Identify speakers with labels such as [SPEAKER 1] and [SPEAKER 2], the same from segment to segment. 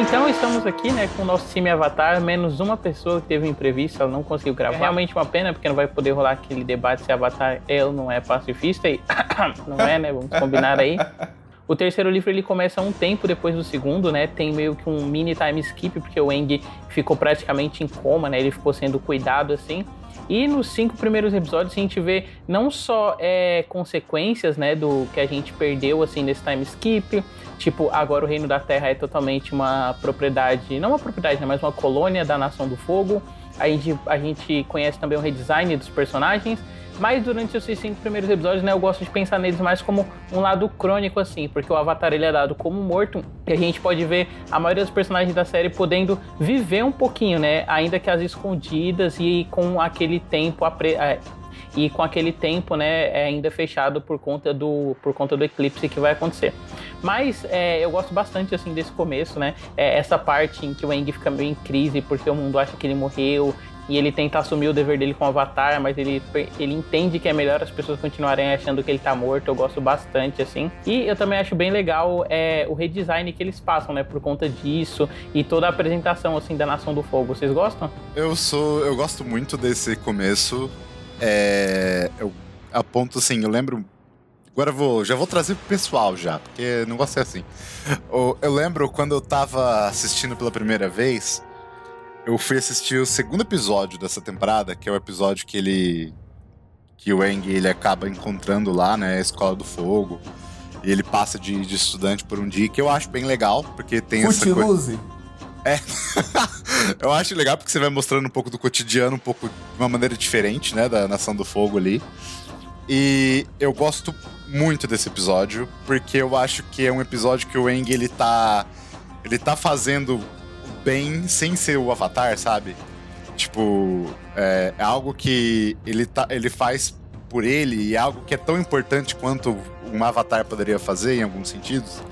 [SPEAKER 1] Então estamos aqui, né, com o nosso time Avatar, menos uma pessoa que teve um imprevisto, ela não conseguiu gravar. É realmente uma pena, porque não vai poder rolar aquele debate se Avatar é ou não é pacifista, e não é, né, vamos combinar aí. O terceiro livro ele começa um tempo depois do segundo, né? Tem meio que um mini time skip, porque o Eng ficou praticamente em coma, né? Ele ficou sendo cuidado assim. E nos cinco primeiros episódios a gente vê não só é, consequências, né, do que a gente perdeu assim nesse time skip, tipo agora o Reino da Terra é totalmente uma propriedade, não uma propriedade, né, mas uma colônia da Nação do Fogo. A gente, a gente conhece também o redesign dos personagens mas durante esses cinco primeiros episódios, né, eu gosto de pensar neles mais como um lado crônico, assim, porque o Avatar ele é dado como morto e a gente pode ver a maioria dos personagens da série podendo viver um pouquinho, né, ainda que as escondidas e com aquele tempo é, e com aquele tempo, né, é ainda fechado por conta do por conta do eclipse que vai acontecer. Mas é, eu gosto bastante assim desse começo, né? É, essa parte em que o Aang fica meio em crise porque o mundo acha que ele morreu e ele tenta assumir o dever dele com o Avatar, mas ele, ele entende que é melhor as pessoas continuarem achando que ele tá morto. Eu gosto bastante, assim. E eu também acho bem legal é, o redesign que eles passam, né? Por conta disso e toda a apresentação, assim, da Nação do Fogo. Vocês gostam?
[SPEAKER 2] Eu sou... Eu gosto muito desse começo. É... Eu aponto, assim, eu lembro Agora eu vou, já vou trazer pro pessoal já, porque não gosto assim. Eu lembro quando eu tava assistindo pela primeira vez, eu fui assistir o segundo episódio dessa temporada, que é o episódio que ele. que o Eng ele acaba encontrando lá, né? A Escola do Fogo. E ele passa de, de estudante por um dia, que eu acho bem legal, porque tem
[SPEAKER 3] Fute
[SPEAKER 2] essa
[SPEAKER 3] coisa.
[SPEAKER 2] É. eu acho legal porque você vai mostrando um pouco do cotidiano, um pouco de uma maneira diferente, né? Da Nação do Fogo ali. E eu gosto muito desse episódio, porque eu acho que é um episódio que o Eng ele tá. Ele tá fazendo bem sem ser o Avatar, sabe? Tipo, é, é algo que ele, tá, ele faz por ele e é algo que é tão importante quanto um Avatar poderia fazer em alguns sentidos.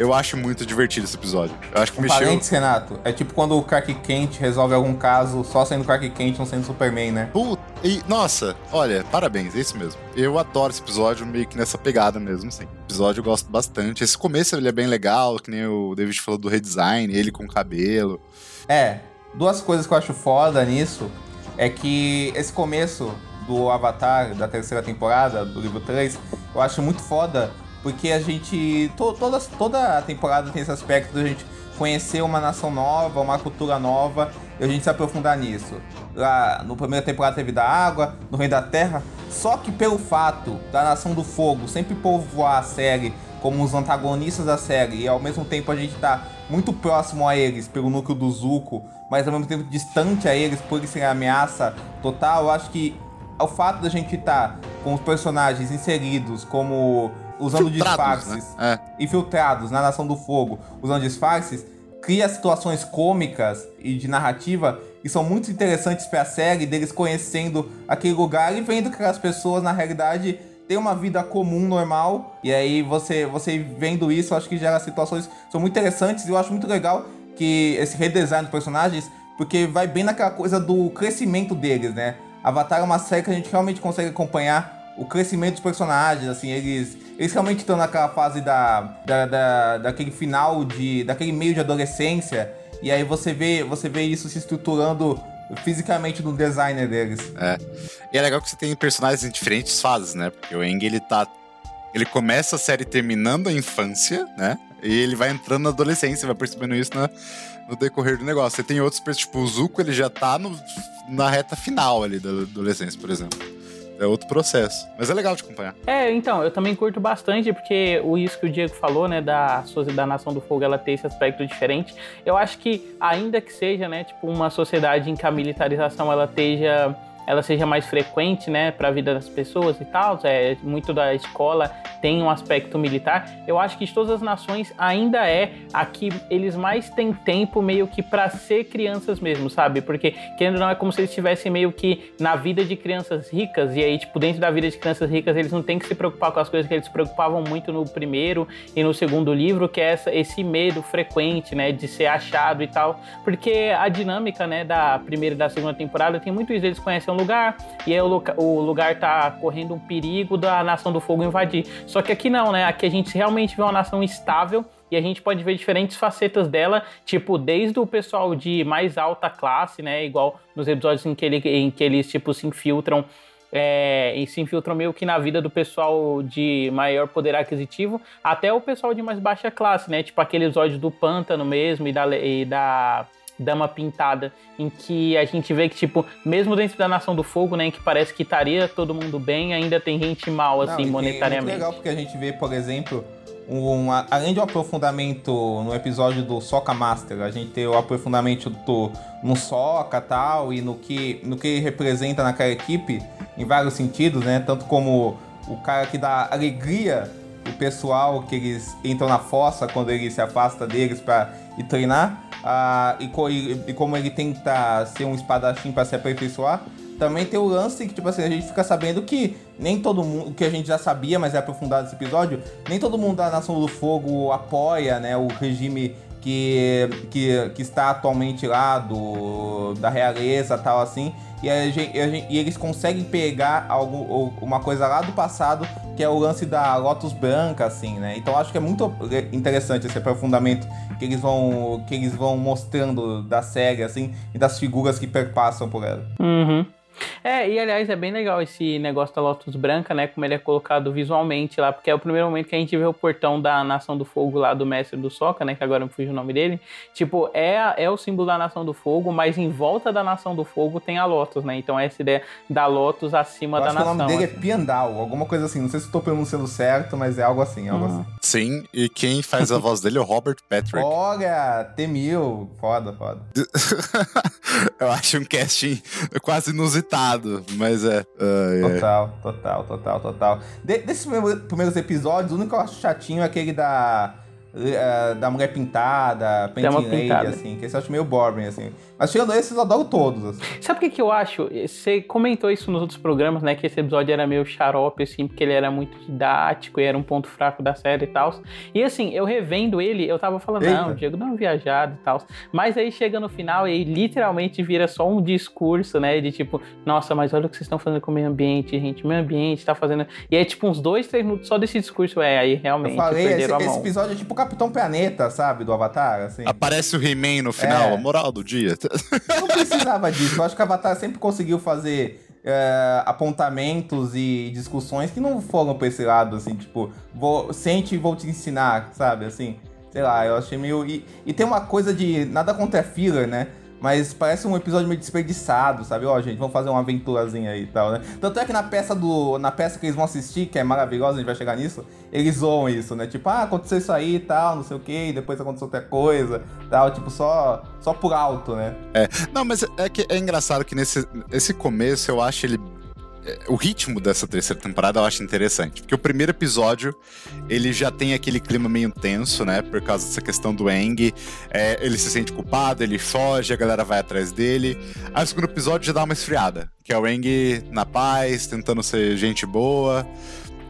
[SPEAKER 2] Eu acho muito divertido esse episódio. Eu acho que
[SPEAKER 3] um
[SPEAKER 2] mexeu...
[SPEAKER 3] parênteses, Renato. É tipo quando o Clark Kent resolve algum caso só sendo Clark Kent, não sendo Superman, né?
[SPEAKER 2] Puta, e, nossa, olha, parabéns, é isso mesmo. Eu adoro esse episódio meio que nessa pegada mesmo, sim. O episódio eu gosto bastante. Esse começo ele é bem legal, que nem o David falou do redesign, ele com cabelo.
[SPEAKER 3] É, duas coisas que eu acho foda nisso é que esse começo do Avatar da terceira temporada, do livro 3, eu acho muito foda porque a gente. To, toda, a temporada tem esse aspecto da gente conhecer uma nação nova, uma cultura nova, e a gente se aprofundar nisso. Lá no primeira temporada teve da água, no Reino da Terra. Só que pelo fato da Nação do Fogo sempre povoar a série como os antagonistas da série, e ao mesmo tempo a gente tá muito próximo a eles pelo núcleo do Zuko, mas ao mesmo tempo distante a eles por eles serem ameaça total, eu acho que o fato da gente estar tá com os personagens inseridos como usando disfarces, né? é. infiltrados na Nação do Fogo, usando disfarces, cria situações cômicas e de narrativa que são muito interessantes para a série, deles conhecendo aquele lugar e vendo que aquelas pessoas, na realidade, têm uma vida comum, normal. E aí você, você vendo isso, acho que gera situações que são muito interessantes e eu acho muito legal que esse redesign dos personagens, porque vai bem naquela coisa do crescimento deles, né? Avatar é uma série que a gente realmente consegue acompanhar o crescimento dos personagens, assim, eles, eles realmente estão naquela fase da, da, da, daquele final de. daquele meio de adolescência. E aí você vê, você vê isso se estruturando fisicamente no designer deles.
[SPEAKER 2] É. E é legal que você tem personagens em diferentes fases, né? Porque o Eng, ele tá. Ele começa a série terminando a infância, né? E ele vai entrando na adolescência, vai percebendo isso na, no decorrer do negócio. Você tem outros, tipo, o Zuko, ele já tá no, na reta final ali da adolescência, por exemplo é outro processo. Mas é legal de acompanhar.
[SPEAKER 1] É, então, eu também curto bastante, porque o isso que o Diego falou, né, da, da Nação do Fogo, ela ter esse aspecto diferente. Eu acho que, ainda que seja, né, tipo, uma sociedade em que a militarização ela esteja ela seja mais frequente, né, para a vida das pessoas e tal. É muito da escola tem um aspecto militar. Eu acho que de todas as nações ainda é a que eles mais têm tempo meio que para ser crianças mesmo, sabe? Porque querendo ou não é como se eles estivessem meio que na vida de crianças ricas e aí tipo dentro da vida de crianças ricas eles não têm que se preocupar com as coisas que eles se preocupavam muito no primeiro e no segundo livro, que é essa, esse medo frequente, né, de ser achado e tal. Porque a dinâmica, né, da primeira e da segunda temporada tem muito isso, eles conhecem lugar e aí o, o lugar tá correndo um perigo da Nação do Fogo invadir. Só que aqui não, né? Aqui a gente realmente vê uma nação estável e a gente pode ver diferentes facetas dela, tipo, desde o pessoal de mais alta classe, né? Igual nos episódios em que, ele, em que eles, tipo, se infiltram é, e se infiltram meio que na vida do pessoal de maior poder aquisitivo, até o pessoal de mais baixa classe, né? Tipo aquele episódio do pântano mesmo e da, e da Dama Pintada, em que a gente vê que, tipo, mesmo dentro da Nação do Fogo, né, em que parece que estaria todo mundo bem, ainda tem gente mal, assim, Não, monetariamente. É
[SPEAKER 3] legal porque a gente vê, por exemplo, um, além de um aprofundamento no episódio do Soca Master, a gente tem o aprofundamento do, no Soca tal, e no que, no que ele representa naquela equipe, em vários sentidos, né? Tanto como o cara que dá alegria pro pessoal que eles entram na fossa quando ele se afasta deles para ir treinar, ah, e, e, e, como ele tenta ser um espadachim para se aperfeiçoar. Também tem o lance que, tipo assim, a gente fica sabendo que nem todo mundo, que a gente já sabia, mas é aprofundado nesse episódio, nem todo mundo da Nação do Fogo apoia, né, o regime que, que, que está atualmente lá, do, da realeza tal assim. E, a gente, a gente, e eles conseguem pegar algo, uma coisa lá do passado, que é o lance da Lotus Branca, assim, né? Então acho que é muito interessante esse aprofundamento que eles vão, que eles vão mostrando da série, assim, e das figuras que perpassam por ela.
[SPEAKER 1] Uhum. É, e aliás, é bem legal esse negócio da Lotus Branca, né? Como ele é colocado visualmente lá, porque é o primeiro momento que a gente vê o portão da Nação do Fogo lá do Mestre do Soca, né? Que agora me fugiu o nome dele. Tipo, é, é o símbolo da Nação do Fogo, mas em volta da Nação do Fogo tem a Lotus, né? Então é essa ideia da Lotus acima
[SPEAKER 3] Eu
[SPEAKER 1] da
[SPEAKER 3] acho
[SPEAKER 1] nação.
[SPEAKER 3] Que o nome dele
[SPEAKER 1] assim.
[SPEAKER 3] é Piandal, alguma coisa assim. Não sei se estou pronunciando certo, mas é algo assim, algo uhum. assim.
[SPEAKER 2] Sim, e quem faz a voz dele é o Robert Patrick.
[SPEAKER 3] Olha, T-1000. Foda, foda.
[SPEAKER 2] Eu acho um casting quase inusitado, mas é.
[SPEAKER 3] Uh, total, é. total, total, total. De, desses primeiros episódios, o único que eu acho chatinho é aquele da uh, da mulher pintada, painting lady, assim, que esse eu acho meio boring, assim. Mas tirando esses, eu adoro todos, assim.
[SPEAKER 1] Sabe o que, que eu acho? Você comentou isso nos outros programas, né, que esse episódio era meio xarope, assim, porque ele era muito didático e era um ponto fraco da série e tal. E assim, eu revendo ele, eu tava falando, Eita. não, o Diego dá uma viajada e tal. Mas aí chega no final e aí literalmente vira só um discurso, né, de tipo, nossa, mas olha o que vocês estão fazendo com o meio ambiente, gente, o meio ambiente tá fazendo... E aí, tipo, uns dois, três minutos só desse discurso, é, aí realmente eu falei,
[SPEAKER 3] esse, esse episódio é tipo Capitão Planeta, sabe? Do Avatar, assim.
[SPEAKER 2] Aparece o He-Man no final, é. a moral do dia.
[SPEAKER 3] Não precisava disso. Eu acho que o Avatar sempre conseguiu fazer é, apontamentos e discussões que não foram pra esse lado, assim, tipo, vou, sente e vou te ensinar, sabe? Assim, sei lá, eu achei meio. E, e tem uma coisa de. Nada contra filler, né? Mas parece um episódio meio desperdiçado, sabe? Ó, oh, gente, vamos fazer uma aventurazinha aí e tal, né? Tanto é que na peça do. Na peça que eles vão assistir, que é maravilhosa, a gente vai chegar nisso, eles zoam isso, né? Tipo, ah, aconteceu isso aí e tal, não sei o que, e depois aconteceu outra coisa, tal, tipo, só, só por alto, né?
[SPEAKER 2] É. Não, mas é que é engraçado que nesse esse começo eu acho ele o ritmo dessa terceira temporada eu acho interessante. Porque o primeiro episódio, ele já tem aquele clima meio tenso, né? Por causa dessa questão do Eng. É, ele se sente culpado, ele foge, a galera vai atrás dele. Aí o segundo episódio já dá uma esfriada. Que é o Eng na paz, tentando ser gente boa.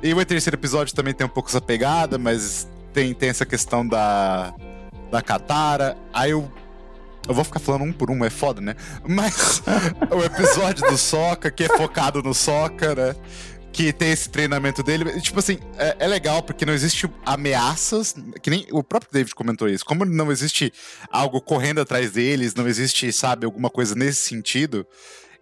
[SPEAKER 2] E o terceiro episódio também tem um pouco essa pegada, mas tem, tem essa questão da, da Katara. Aí o eu vou ficar falando um por um, é foda, né? Mas o episódio do Soca, que é focado no Soca, né? Que tem esse treinamento dele. Tipo assim, é, é, legal porque não existe ameaças. Que nem o próprio David comentou isso. Como não existe algo correndo atrás deles, não existe, sabe, alguma coisa nesse sentido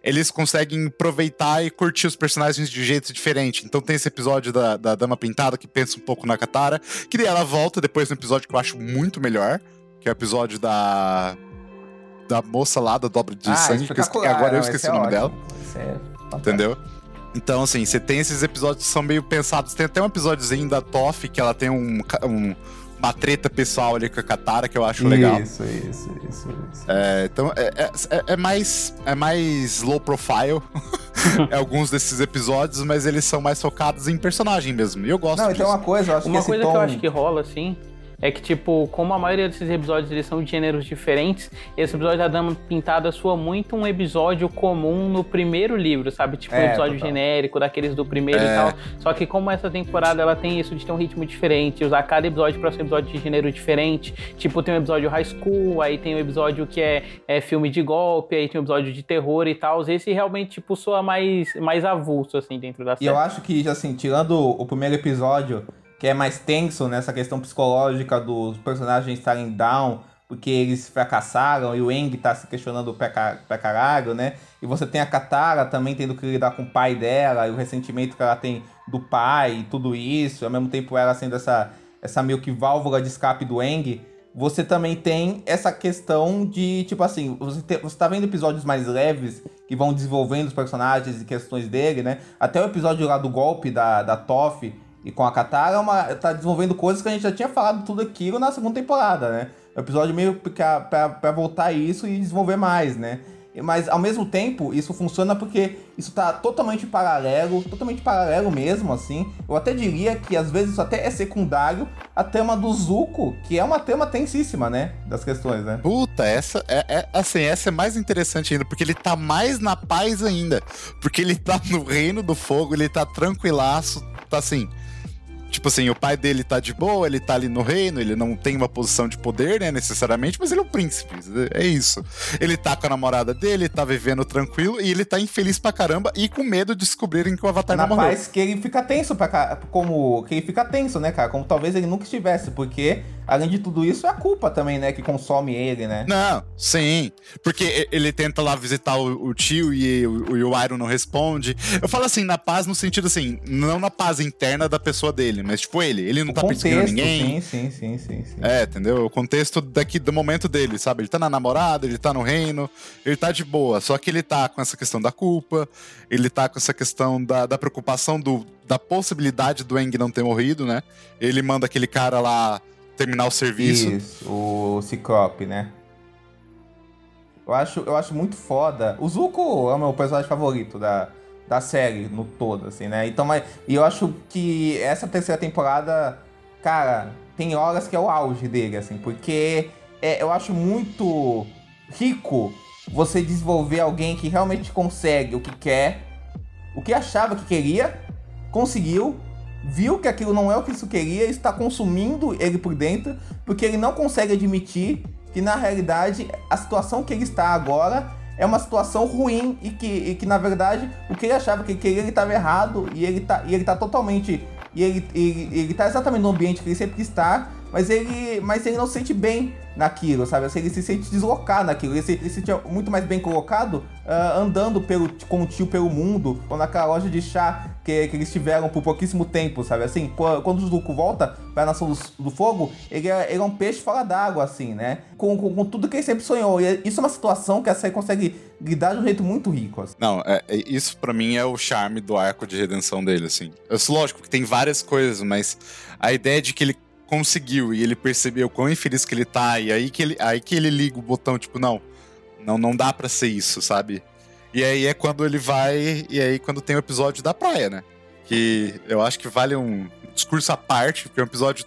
[SPEAKER 2] eles conseguem aproveitar e curtir os personagens de jeito diferente. Então tem esse episódio da, da Dama Pintada que pensa um pouco na Katara, que daí ela volta depois no episódio que eu acho muito melhor, que é o episódio da da moça lá da dobra de ah, sangue, que, agora eu esqueci o nome ótimo. dela. É Entendeu? Então, assim, você tem esses episódios que são meio pensados. Tem até um episódiozinho da Toff que ela tem um, um uma treta pessoal ali com a Katara que eu acho
[SPEAKER 3] isso,
[SPEAKER 2] legal.
[SPEAKER 3] Isso, isso, isso, isso.
[SPEAKER 2] É, então, é, é, é, mais, é mais low profile alguns desses episódios, mas eles são mais focados em personagem mesmo. E eu gosto
[SPEAKER 3] Não,
[SPEAKER 2] disso.
[SPEAKER 3] então uma coisa, eu acho
[SPEAKER 1] uma
[SPEAKER 3] que
[SPEAKER 1] coisa
[SPEAKER 3] tom...
[SPEAKER 1] que eu acho que rola, assim, é que, tipo, como a maioria desses episódios eles são de gêneros diferentes, esse episódio da Dama Pintada soa muito um episódio comum no primeiro livro, sabe? Tipo, um
[SPEAKER 3] É,
[SPEAKER 1] episódio
[SPEAKER 3] total.
[SPEAKER 1] genérico, daqueles do primeiro
[SPEAKER 2] É.
[SPEAKER 1] e tal. Só que como essa temporada ela tem isso de ter um ritmo diferente, usar cada episódio pra ser um episódio de gênero diferente. Tipo, tem um episódio high school, aí tem um episódio que é, é filme de golpe, aí tem um episódio de terror e tal. Esse realmente, tipo, soa mais, mais avulso, assim, dentro da
[SPEAKER 3] E
[SPEAKER 1] série.
[SPEAKER 3] eu acho que, assim, tirando o primeiro episódio, que é mais tenso nessa questão psicológica dos personagens estarem down, porque eles fracassaram, e o Eng tá se questionando pra, ca- pra caralho, né? E você tem a Katara também tendo que lidar com o pai dela, e o ressentimento que ela tem do pai, e tudo isso, ao mesmo tempo ela sendo essa, essa meio que válvula de escape do Eng. Você também tem essa questão de, tipo assim, você, te- você tá vendo episódios mais leves que vão desenvolvendo os personagens e questões dele, né? Até o episódio lá do golpe da, da Toff e com a Katara é uma, tá desenvolvendo coisas que a gente já tinha falado tudo aquilo na segunda temporada, né? É um episódio meio pra, pra, pra voltar isso e desenvolver mais, né? Mas ao mesmo tempo, isso funciona porque isso tá totalmente paralelo, totalmente paralelo mesmo, assim. Eu até diria que às vezes isso até é secundário a trama do Zuko, que é uma trama tensíssima, né? Das questões, né?
[SPEAKER 2] Puta, essa é, é- assim, essa é mais interessante ainda, porque ele tá mais na paz ainda. Porque ele tá no reino do fogo, ele tá tranquilaço, tá assim. Tipo assim, o pai dele tá de boa, ele tá ali no reino, ele não tem uma posição de poder, né, necessariamente, mas ele é um príncipe, é isso. Ele tá com a namorada dele, tá vivendo tranquilo, e ele tá infeliz pra caramba e com medo de descobrirem que o Avatar
[SPEAKER 3] Na
[SPEAKER 2] não morreu.
[SPEAKER 3] paz que ele fica tenso pra ca- como que ele fica tenso, né, cara? Como talvez ele nunca estivesse, porque além de tudo isso é a culpa também, né, que consome ele, né?
[SPEAKER 2] Não, sim. Porque ele tenta lá visitar o, o tio e o, e o Iron não responde. Eu falo assim, na paz no sentido assim, não na paz interna da pessoa dele, mas tipo ele. Ele não
[SPEAKER 3] O
[SPEAKER 2] tá perseguindo
[SPEAKER 3] contexto,
[SPEAKER 2] ninguém.
[SPEAKER 3] sim, sim, sim, sim, sim.
[SPEAKER 2] É, entendeu? O contexto daqui do momento dele, sabe? Ele tá na namorada, ele tá no reino, ele tá de boa. Só que ele tá com essa questão da culpa, ele tá com essa questão da, da preocupação do, da possibilidade do Eng não ter morrido, né? Ele manda aquele cara lá terminar o serviço.
[SPEAKER 3] Isso, o Ciclope, né? Eu acho, eu acho muito foda. O Zuko é o meu personagem favorito da, da série no todo, assim, né? Então, mas, e eu acho que essa terceira temporada, cara, tem horas que é o auge dele, assim, porque é, eu acho muito rico você desenvolver alguém que realmente consegue o que quer, o que achava que queria, conseguiu, viu que aquilo não é o que isso queria está consumindo ele por dentro, porque ele não consegue admitir que na realidade a situação que ele está agora é uma situação ruim e que, e que na verdade o que ele achava que queria ele estava errado e ele tá, e ele tá totalmente e ele, ele, ele tá exatamente no ambiente que ele sempre quis estar, mas ele, mas ele não se sente bem naquilo, sabe? Assim, ele se sente deslocado naquilo. Ele se, ele se sente muito mais bem colocado ah, andando pelo, com o tio pelo mundo, ou naquela loja de chá que, que eles tiveram por pouquíssimo tempo, sabe? Assim, qu- quando o Zuko volta pra Nação do, do Fogo, ele é, ele é um peixe fora d'água, assim, né? Com, com, com tudo que ele sempre sonhou. E isso é uma situação que a série consegue lidar de um jeito muito rico, assim.
[SPEAKER 2] Não, é- é- isso pra mim é o charme do arco de redenção dele, assim. Eu, lógico que tem várias coisas, mas a ideia de que ele conseguiu e ele percebeu quão infeliz que ele tá, e aí que ele, aí que ele liga o botão, tipo, não, não, não dá pra ser isso, sabe? E aí é quando ele vai, e aí quando tem o episódio da praia, né? Que eu acho que vale um discurso à parte, porque é um episódio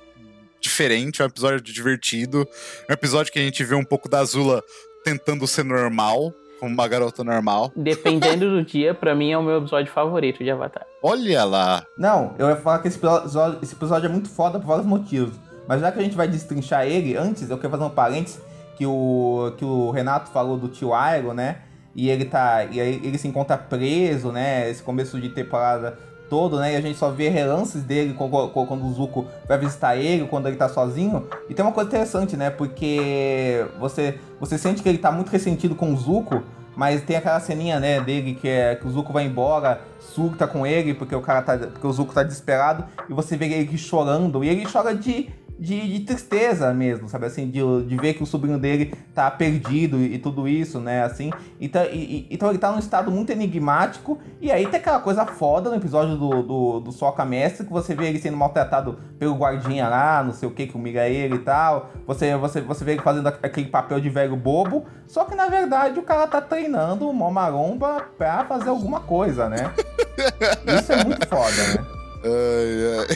[SPEAKER 2] diferente, é um episódio divertido, é um episódio que a gente vê um pouco da Azula tentando ser normal, como uma garota normal.
[SPEAKER 1] Dependendo do dia, pra mim é o meu episódio favorito de Avatar.
[SPEAKER 2] Olha lá.
[SPEAKER 3] Não, eu ia falar que esse episódio, esse episódio é muito foda por vários motivos. Mas já que a gente vai destrinchar ele, antes eu quero fazer um parênteses que o, que o Renato falou do tio Iron, né? E ele tá. E aí ele se encontra preso, né? Esse começo de temporada todo, né? E a gente só vê relances dele quando, o Zuko vai visitar ele, quando ele tá sozinho. E tem uma coisa interessante, né? Porque você, você sente que ele tá muito ressentido com o Zuko, mas tem aquela ceninha, né, dele que é que o Zuko vai embora, surta com ele, porque o cara tá. Porque o Zuko tá desesperado, e você vê ele chorando, e ele chora de. De, de tristeza mesmo, sabe assim, de, de ver que o sobrinho dele tá perdido e, e tudo isso, né, assim. Então, e- então ele tá num estado muito enigmático, e aí tem aquela coisa foda no episódio do, do, do Soca Mestre, que você vê ele sendo maltratado pelo guardinha lá, não sei o que, que humilha ele e tal. Você, você, você vê ele fazendo aquele papel de velho bobo, só que na verdade o cara tá treinando o mó maromba pra fazer alguma coisa, né? Isso é muito foda, né?
[SPEAKER 2] Ai,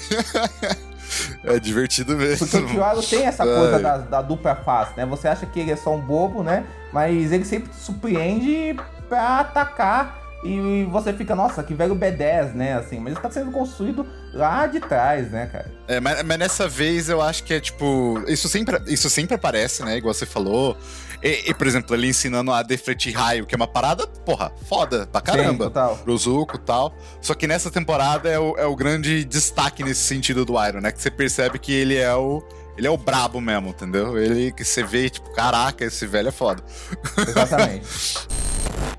[SPEAKER 2] ai. É divertido mesmo.
[SPEAKER 3] Porque o Kiwaro tem essa coisa da, da, dupla face, né? Você acha que ele é só um bobo, né? Mas ele sempre te surpreende pra atacar e você fica, nossa, que velho B10, né? Assim, mas ele tá sendo construído lá de trás, né, cara?
[SPEAKER 2] É, mas, mas, nessa vez eu acho que é tipo. Isso sempre, isso sempre aparece, né? Igual você falou. E, e, por exemplo, ele ensinando a defletir raio, que é uma parada, porra, foda pra caramba. Sim, total. Pro Zuko e tal. Só que nessa temporada é o, é o grande destaque nesse sentido do Iron, né? Que você percebe que ele é o. Ele é o brabo mesmo, entendeu? Ele que você vê, tipo, caraca, esse velho é foda.
[SPEAKER 3] Exatamente.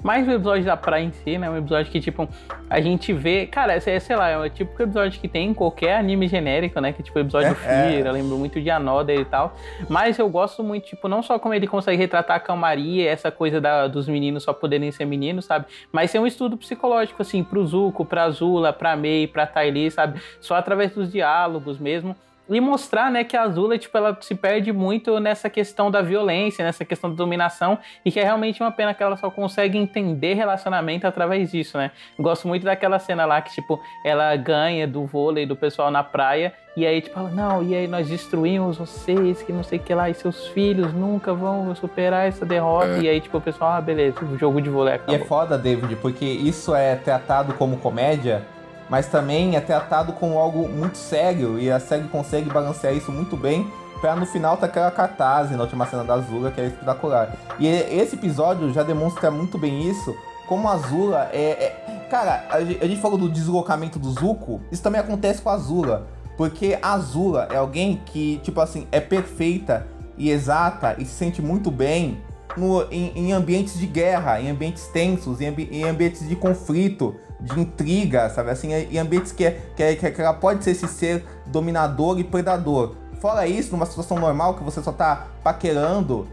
[SPEAKER 1] Mais o episódio da praia em si, né? Um episódio que, tipo, a gente vê. Cara, é, sei lá, é o tipo episódio que tem em qualquer anime genérico, né? Que tipo, episódio é, Fear, é. eu lembro muito de Anoda e tal. Mas eu gosto muito, tipo, não só como ele consegue retratar a calmaria, essa coisa da, dos meninos só poderem ser meninos, sabe? Mas tem um estudo psicológico, assim, pro Zuko, pra Azula, pra Mei, pra Tylee, sabe? Só através dos diálogos mesmo e mostrar, né, que a Azula, tipo, ela se perde muito nessa questão da violência, nessa questão da dominação, e que é realmente uma pena que ela só consegue entender relacionamento através disso, né? Gosto muito daquela cena lá que, tipo, ela ganha do vôlei do pessoal na praia, e aí, tipo, ela, não, e aí nós destruímos vocês, que não sei o que lá, e seus filhos nunca vão superar essa derrota, é. e aí, tipo, o pessoal, ah, beleza, o jogo de vôlei acabou.
[SPEAKER 3] E é foda, David, porque isso é tratado como comédia, mas também é tratado como algo muito sério e a série consegue balancear isso muito bem para no final ter aquela catarse na última cena da Azula que é espetacular. E esse episódio já demonstra muito bem isso, como a Azula é, é... Cara, a gente falou do deslocamento do Zuko, isso também acontece com a Azula, porque a Azula é alguém que, tipo assim, é perfeita e exata e se sente muito bem no, em, em ambientes de guerra, em ambientes tensos, em, ambi em ambientes de conflito de intriga, sabe? Assim, em ambientes que, é, que, é, que ela pode ser esse ser dominador e predador. Fora isso, numa situação normal que você só tá paquerando,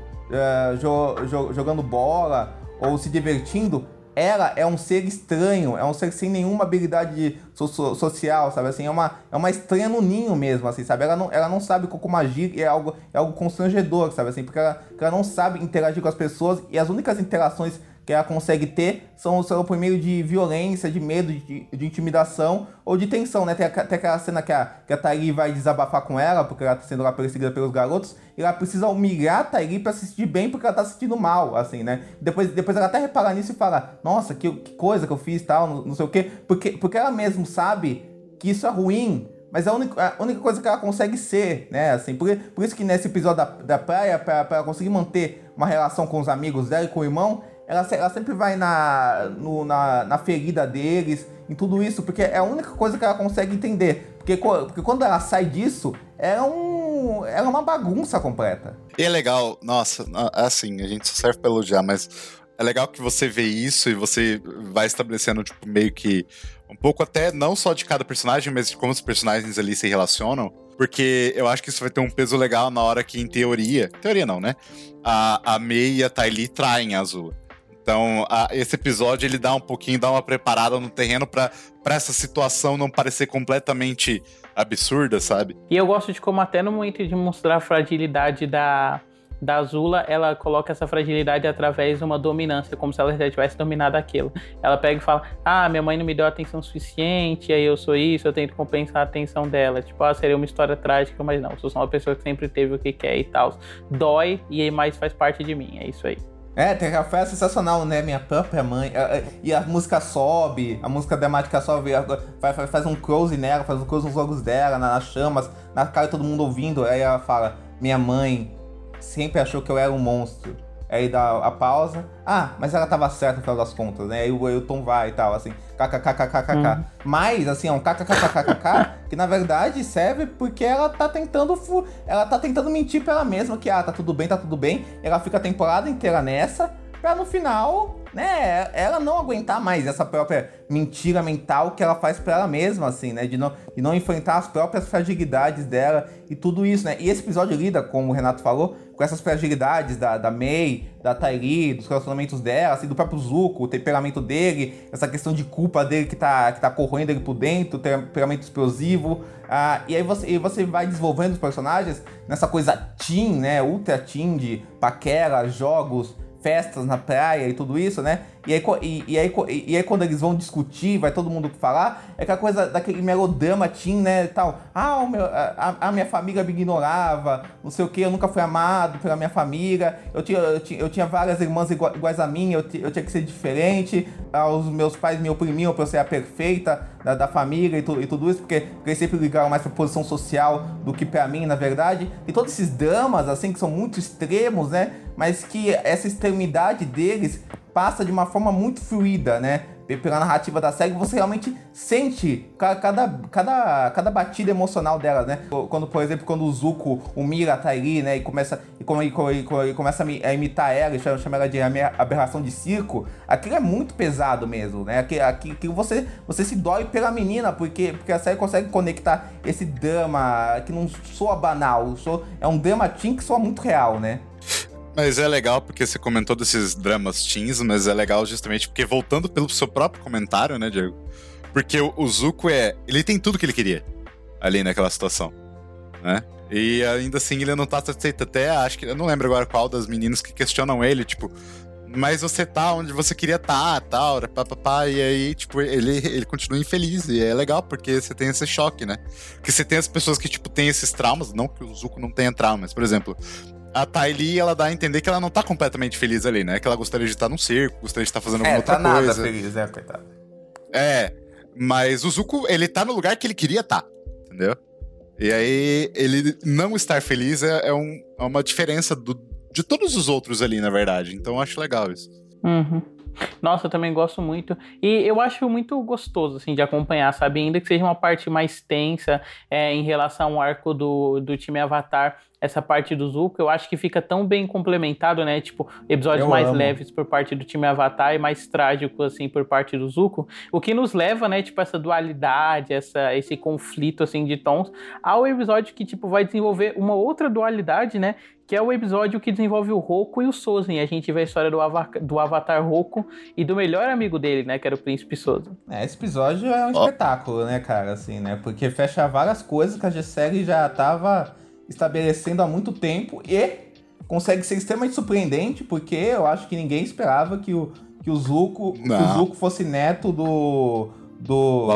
[SPEAKER 3] jo, jo, jogando bola ou se divertindo, ela é um ser estranho, é um ser sem nenhuma habilidade so social, sabe? Assim, é uma, é uma estranha no ninho mesmo, assim, sabe? Ela não, ela não sabe como agir e é algo, é algo constrangedor, sabe? Assim, porque ela, ela não sabe interagir com as pessoas e as únicas interações que ela consegue ter são, são por meio de violência, de medo, de, de intimidação ou de tensão, né? Tem, tem aquela cena que a, que a Tairi vai desabafar com ela, porque ela tá sendo lá perseguida pelos garotos, e ela precisa humilhar a Tairi pra se sentir bem, porque ela tá se sentindo mal, assim, né? Depois, depois ela até repara nisso e fala, nossa, que, que coisa que eu fiz tal, não, não sei o quê, porque, porque ela mesmo sabe que isso é ruim, mas é a única, a única coisa que ela consegue ser, né? Assim, por, por isso que nesse episódio da, da praia, pra, pra ela conseguir manter uma relação com os amigos dela e com o irmão, ela, ela sempre vai na, no, na, na ferida deles, em tudo isso, porque é a única coisa que ela consegue entender. Porque, porque quando ela sai disso, é, um, é uma bagunça completa.
[SPEAKER 2] E é legal, nossa, assim, a gente só serve pra elogiar, mas é legal que você vê isso e você vai estabelecendo, tipo, meio que um pouco até não só de cada personagem, mas de como os personagens ali se relacionam. Porque eu acho que isso vai ter um peso legal na hora que, em teoria, teoria não, né? A, a Mei e a Ty traem a Azul. Então, a, esse episódio ele dá um pouquinho, dá uma preparada no terreno para essa situação não parecer completamente absurda, sabe?
[SPEAKER 1] E eu gosto de como até no momento de mostrar a fragilidade da, da Azula, ela coloca essa fragilidade através de uma dominância, como se ela já tivesse dominado aquilo. Ela pega e fala: Ah, minha mãe não me deu atenção suficiente, aí eu sou isso, eu tento compensar a atenção dela. Tipo, ah, seria uma história trágica, mas não, sou só uma pessoa que sempre teve o que quer e tal. Dói e aí mais faz parte de mim, é isso aí.
[SPEAKER 3] É, tem café sensacional, né? Minha própria mãe. E a música sobe, a música dramática sobe, faz, um close nela, faz um close nos olhos dela, nas chamas, na cara todo mundo ouvindo. Aí ela fala: Minha mãe sempre achou que eu era um monstro. Aí dá a pausa. Ah, mas ela tava certa no final das contas, né? Aí o Elton vai e tal, assim, kkkkkkk. Hum. Mas, assim, é um kkkkkkk que na verdade serve porque ela tá tentando. Ela tá tentando mentir pra ela mesma que, ah, tá tudo bem, tá tudo bem. Ela fica a temporada inteira nessa, pra no final né, ela não aguentar mais essa própria mentira mental que ela faz para ela mesma, assim, né, de não, de não enfrentar as próprias fragilidades dela e tudo isso, né. E esse episódio lida, como o Renato falou, com essas fragilidades da, da May, da Tairi, dos relacionamentos dela, assim, do próprio Zuko, o temperamento dele, essa questão de culpa dele que tá, que tá corroendo ele por dentro, o temperamento explosivo. Ah, e aí você, e você vai desenvolvendo os personagens nessa coisa teen, né, ultra teen de paquera, jogos, festas na praia e tudo isso, né? E aí, e, e, aí, e aí quando eles vão discutir, vai todo mundo falar, é aquela coisa daquele melodrama teen, né, tal. Ah, meu, a, a, minha família me ignorava, não sei o que, eu nunca fui amado pela minha família, eu tinha, eu tinha, eu tinha várias irmãs iguais a mim, eu, eu tinha que ser diferente, ah, os meus pais me oprimiam pra eu ser a perfeita da, da família e, tu, e tudo isso, porque eles sempre ligaram mais pra posição social do que pra mim, na verdade. E todos esses dramas, assim, que são muito extremos, né, mas que essa extremidade deles passa de uma forma muito fluida, né? Pela narrativa da série, você realmente sente cada, cada, cada batida emocional dela, né? Quando, por exemplo, quando o Zuko, o Mira tá ali, né? E começa, e, e, e começa a imitar ela chama, chama ela de aberração de circo, aquilo é muito pesado mesmo, né? Aquilo, aquilo você, você se dói pela menina, porque, porque a série consegue conectar esse drama que não soa banal, soa, é um drama teen que soa muito real, né?
[SPEAKER 2] Mas é legal porque você comentou desses dramas teens, mas é legal justamente porque voltando pelo seu próprio comentário, né, Diego? Porque o, o Zuko é. Ele tem tudo que ele queria ali naquela situação, né? E ainda assim ele não tá satisfeito. Até acho que. Eu não lembro agora qual das meninas que questionam ele, tipo. Mas você tá onde você queria tá, tal, papapá, e aí, tipo, ele, ele continua infeliz. E é legal, porque você tem esse choque, né? Que você tem as pessoas que, tipo, tem esses traumas, não que o Zuko não tenha traumas, por exemplo, a Ty ela dá a entender que ela não tá completamente feliz ali, né? Que ela gostaria de estar num circo, gostaria de estar fazendo alguma é, outra
[SPEAKER 3] tá
[SPEAKER 2] coisa.
[SPEAKER 3] Nada feliz, é, coitado.
[SPEAKER 2] É, mas o Zuko, ele tá no lugar que ele queria estar, tá, entendeu? E aí, ele não estar feliz é, é, um, é uma diferença do, de todos os outros ali, na verdade. Então eu acho legal isso.
[SPEAKER 1] Uhum. Nossa, eu também gosto muito. E eu acho muito gostoso, assim, de acompanhar, sabe? Ainda que seja uma parte mais tensa é, em relação ao arco do, do time Avatar, essa parte do Zuko, eu acho que fica tão bem complementado, né? Tipo, episódios eu mais amo. leves por parte do time Avatar e mais trágico, assim, por parte do Zuko. O que nos leva, né, tipo, essa dualidade, essa, esse conflito, assim, de tons, ao episódio que, tipo, vai desenvolver uma outra dualidade, né? Que é o episódio que desenvolve o Roku e o Sozen. A gente vê a história do, Ava do Avatar Roku e do melhor amigo dele, né? Que era o Príncipe Sozen.
[SPEAKER 3] É, esse episódio é um oh. espetáculo, né, cara? Assim, né? Porque fecha várias coisas que a G-Série já tava estabelecendo há muito tempo e consegue ser extremamente surpreendente, porque eu acho que ninguém esperava que o, que o Zuko, que o Zuko fosse neto do do,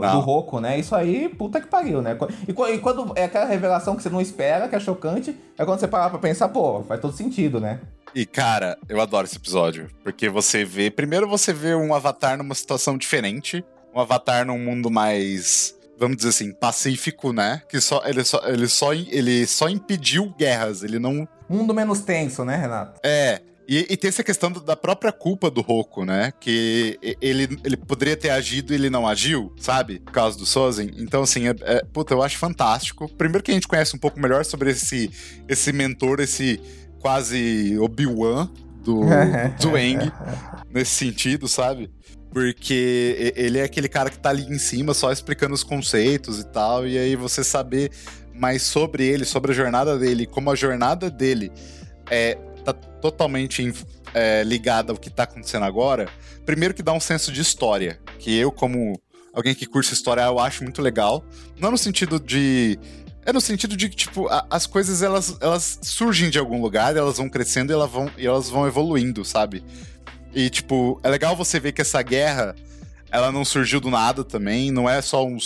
[SPEAKER 3] do Roku, né? Isso aí, puta que pariu, né? E, e, quando é aquela revelação que você não espera, que é chocante, é quando você parar pra pensar, pô, faz todo sentido, né?
[SPEAKER 2] E, cara, eu adoro esse episódio. Porque você vê. Primeiro você vê um avatar numa situação diferente. Um avatar num mundo mais vamos dizer assim, pacífico, né? Que só ele só ele só ele só impediu guerras, ele não
[SPEAKER 3] mundo menos tenso, né, Renato?
[SPEAKER 2] É. E, e tem essa questão da própria culpa do Roku, né? Que ele, ele poderia ter agido e ele não agiu, sabe? Por causa do Sozen. Então, assim, é, é, puta, eu acho fantástico. Primeiro que a gente conhece um pouco melhor sobre esse, esse mentor, esse quase Obi-Wan do, do Eng, nesse sentido, sabe? Porque ele é aquele cara que tá ali em cima só explicando os conceitos e tal, e aí você saber mais sobre ele, sobre a jornada dele, como a jornada dele é, tá totalmente é, ligada ao que tá acontecendo agora, primeiro que dá um senso de história, que eu, como alguém que curte história, eu acho muito legal. Não no sentido de. É no sentido de que, tipo, a, as coisas elas, elas surgem de algum lugar, elas vão crescendo e elas vão, e elas vão evoluindo, sabe? E, tipo, é legal você ver que essa guerra, ela não surgiu do nada também, não é só um.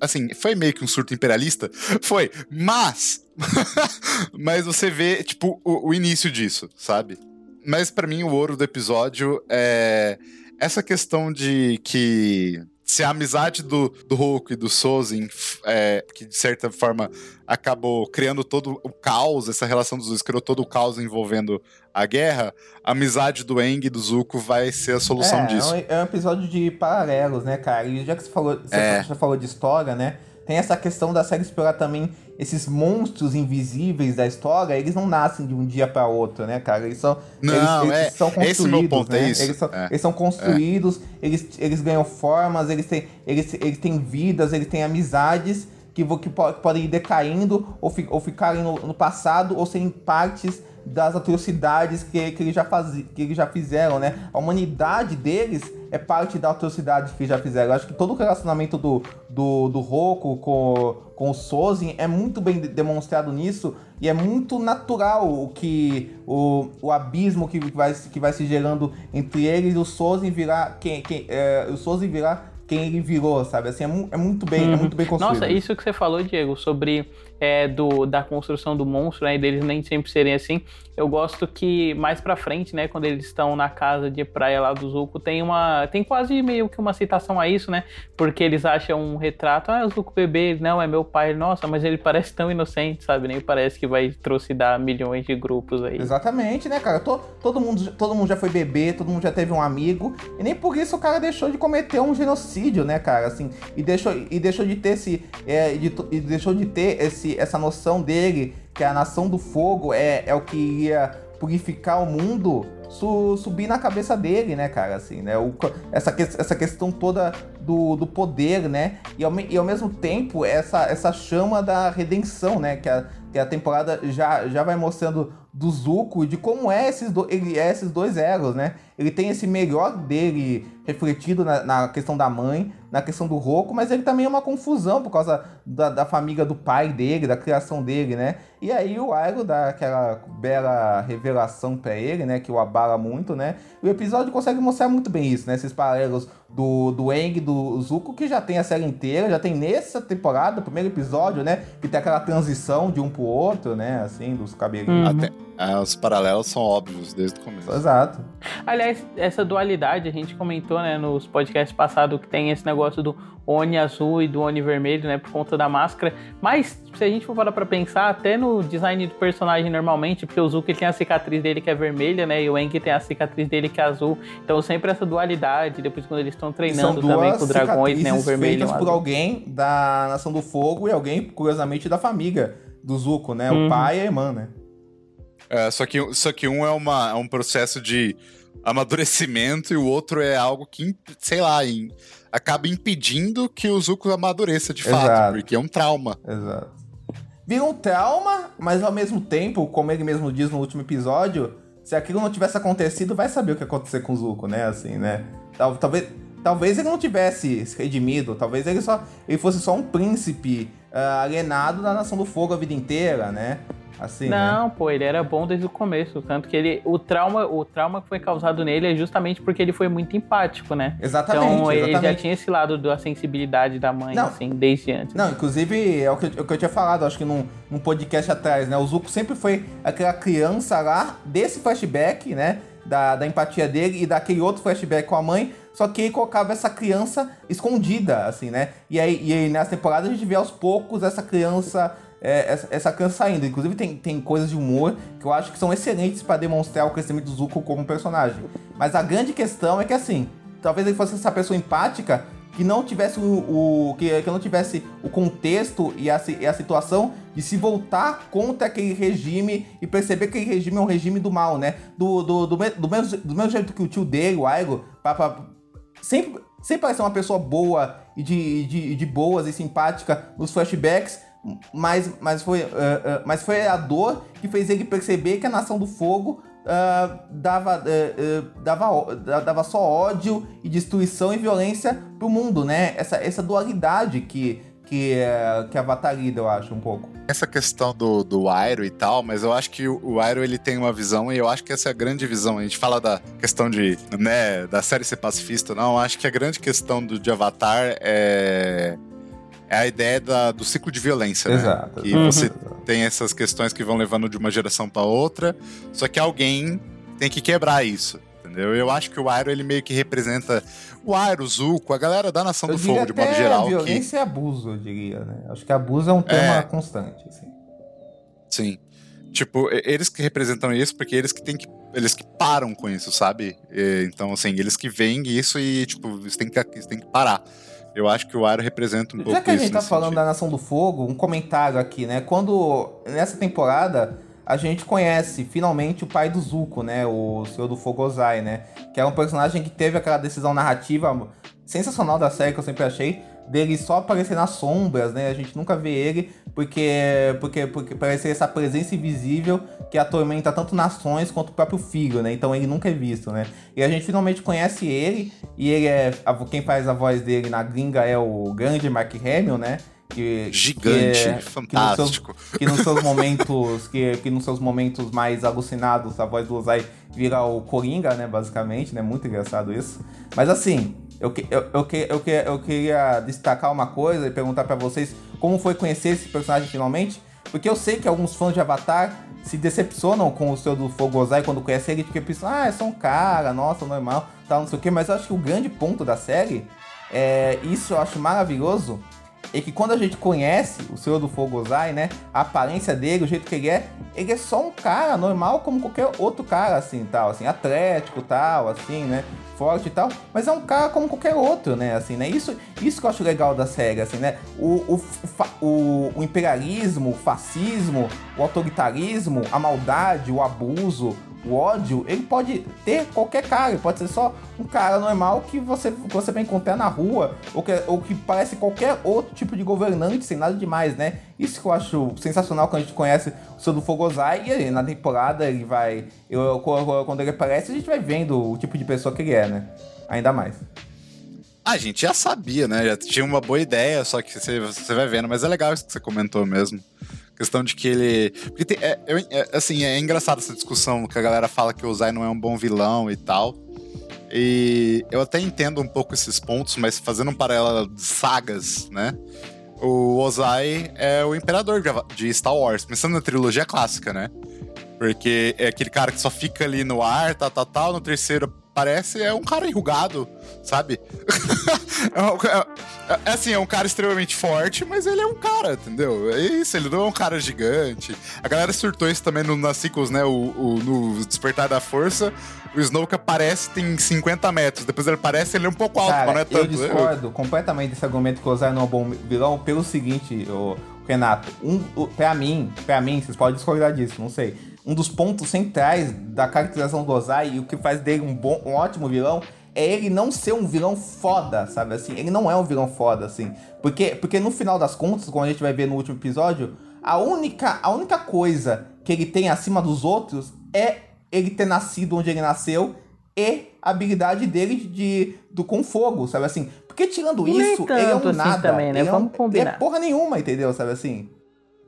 [SPEAKER 2] Assim, foi meio que um surto imperialista? Foi, mas. mas você vê, tipo, o, o início disso, sabe? Mas para mim, o ouro do episódio é essa questão de que se a amizade do, do Hulk e do Sozin, é, que de certa forma acabou criando todo o caos, essa relação dos dois criou todo o caos envolvendo a guerra, a amizade do Eng e do Zuko vai ser a solução
[SPEAKER 3] é,
[SPEAKER 2] disso.
[SPEAKER 3] É um, é um episódio de paralelos, né, cara? E já que você falou, você é. já falou de história, né? Tem essa questão da série explorar também esses monstros invisíveis da história, eles não nascem de um dia para outro, né, cara? Eles são,
[SPEAKER 2] não,
[SPEAKER 3] eles,
[SPEAKER 2] é,
[SPEAKER 3] eles são construídos,
[SPEAKER 2] esse meu ponto
[SPEAKER 3] né?
[SPEAKER 2] é isso.
[SPEAKER 3] Eles são,
[SPEAKER 2] é,
[SPEAKER 3] eles são construídos, é. eles, eles ganham formas, eles têm, eles, eles têm vidas, eles têm amizades que, que, que podem ir decaindo ou, fi, ou ficarem no, no, passado ou serem partes das atrocidades que, que, eles já faz, que eles já fizeram, né? A humanidade deles é parte da atrocidade que já fizeram. Eu acho que todo o relacionamento do, do, do Roku com, com o Sozin é muito bem demonstrado nisso e é muito natural o que o, o abismo que vai, que vai se gerando entre eles e o Sozin virar quem, quem é, o Sozin virar quem ele virou, sabe? Assim, é, é muito bem, é uhum. é muito bem construído.
[SPEAKER 1] Nossa, isso que você falou, Diego, sobre é, do, da construção do monstro, né, deles nem sempre serem assim. Eu gosto que mais pra frente, né, quando eles estão na casa de praia lá do Zuko, tem uma. Tem quase meio que uma citação a isso, né? Porque eles acham um retrato, ah, o Zuko bebê, não, é meu pai, nossa, mas ele parece tão inocente, sabe? Nem parece que vai trucidar milhões de grupos aí.
[SPEAKER 3] Exatamente, né, cara? Todo, todo, mundo, todo mundo já foi bebê, todo mundo já teve um amigo, e nem por isso o cara deixou de cometer um genocídio, né, cara? Assim, e deixou, e deixou de ter esse. É, de, e deixou de ter esse, essa noção dele que a nação do fogo é, é o que ia purificar o mundo, su, subir na cabeça dele, né, cara? Assim, né? O, essa, essa questão toda do, do poder, né? E ao, e ao mesmo tempo, essa, essa chama da redenção, né? Que a, que a temporada já, já vai mostrando do Zuko de como é esses, do, ele é esses dois egos, né? Ele tem esse melhor dele refletido na, na, questão da mãe, na questão do Roku, mas ele também é uma confusão por causa da, da família do pai dele, da criação dele, né? E aí o Airo dá aquela bela revelação para ele, né? Que o abala muito, né? O episódio consegue mostrar muito bem isso, né? Esses paralelos do, do Eng do Zuko, que já tem a série inteira, já tem nessa temporada, o primeiro episódio, né? Que tem aquela transição de um pro outro, né? Assim, dos cabelinhos.
[SPEAKER 2] Uhum. Até, é, os paralelos são óbvios desde o começo.
[SPEAKER 3] Exato.
[SPEAKER 1] Aliás, essa dualidade, a gente comentou, né, nos podcasts passados que tem esse negócio do Oni azul e do Oni vermelho, né, por conta da máscara. Mas, se a gente for parar pra pensar, até no design do personagem normalmente, porque o Zuko tem a cicatriz dele que é vermelha, né, e o Enki tem a cicatriz dele que é azul. Então, sempre essa dualidade, depois quando eles estão treinando também com dragões, né, um vermelho
[SPEAKER 3] feitas um por alguém da Nação do Fogo e alguém, curiosamente, da família do Zuko, né, uhum. o pai e a irmã, né.
[SPEAKER 2] É, só, que, só que um é, uma, é um processo de amadurecimento e o outro é algo que, sei lá, em, acaba impedindo que o Zuko amadureça de Exato. fato, porque é um trauma.
[SPEAKER 3] Exato. Vira um trauma, mas ao mesmo tempo, como ele mesmo diz no último episódio, se aquilo não tivesse acontecido, vai saber o que ia acontecer com o Zuko, né? Assim, né? Talvez, talvez ele não tivesse se redimido, talvez ele só ele fosse só um príncipe uh, alienado da Nação do Fogo a vida inteira, né? Assim,
[SPEAKER 1] né? não, né? pô, ele era bom desde o começo, tanto que ele o trauma, o trauma que foi causado nele é justamente porque ele foi muito empático, né?
[SPEAKER 3] Exatamente.
[SPEAKER 1] Então
[SPEAKER 3] ele
[SPEAKER 1] exatamente. já tinha esse lado da sensibilidade da mãe, não, assim, desde antes.
[SPEAKER 3] Não, inclusive é o que, eu, é o que eu tinha falado, acho que num, num podcast atrás, né? O Zuko sempre foi aquela criança lá desse flashback, né? Da, da empatia dele e daquele outro flashback com a mãe, só que ele colocava essa criança escondida, assim, né? E aí, e aí nessa temporada a gente vê aos poucos essa criança é, essa, essa saindo. Inclusive tem, tem coisas de humor que eu acho que são excelentes para demonstrar o crescimento do Zuko como personagem. Mas a grande questão é que assim, talvez ele fosse essa pessoa empática que não tivesse o, o que, que não tivesse o contexto e a, e a situação de se voltar contra aquele regime e perceber que aquele regime é um regime do mal, né? Do, do, do, do, mesmo, do mesmo jeito que o tio dele, o Aigo, pra, pra, sempre, sempre parece uma pessoa boa e de, de, de boas e simpática nos flashbacks, mas, mas, foi, uh, uh, mas foi a dor que fez ele perceber que a Nação do Fogo uh, dava, dava, dava só ódio e destruição e violência pro mundo, né? Essa, essa dualidade que, que, que Avatar lida, eu acho, um pouco.
[SPEAKER 2] Essa questão do, do Airo e tal, mas eu acho que o, o Airo ele tem uma visão e eu acho que essa é a grande visão. A gente fala da questão de, né, da série ser pacifista, não. Eu acho que a grande questão do, de Avatar é é a ideia da, do ciclo de violência, né?
[SPEAKER 3] Exato.
[SPEAKER 2] E uhum. você tem essas questões que vão levando de uma geração para outra, só que alguém tem que quebrar isso. Entendeu? Eu acho que o Airo ele meio que representa o Airo, o Zuko, a galera da Nação eu do Fogo, de modo geral.
[SPEAKER 3] Violência que... e abuso, eu diria, né? Acho que abuso é um tema é... constante, assim.
[SPEAKER 2] Sim. Tipo, eles que representam isso, porque eles que têm que. Eles que param com isso, sabe? Então, assim, eles que veem isso e, tipo, eles têm que, eles têm que parar. Eu acho que o Aro representa um Já pouco
[SPEAKER 3] Já que a gente tá falando sentido. da Nação do Fogo, um comentário aqui, né? Quando nessa temporada a gente conhece finalmente o pai do Zuko, né? O Senhor do Fogo Ozai, né? Que é um personagem que teve aquela decisão narrativa sensacional da série que eu sempre achei, dele só aparecer nas sombras, né? A gente nunca vê ele porque, porque, porque parece essa presença invisível que atormenta tanto nações quanto o próprio filho, né? Então ele nunca é visto, né? E a gente finalmente conhece ele, e ele é. Quem faz a voz dele na gringa é o grande Mark Hamill, né?
[SPEAKER 2] Que, Gigante, que é, fantástico.
[SPEAKER 3] Que nos, seus, que nos seus momentos, que, que nos seus momentos mais alucinados, a voz do Ozai vira o Coringa, né? Basicamente, né? Muito engraçado isso. Mas assim, eu, eu, eu, eu, eu queria destacar uma coisa e perguntar para vocês como foi conhecer esse personagem finalmente. Porque eu sei que alguns fãs de Avatar se decepcionam com o seu do Fogo Ozai quando conhece ele, porque pensam, ah, é só um cara, nossa, normal, tal, não sei o que. Mas eu acho que o grande ponto da série, é, isso eu acho maravilhoso, é que quando a gente conhece o Senhor do Fogo Ozai, né? A aparência dele, o jeito que ele é, ele é só um cara normal como qualquer outro cara, assim, tal, assim, atlético, tal, assim, né? Forte e tal, mas é um cara como qualquer outro, né? Assim, né? Isso, isso que eu acho legal da série, assim, né? O, o, o, o imperialismo, o fascismo, o autoritarismo, a maldade, o abuso, o ódio, ele pode ter qualquer cara, ele pode ser só um cara normal que você, que você vai encontrar na rua, ou que, ou que parece qualquer outro tipo de governante, sem nada demais, né? Isso que eu acho sensacional quando a gente conhece o Seu do Fogozai, e aí, na temporada ele vai. Eu, quando ele aparece, a gente vai vendo o tipo de pessoa que ele é, né? Ainda mais.
[SPEAKER 2] A gente já sabia, né? Já tinha uma boa ideia, só que você, você vai vendo, mas é legal isso que você comentou mesmo questão de que ele. Tem, é, é, assim, é engraçado essa discussão que a galera fala que o Zai não é um bom vilão e tal. E eu até entendo um pouco esses pontos, mas fazendo um paralelo de sagas, né? O Ozai é o imperador de Star Wars, pensando na trilogia clássica, né? Porque é aquele cara que só fica ali no ar, tal, tal, tal. No terceiro parece é um cara enrugado, sabe? É, é, é, assim, é um cara extremamente forte, mas ele é um cara, entendeu? É isso, ele não é um cara gigante. A galera surtou isso também no, nas sequels, né? O, o, no Despertar da Força. O Snoke aparece, tem 50 metros. Depois ele aparece, ele é um pouco alto,
[SPEAKER 3] cara,
[SPEAKER 2] mas não é tanto.
[SPEAKER 3] Eu discordo completamente desse argumento que o Ozai não é um bom vilão pelo seguinte, o Renato. Um, o, pra mim, pra mim, vocês podem discordar disso, não sei um dos pontos centrais da caracterização do Ozai e o que faz dele um, bom, um ótimo vilão é ele não ser um vilão foda, sabe assim? Ele não é um vilão foda, assim. Porque, porque no final das contas, como a gente vai ver no último episódio, a única, a única coisa que ele tem acima dos outros é ele ter nascido onde ele nasceu e a habilidade dele de, de do com fogo, sabe assim? Porque tirando isso, ele é um assim nada. Também, né? Ele, Vamos é um, combinar. ele é porra nenhuma, entendeu? Sabe assim?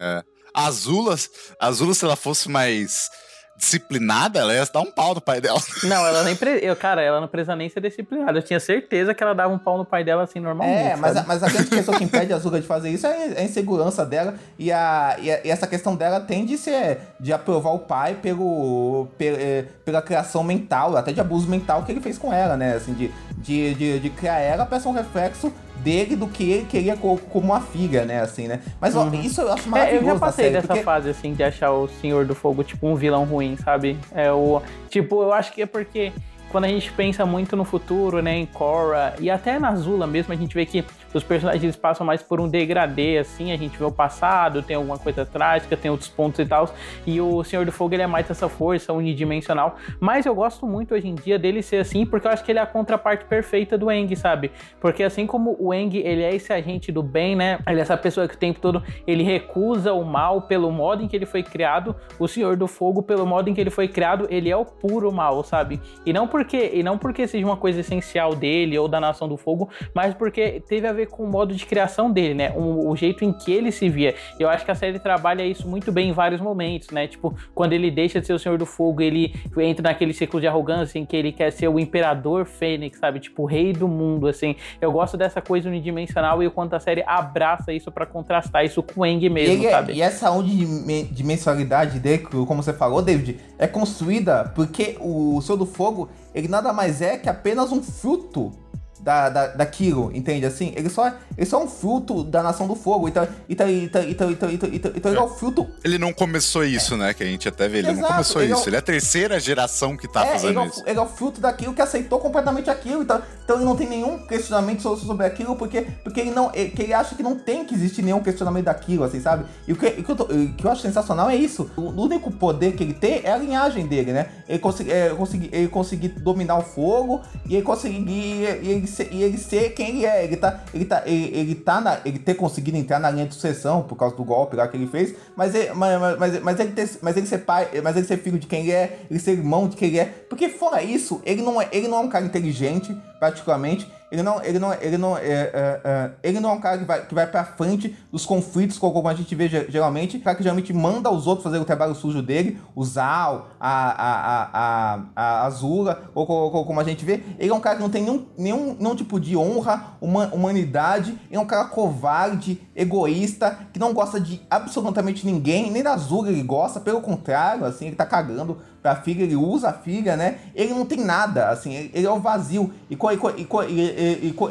[SPEAKER 2] É. A Azula, a Azula, se ela fosse mais disciplinada, ela ia dar um pau no pai dela.
[SPEAKER 1] Não, ela nem. Pre... Eu, cara, ela não precisa nem ser disciplinada. Eu tinha certeza que ela dava um pau no pai dela assim normalmente.
[SPEAKER 3] É, mas a, mas a grande questão que impede a Azula de fazer isso é a insegurança dela. E, a, e, a, e essa questão dela tende a ser de aprovar o pai pelo, é, pela criação mental, até de abuso mental que ele fez com ela, né? Assim, de, de, de, de criar ela pra ser um reflexo dele do que ele queria como uma filha, né, assim, né? Mas uhum. ó, isso eu acho maravilhoso.
[SPEAKER 1] É, eu já passei série, dessa porque... fase, assim, de achar o Senhor do Fogo, tipo, um vilão ruim, sabe? É o. Tipo, eu acho que é porque quando a gente pensa muito no futuro, né, em Korra e até na Zula mesmo, a gente vê que os personagens passam mais por um degradê, assim, a gente vê o passado, tem alguma coisa trágica, tem outros pontos e tal, e o Senhor do Fogo ele é mais essa força unidimensional, mas eu gosto muito hoje em dia dele ser assim, porque eu acho que ele é a contraparte perfeita do Eng, sabe? Porque assim como o Eng, ele é esse agente do bem, né, ele é essa pessoa que o tempo todo ele recusa o mal pelo modo em que ele foi criado, o Senhor do Fogo, pelo modo em que ele foi criado, ele é o puro mal, sabe? E não porque, e não porque seja uma coisa essencial dele ou da Nação do Fogo, mas porque teve a ver com o modo de criação dele, né? O, o, jeito em que ele se via. Eu acho que a série trabalha isso muito bem em vários momentos, né? Tipo, quando ele deixa de ser o Senhor do Fogo, ele entra naquele ciclo de arrogância em que ele quer ser o Imperador Fênix, sabe? Tipo, o rei do mundo, assim. Eu gosto dessa coisa unidimensional e o quanto a série abraça isso para contrastar isso com o Eng mesmo,
[SPEAKER 3] e, é,
[SPEAKER 1] sabe?
[SPEAKER 3] E essa unidimensionalidade dele, como você falou, David, é construída porque o Senhor do Fogo, ele nada mais é que apenas um fruto da, da, daquilo, entende? Assim, ele só, ele só é um fruto da Nação do Fogo. Então, então, então, então, então, então, então, então ele é o fruto.
[SPEAKER 2] Ele não começou isso, é. né? Que a gente até vê. Ele Exato, não começou ele isso. É o... Ele é a terceira geração que tá é, fazendo
[SPEAKER 3] ele
[SPEAKER 2] isso.
[SPEAKER 3] É o, ele é o fruto daquilo que aceitou completamente aquilo. Então, então ele não tem nenhum questionamento sobre aquilo, porque, porque ele não. Ele, ele acha que não tem que existir nenhum questionamento daquilo, assim, sabe? E o que, o que, eu, tô, o que eu acho sensacional é isso. O, o, único poder que ele tem é a linhagem dele, né? Ele conseguir, é, ele conseguir dominar o fogo e ele conseguir. Ele ele ser, e ele ser quem ele é. Ele tá, ele tá, ele, ele tá na, ele ter conseguido entrar na linha de sucessão por causa do golpe lá que ele fez, mas ele, mas, mas, mas, ele, ter, mas ele ser pai, mas ele ser filho de quem ele é, ele ser irmão de quem ele é. Porque fora isso, ele não é, ele não é um cara inteligente, particularmente. Ele não, ele não, ele não, é, é, é, ele não é um cara que vai, que vai pra frente dos conflitos, como a gente vê geralmente. O cara que geralmente manda os outros fazer o trabalho sujo dele, o Zal, a, a, a, a, Azula, ou, ou, como a gente vê. Ele é um cara que não tem nenhum, nenhum, nenhum tipo de honra, uma, humanidade. Ele é um cara covarde, egoísta, que não gosta de absolutamente ninguém, nem da Azula ele gosta, pelo contrário, assim, ele tá cagando pra filha, ele usa a filha, né? Ele não tem nada, assim, ele, é o vazio. E, e, e, e,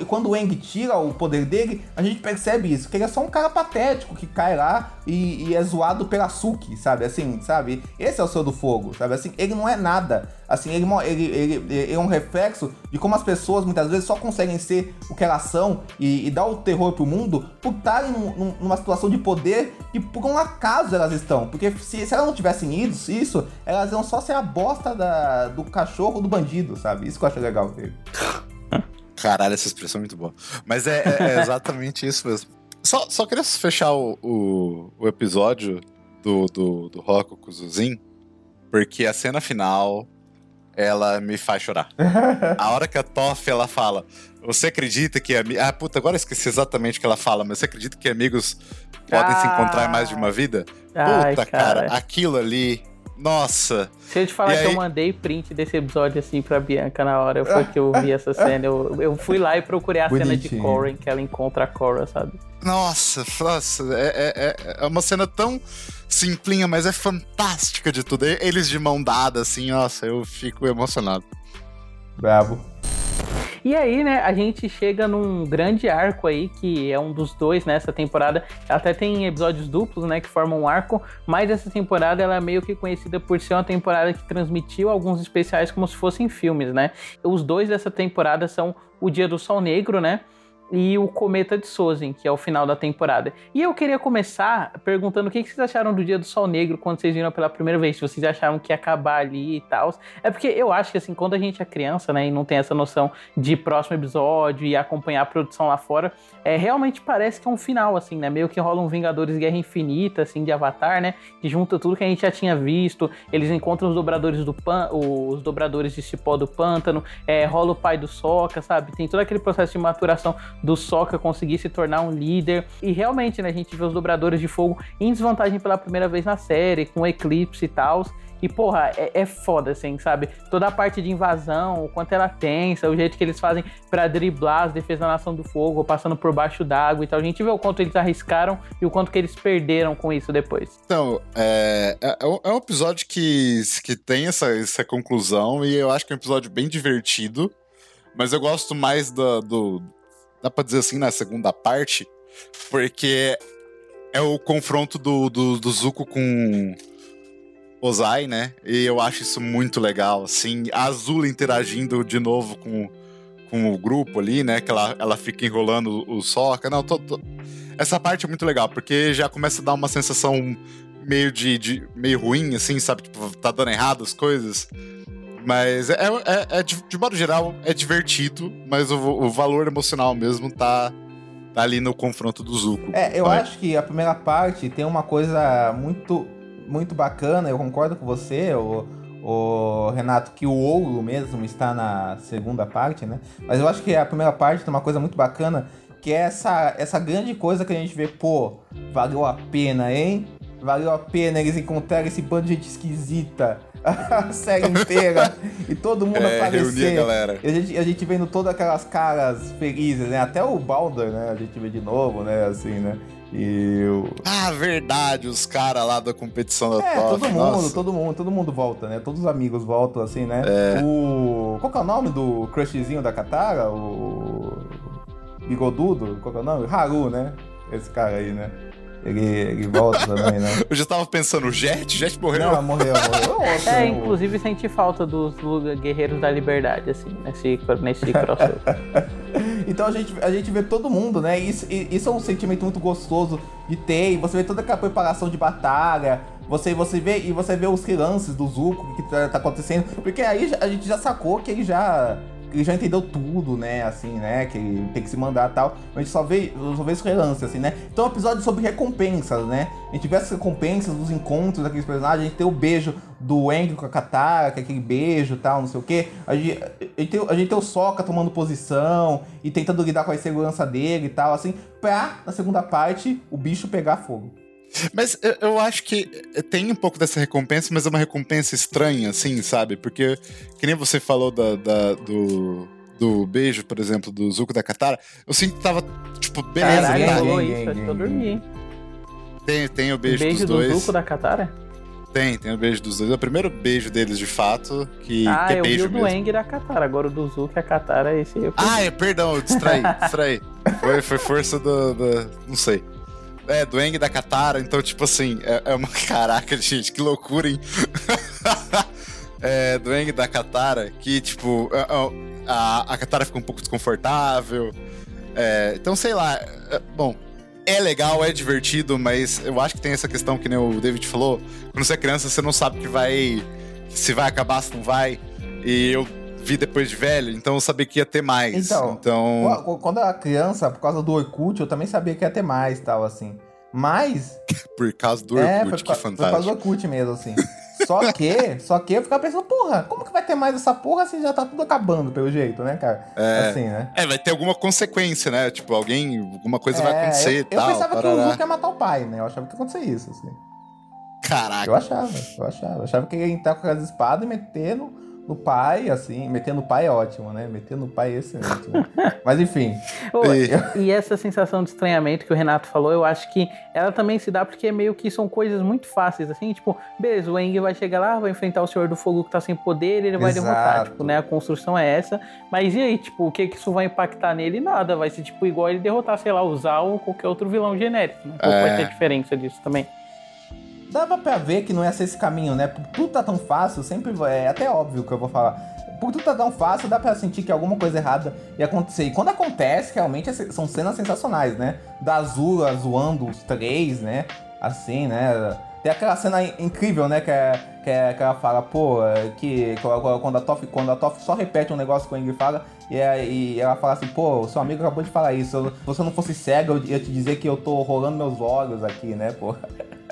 [SPEAKER 3] quando o Eng tira o poder dele, a gente percebe isso, que ele é só um cara patético que cai lá e, é zoado pela Suki, sabe? Assim, sabe? Esse é o Senhor do Fogo, sabe? Assim, ele não é nada. Assim, ele, ele, ele, ele, é um reflexo de como as pessoas muitas vezes só conseguem ser o que elas são e, e dar o terror pro mundo por estarem num, numa situação de poder que por um acaso elas estão. Porque se, se elas não tivessem ido, isso, elas iam só ser a bosta da, do cachorro do bandido, sabe? Isso que eu acho legal dele.
[SPEAKER 2] Caralho, essa expressão é muito boa. Mas é, é, é exatamente isso mesmo. Só, só queria fechar o, o, o episódio do, do, do Rocco com o Zuzin, porque a cena final ela me faz chorar. a hora que a Toff ela fala, você acredita que ah puta agora eu esqueci exatamente o que ela fala, mas você acredita que amigos podem ah. se encontrar mais de uma vida? Ai, puta cara. cara, aquilo ali nossa.
[SPEAKER 1] Se eu te falar e que aí... eu mandei print desse episódio assim pra Bianca na hora, foi que eu vi essa cena. Eu, eu fui lá e procurei a Bonitinho. cena de Corin, que ela encontra a Cora, sabe?
[SPEAKER 2] Nossa, nossa, é, é, é uma cena tão simplinha, mas é fantástica de tudo. Eles de mão dada, assim, nossa, eu fico emocionado.
[SPEAKER 3] Bravo.
[SPEAKER 1] E aí, né, a gente chega num grande arco aí, que é um dos dois nessa temporada. Até tem episódios duplos, né, que formam um arco, mas essa temporada ela é meio que conhecida por ser uma temporada que transmitiu alguns especiais como se fossem filmes, né? Os dois dessa temporada são o Dia do Sol Negro, né? E o Cometa de Sozin, que é o final da temporada. E eu queria começar perguntando o que vocês acharam do Dia do Sol Negro quando vocês viram pela primeira vez, se vocês acharam que ia acabar ali e tal. É porque eu acho que assim, quando a gente é criança, né, e não tem essa noção de próximo episódio e acompanhar a produção lá fora, é realmente parece que é um final assim, né? Meio que rola um Vingadores Guerra Infinita assim de Avatar, né? Que junta tudo que a gente já tinha visto, eles encontram os dobradores do pan, os dobradores de cipó do pântano, é, rola o pai do Soca, sabe? Tem todo aquele processo de maturação do Sokka conseguir se tornar um líder. E realmente, né, a gente vê os dobradores de fogo em desvantagem pela primeira vez na série, com eclipse e tal. E, porra, é, é, foda, assim, sabe? Toda a parte de invasão, o quanto ela tensa, o jeito que eles fazem para driblar as defesas da Nação do Fogo, passando por baixo d'água e tal. A gente vê o quanto eles arriscaram e o quanto que eles perderam com isso depois.
[SPEAKER 2] Então, é, é, é um episódio que, que tem essa, essa conclusão e eu acho que é um episódio bem divertido. Mas eu gosto mais do, do, dá pra dizer assim, na segunda parte, porque é o confronto do, do, do Zuko com Ozai, né? E eu acho isso muito legal, assim. A Azula interagindo de novo com, com o grupo ali, né? Que ela, ela fica enrolando o Sokka. Não, tô, tô... Essa parte é muito legal, porque já começa a dar uma sensação meio de, de meio ruim, assim, sabe? Tipo, tá dando errado as coisas. Mas é, é, é de, de, modo geral, é divertido, mas o, o, valor emocional mesmo tá, tá ali no confronto do Zuko.
[SPEAKER 3] É, eu acho que a primeira parte tem uma coisa muito, muito bacana, eu concordo com você, o, o Renato, que o ouro mesmo está na segunda parte, né? Mas eu acho que a primeira parte tem uma coisa muito bacana, que é essa, essa grande coisa que a gente vê, pô, valeu a pena, hein? Valeu a pena eles encontrarem esse bando de gente esquisita a série inteira e todo mundo é, aparecer. A, galera. E a, gente, a gente vendo todas aquelas caras felizes, né? Até o Baldur, né? A gente vê de novo, né? Assim, né? E eu...
[SPEAKER 2] Ah, verdade, os caras lá da competição da
[SPEAKER 3] é, todo mundo, Nossa. todo mundo, todo mundo volta, né? Todos os amigos voltam, assim, né? É. O... Qual que é o nome do crushzinho da Katara? O... Bigodudo? Qual que é o nome? Haru, né? Esse cara aí, né? Ele, ele volta também, né?
[SPEAKER 2] Eu já tava pensando, Jet? Jet morreu?
[SPEAKER 3] Não, morreu, morreu.
[SPEAKER 1] Ótimo. É, inclusive senti falta dos Guerreiros da Liberdade, assim, nesse, nesse crossover.
[SPEAKER 3] então a gente, a gente vê todo mundo, né? Isso, isso é um sentimento muito gostoso de ter. E você vê toda aquela preparação de batalha. Você, você vê e você vê os relances do Zuko que tá, tá acontecendo. Porque aí a gente já sacou que ele já ele já entendeu tudo, né? Assim, né? Que tem que se mandar e tal. Mas a gente só vê, só vê esse relance, assim, né? Então é um episódio sobre recompensas, né? A gente vê as recompensas dos encontros daqueles personagens. A gente tem o beijo do Eng com a Katara, que é aquele beijo e tal, não sei o quê. A gente, a gente tem o Sokka tomando posição e tentando lidar com a insegurança dele e tal, assim, pra, na segunda parte, o bicho pegar fogo.
[SPEAKER 2] Mas eu, eu, acho que tem um pouco dessa recompensa, mas é uma recompensa estranha, assim, sabe? Porque, que nem você falou da, da do, do beijo, por exemplo, do Zuko da Katara, eu sinto que tava, tipo, beleza.
[SPEAKER 1] Caralho, tá? falou isso, acho que eu dormi.
[SPEAKER 2] Tem, tem o beijo,
[SPEAKER 1] beijo
[SPEAKER 2] dos dois.
[SPEAKER 1] do Zuko da Katara?
[SPEAKER 2] Tem, tem o beijo dos dois. É o primeiro beijo deles, de fato, que,
[SPEAKER 1] ah,
[SPEAKER 2] que é
[SPEAKER 1] eu
[SPEAKER 2] beijo
[SPEAKER 1] vi o do
[SPEAKER 2] mesmo.
[SPEAKER 1] Eng da Katara, agora o do Zuko e a Katara, esse aí eu
[SPEAKER 2] Ah, é, perdão, eu distraí, distraí. Foi, foi força do, do... não sei. É, do da Katara, então, tipo assim, é, é uma. Caraca, gente, que loucura, hein? é, do da Katara, que, tipo, a, a, a Katara fica um pouco desconfortável. É, então, sei lá. É, bom, é legal, é divertido, mas eu acho que tem essa questão que nem o David falou. Quando você é criança, você não sabe que vai. Se vai acabar, se não vai. E eu vi depois de velho, então eu sabia que ia ter mais.
[SPEAKER 3] Então,
[SPEAKER 2] então...
[SPEAKER 3] quando eu era criança, por causa do Orkut, eu também sabia que ia ter mais tal, assim. Mas.
[SPEAKER 2] por causa do Orkut,
[SPEAKER 3] é, foi,
[SPEAKER 2] que fantástico.
[SPEAKER 3] Por causa do Orkut mesmo, assim. só que, só que eu ficava pensando, porra, como que vai ter mais essa porra assim já tá tudo acabando, pelo jeito, né, cara?
[SPEAKER 2] É,
[SPEAKER 3] assim, né?
[SPEAKER 2] É, vai ter alguma consequência, né? Tipo, alguém, alguma coisa é, vai acontecer
[SPEAKER 3] eu,
[SPEAKER 2] e tal.
[SPEAKER 3] Eu pensava
[SPEAKER 2] parará.
[SPEAKER 3] que o Zuko ia matar o pai, né? Eu achava que ia acontecer isso, assim.
[SPEAKER 2] Caraca.
[SPEAKER 3] Eu achava, eu achava. Eu achava que ia entrar com as espadas e meter no, no pai, assim. Meter no pai é ótimo, né? Meter no pai é excelente. Né? Mas enfim.
[SPEAKER 1] Oh, e... e essa sensação de estranhamento que o Renato falou, eu acho que ela também se dá porque meio que são coisas muito fáceis, assim. Tipo, beleza, o Eng vai chegar lá, vai enfrentar o Senhor do Fogo que tá sem poder, ele vai
[SPEAKER 3] Exato.
[SPEAKER 1] derrotar. Tipo, né? A construção é essa. Mas e aí, tipo, o que que isso vai impactar nele? Nada. Vai ser, tipo, igual ele derrotar, sei lá, o Zal ou qualquer outro vilão genérico. Né? Qual
[SPEAKER 2] É.
[SPEAKER 1] vai ter diferença disso também?
[SPEAKER 3] Dava pra ver que não ia ser esse caminho, né? Por tudo tá tão fácil, sempre. É até óbvio que eu vou falar. Por tudo tá tão fácil, dá pra sentir que alguma coisa errada ia acontecer. E quando acontece, realmente são cenas sensacionais, né? Da Azula zoando os três, né? Assim, né? Tem aquela cena in- incrível, né? Que, é, que, é, que ela fala, pô, é, que quando a Toff, quando a Toff só repete um negócio que o Eng fala, e, é- e ela fala assim, pô, seu amigo acabou de falar isso. Se você não fosse cego, eu ia te dizer que eu tô rolando meus olhos aqui, né, pô?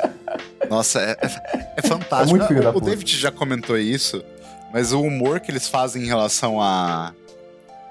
[SPEAKER 2] Nossa, é, é- é fantástico.
[SPEAKER 3] É muito filho
[SPEAKER 2] o, o. David já comentou isso, mas o humor que eles fazem em relação a.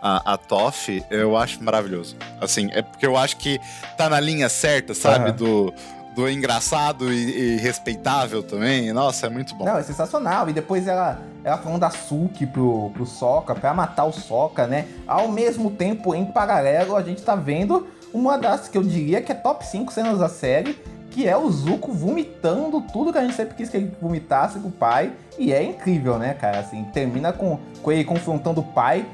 [SPEAKER 2] A, a Toff, eu acho maravilhoso. Assim, é porque eu acho que tá na linha certa, sabe?
[SPEAKER 3] Aham.
[SPEAKER 2] Do, do engraçado e, e respeitável também. Nossa, é muito bom.
[SPEAKER 3] Não, é sensacional. E depois ela, ela falando da Suki pro, pro Sokka, pra matar o Sokka, né? Ao mesmo tempo, em paralelo, a gente tá vendo uma das que eu diria que é top 5 cenas da série, que é o Zuko vomitando tudo que a gente sempre quis que ele vomitasse com o pai. E é incrível, né, cara? Assim, termina com, com ele confrontando o pai,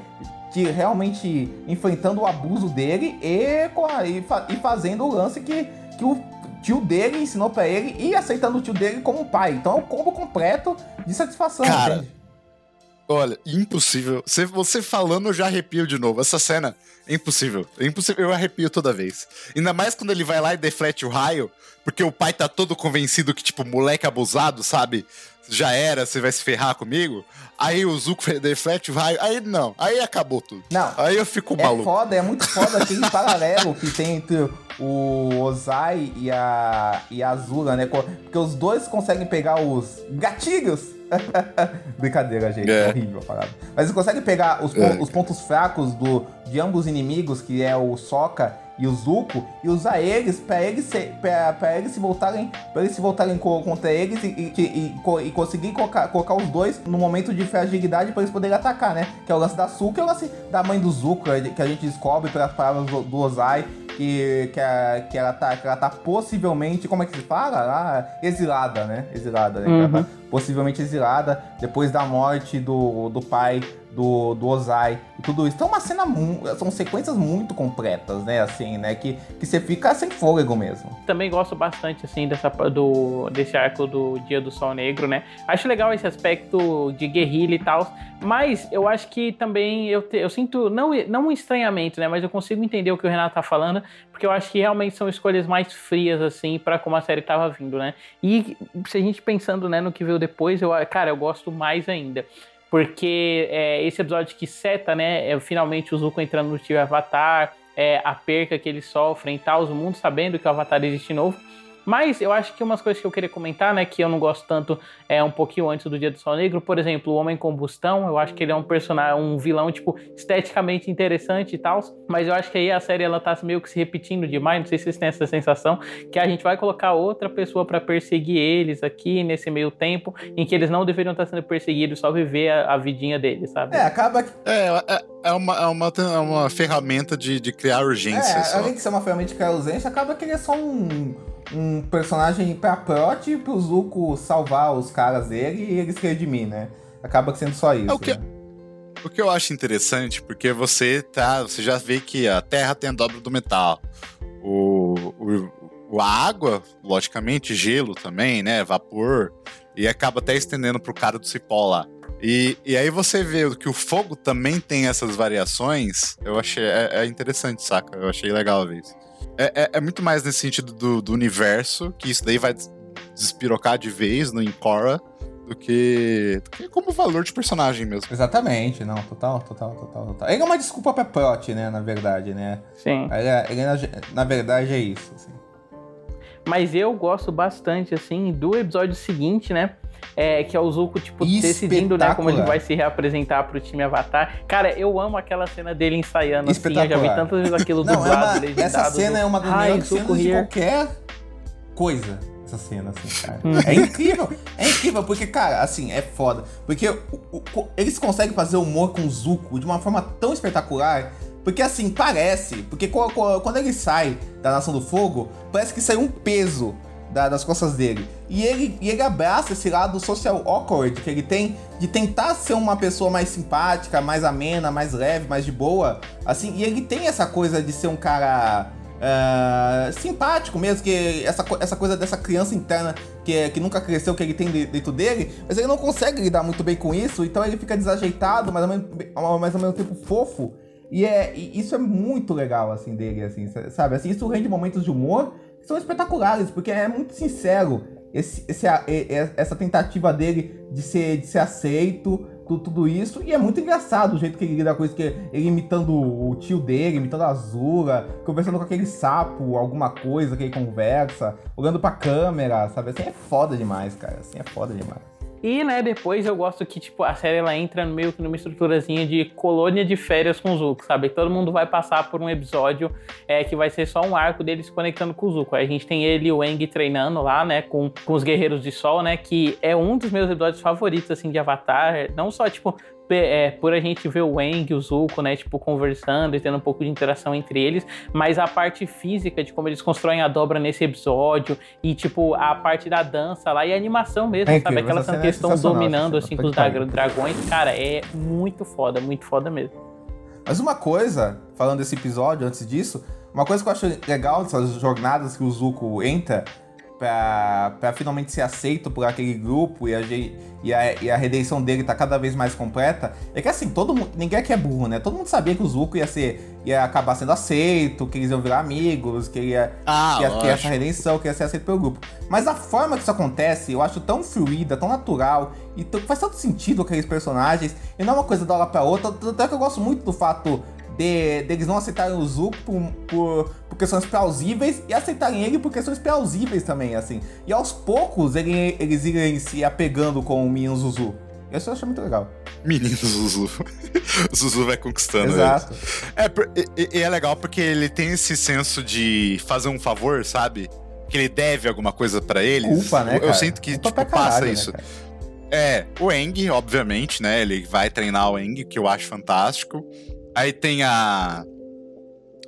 [SPEAKER 3] que realmente enfrentando o abuso dele e, e, e fazendo o lance que, que o tio dele ensinou pra ele e aceitando o tio dele como pai. Então é um combo completo de satisfação,
[SPEAKER 2] Cara,
[SPEAKER 3] entende?
[SPEAKER 2] Olha, impossível. Você, você falando, eu já arrepio de novo. Essa cena é impossível. É impossível. Eu arrepio toda vez. Ainda mais quando ele vai lá e deflete o raio, porque o pai tá todo convencido que, tipo, moleque abusado, sabe? Já era, você vai se ferrar comigo. Aí o Zuko o raio. Aí não. Aí acabou tudo.
[SPEAKER 3] Não.
[SPEAKER 2] Aí eu fico
[SPEAKER 3] É
[SPEAKER 2] maluco.
[SPEAKER 3] foda, é muito foda aquele paralelo que tem entre o Ozai e a, e a Azula, né? Porque os dois conseguem pegar os gatilhos. Brincadeira, gente. É.
[SPEAKER 2] É.
[SPEAKER 3] horrível a parada. Mas eles conseguem pegar os, pon-
[SPEAKER 2] É.
[SPEAKER 3] os pontos fracos do, de ambos os inimigos, que é o Sokka e o Zuko, e usar eles pra eles se, pra, pra eles se voltarem. Pra eles se voltarem co- contra eles e, e, e- e co- conseguir colocar, colocar os dois no momento de fragilidade pra eles poderem atacar, né? Que é o lance da Suka e o lance da mãe do Zuko, que a gente descobre pelas palavras do, do Ozai. Que, que, a- que, ela tá, que ela tá possivelmente, como é que se fala? lá? exilada, né? Exilada, né? Que ela
[SPEAKER 1] Uhum.
[SPEAKER 3] tá possivelmente exilada depois da morte do, do pai do, do Ozai e tudo isso. Então é uma cena, são sequências muito completas, né? Assim, né? Que, que você fica sem fôlego mesmo.
[SPEAKER 1] Também gosto bastante, assim, dessa, do, desse arco do Dia do Sol Negro, né? Acho legal esse aspecto de guerrilha e tal, mas eu acho que também eu, te- eu sinto, não, não um estranhamento, né? Mas eu consigo entender o que o Renato tá falando, porque eu acho que realmente são escolhas mais frias, assim, para como a série tava vindo, né? E se a gente pensando, né, no que veio depois, eu, cara, eu gosto mais ainda. Porque é, esse episódio que seta, né, é finalmente o Zuko entrando no tio Avatar, é, a perca que eles sofrem e tal, o mundo sabendo que o Avatar existe novo. Mas eu acho que umas coisas que eu queria comentar, né, que eu não gosto tanto é um pouquinho antes do Dia do Sol Negro, por exemplo, o Homem Combustão, eu acho que ele é um personagem, um vilão tipo esteticamente interessante e tal, mas eu acho que aí a série ela tá meio que se repetindo demais, não sei se vocês têm essa sensação que a gente vai colocar outra pessoa para perseguir eles aqui nesse meio tempo em que eles não deveriam estar sendo perseguidos, só viver a, a vidinha deles, sabe?
[SPEAKER 3] É, acaba que
[SPEAKER 2] É, é, é uma, é uma, é uma ferramenta de, de criar urgência.
[SPEAKER 3] É,
[SPEAKER 2] só.
[SPEAKER 3] além de ser uma ferramenta de criar urgência, acaba que ele é só um, um personagem pra prot pro Zuko salvar os caras dele e eles redimir, né? Acaba sendo só isso.
[SPEAKER 2] É o que-
[SPEAKER 3] né?
[SPEAKER 2] O que eu acho interessante, porque você tá. Você já vê que a Terra tem a dobra do metal. O, o, o- a água, logicamente, gelo também, né? Vapor. E acaba até estendendo pro cara do cipó lá. E, e aí você vê que o fogo também tem essas variações. Eu achei é, é interessante, saca? Eu achei legal ver isso. É, é- é muito mais nesse sentido do, do universo, que isso daí vai des- despirocar de vez no Incora, do que, do que como valor de personagem mesmo.
[SPEAKER 3] Exatamente, não, total, total, total, total. Ele é uma desculpa pra prot, né, na verdade, né?
[SPEAKER 1] Sim.
[SPEAKER 3] Ele, é- ele, na, na verdade, é isso, assim.
[SPEAKER 1] Mas eu gosto bastante, assim, do episódio seguinte, né? É, que é o Zuko, tipo, decidindo, né, como ele vai se reapresentar pro time Avatar. Cara, eu amo aquela cena dele ensaiando, assim. Eu já vi tantas vezes aquilo
[SPEAKER 3] Não, é
[SPEAKER 1] dublado,
[SPEAKER 3] uma,
[SPEAKER 1] legendado.
[SPEAKER 3] essa cena é uma das melhores cenas de qualquer coisa. Essa cena, assim, cara.
[SPEAKER 1] Uhum.
[SPEAKER 3] É incrível. É incrível, porque, cara, assim, é foda. Porque o- o- eles conseguem fazer humor com o Zuko de uma forma tão espetacular. Porque, assim, parece. Porque quando ele sai da Nação do Fogo, parece que sai um peso da- das costas dele. E ele, e ele abraça esse lado social awkward que ele tem de tentar ser uma pessoa mais simpática, mais amena, mais leve, mais de boa. Assim, e ele tem essa coisa de ser um cara ah, simpático mesmo, que essa, essa coisa dessa criança interna que, que nunca cresceu, que ele tem de- dentro dele, mas ele não consegue lidar muito bem com isso, então ele fica desajeitado, mas ao mesmo, mas ao mesmo tempo fofo. E, é, e isso é muito legal, assim, dele, assim, sabe? Assim, isso rende momentos de humor são espetaculares, porque é muito sincero esse, esse, essa tentativa dele de ser, de ser aceito, tu- tudo isso. E é muito engraçado o jeito que ele lida com isso, que ele imitando o tio dele, imitando a Azura, conversando com aquele sapo, alguma coisa que ele conversa, olhando pra câmera, sabe? Assim, é foda demais, cara. Assim, é foda demais.
[SPEAKER 1] E, né, depois eu gosto que, tipo, a série ela entra meio que numa estruturazinha de colônia de férias com o Zuko, sabe? Todo mundo vai passar por um episódio é, que vai ser só um arco deles se conectando com o Zuko. Aí a gente tem ele e o Aang treinando lá, né, com, com os Guerreiros de Sol, né, que é um dos meus episódios favoritos, assim, de Avatar. Não só, tipo, é, por a gente ver o Aang e o Zuko, né, tipo, conversando e tendo um pouco de interação entre eles, mas a parte física de como eles constroem a dobra nesse episódio e, tipo, a parte da dança lá e a animação mesmo,
[SPEAKER 3] É
[SPEAKER 1] sabe?
[SPEAKER 3] incrível,
[SPEAKER 1] Aquela
[SPEAKER 3] essa
[SPEAKER 1] cena que
[SPEAKER 3] é
[SPEAKER 1] estão dominando, assim, com os dragões. Cara, é muito foda, muito foda mesmo.
[SPEAKER 3] Mas uma coisa, falando desse episódio, antes disso, uma coisa que eu acho legal dessas jornadas que o Zuko entra pra, pra finalmente ser aceito por aquele grupo e a, e, a, e a redenção dele tá cada vez mais completa, é que assim, todo mundo, ninguém aqui é burro, né? Todo mundo sabia que o Zuko ia ser, ia acabar sendo aceito, que eles iam virar amigos, que ele ia,
[SPEAKER 2] Ah,
[SPEAKER 3] ia ter essa redenção, que ia ser aceito pelo grupo. Mas a forma que isso acontece, eu acho tão fluida, tão natural, e faz tanto sentido aqueles personagens, e não é uma coisa da hora pra outra, tanto é que eu gosto muito do fato de, deles não aceitarem o Zuko por, por, por questões plausíveis e aceitarem ele por questões plausíveis também, assim. E aos poucos ele- eles irem se apegando com o menino Zuzu. Isso eu acho muito legal.
[SPEAKER 2] Menino Zuzu. o Zuzu vai conquistando
[SPEAKER 3] Exato.
[SPEAKER 2] eles. É, e, e- é legal porque ele tem esse senso de fazer um favor, sabe? Que ele deve alguma coisa pra eles.
[SPEAKER 3] Culpa, né,
[SPEAKER 2] Eu, sinto que, tipo, passa
[SPEAKER 3] caralho, né,
[SPEAKER 2] isso.
[SPEAKER 3] cara?
[SPEAKER 2] É, o Eng, obviamente, né? Ele vai treinar o Eng, que eu acho fantástico. Aí tem a.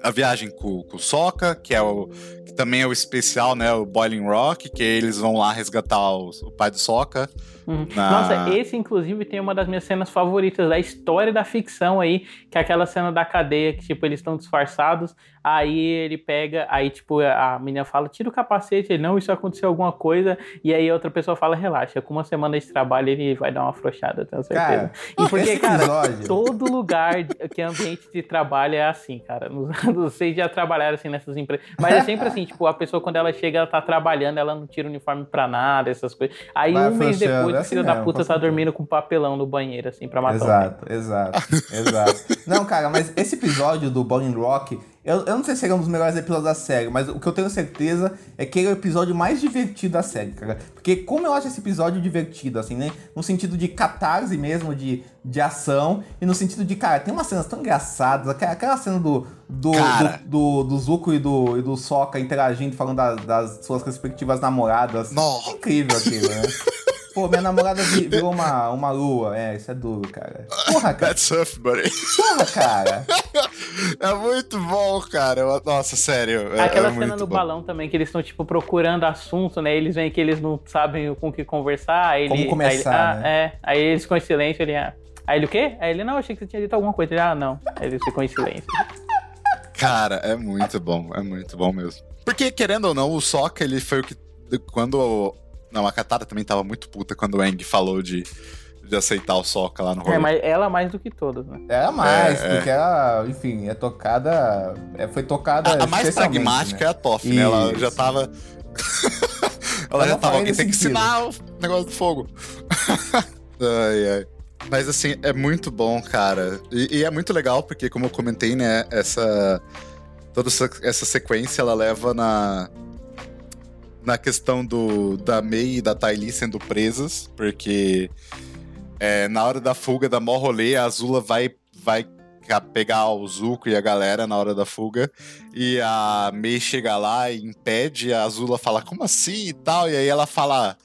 [SPEAKER 2] A viagem com, com o Sokka, que é o. Que também é o especial, né? O Boiling Rock, que eles vão lá resgatar o, o pai do Sokka.
[SPEAKER 1] Uhum.
[SPEAKER 2] Na-
[SPEAKER 1] Nossa, esse inclusive tem uma das minhas cenas favoritas da história da ficção aí, que é aquela cena da cadeia que tipo eles estão disfarçados, aí ele pega, aí tipo a menina fala: "Tira o capacete". Ele: "Não, isso aconteceu alguma coisa". E aí outra pessoa fala: "Relaxa, com uma semana de trabalho ele vai dar uma afrouxada, tenho certeza".
[SPEAKER 3] Cara,
[SPEAKER 1] e porque, cara,
[SPEAKER 3] episódio-
[SPEAKER 1] todo lugar que é ambiente de trabalho é assim, cara. Não não sei se já trabalharam assim nessas empresas, mas é sempre assim, tipo, a pessoa quando ela chega, ela tá trabalhando, ela não tira o uniforme pra nada, essas coisas. Aí
[SPEAKER 3] Vai
[SPEAKER 1] um mês depois
[SPEAKER 3] assim
[SPEAKER 1] filho
[SPEAKER 3] mesmo,
[SPEAKER 1] da puta tá dormindo com papelão no banheiro, assim, pra matar
[SPEAKER 3] Exato, exato, exato. Não, cara, mas esse episódio do Bowling Rock, eu, eu não sei se ele é um dos melhores episódios da série, mas o que eu tenho certeza é que ele é o episódio mais divertido da série, cara. Porque como eu acho esse episódio divertido, assim, né? No sentido de catarse mesmo, de, de ação, e no sentido de, cara, tem umas cenas tão engraçadas, aquela, aquela cena do, do,
[SPEAKER 2] Cara.
[SPEAKER 3] do, do, do Zuko e do, e do Sokka interagindo, falando da- das suas respectivas namoradas.
[SPEAKER 2] Nossa.
[SPEAKER 3] É incrível aquilo, né? Pô, minha namorada vi- virou uma, uma lua. É, isso é duro, cara. Porra, cara.
[SPEAKER 2] That's tough, buddy.
[SPEAKER 3] Porra, cara.
[SPEAKER 2] É muito bom, cara. Nossa, sério. É,
[SPEAKER 1] Aquela
[SPEAKER 2] é
[SPEAKER 1] cena
[SPEAKER 2] muito
[SPEAKER 1] no
[SPEAKER 2] bom.
[SPEAKER 1] balão também, que eles estão, tipo, procurando assunto, né? Eles veem que eles não sabem com o que conversar. Aí
[SPEAKER 3] Como
[SPEAKER 1] ele,
[SPEAKER 3] começar,
[SPEAKER 1] aí, ele- ah,
[SPEAKER 3] né?
[SPEAKER 1] É. Aí eles ficam em silêncio, ele. Ah. Aí ele o quê? Aí ele, não, achei que você tinha dito alguma coisa. Ele, ah, não. Aí eles ficam em silêncio.
[SPEAKER 2] Cara, é muito bom. É muito bom mesmo. Porque, querendo ou não, o Sokka, ele foi o que. Quando. Não, a Katara também tava muito puta quando o Eng falou de, de aceitar o Sokka lá no rolê.
[SPEAKER 1] É, mas ela mais do que todos, né?
[SPEAKER 3] Era mais,
[SPEAKER 2] É, é.
[SPEAKER 3] porque ela, enfim, é tocada. é, foi tocada.
[SPEAKER 2] A, a mais pragmática
[SPEAKER 3] né?
[SPEAKER 2] é a Toff, né? Ela já tava. ela já tava. Alguém tem que ensinar o negócio do fogo. ai, ai. Mas assim, é muito bom, cara. E, e é muito legal, porque, como eu comentei, né, essa. Toda essa, essa sequência ela leva na. Na questão do da Mei e da Ty Lee sendo presas, porque é, na hora da fuga da mó rolê, a Azula vai, vai pegar o Zuko e a galera na hora da fuga. E a Mei chega lá e impede, a Azula fala, como assim e tal? E aí ela fala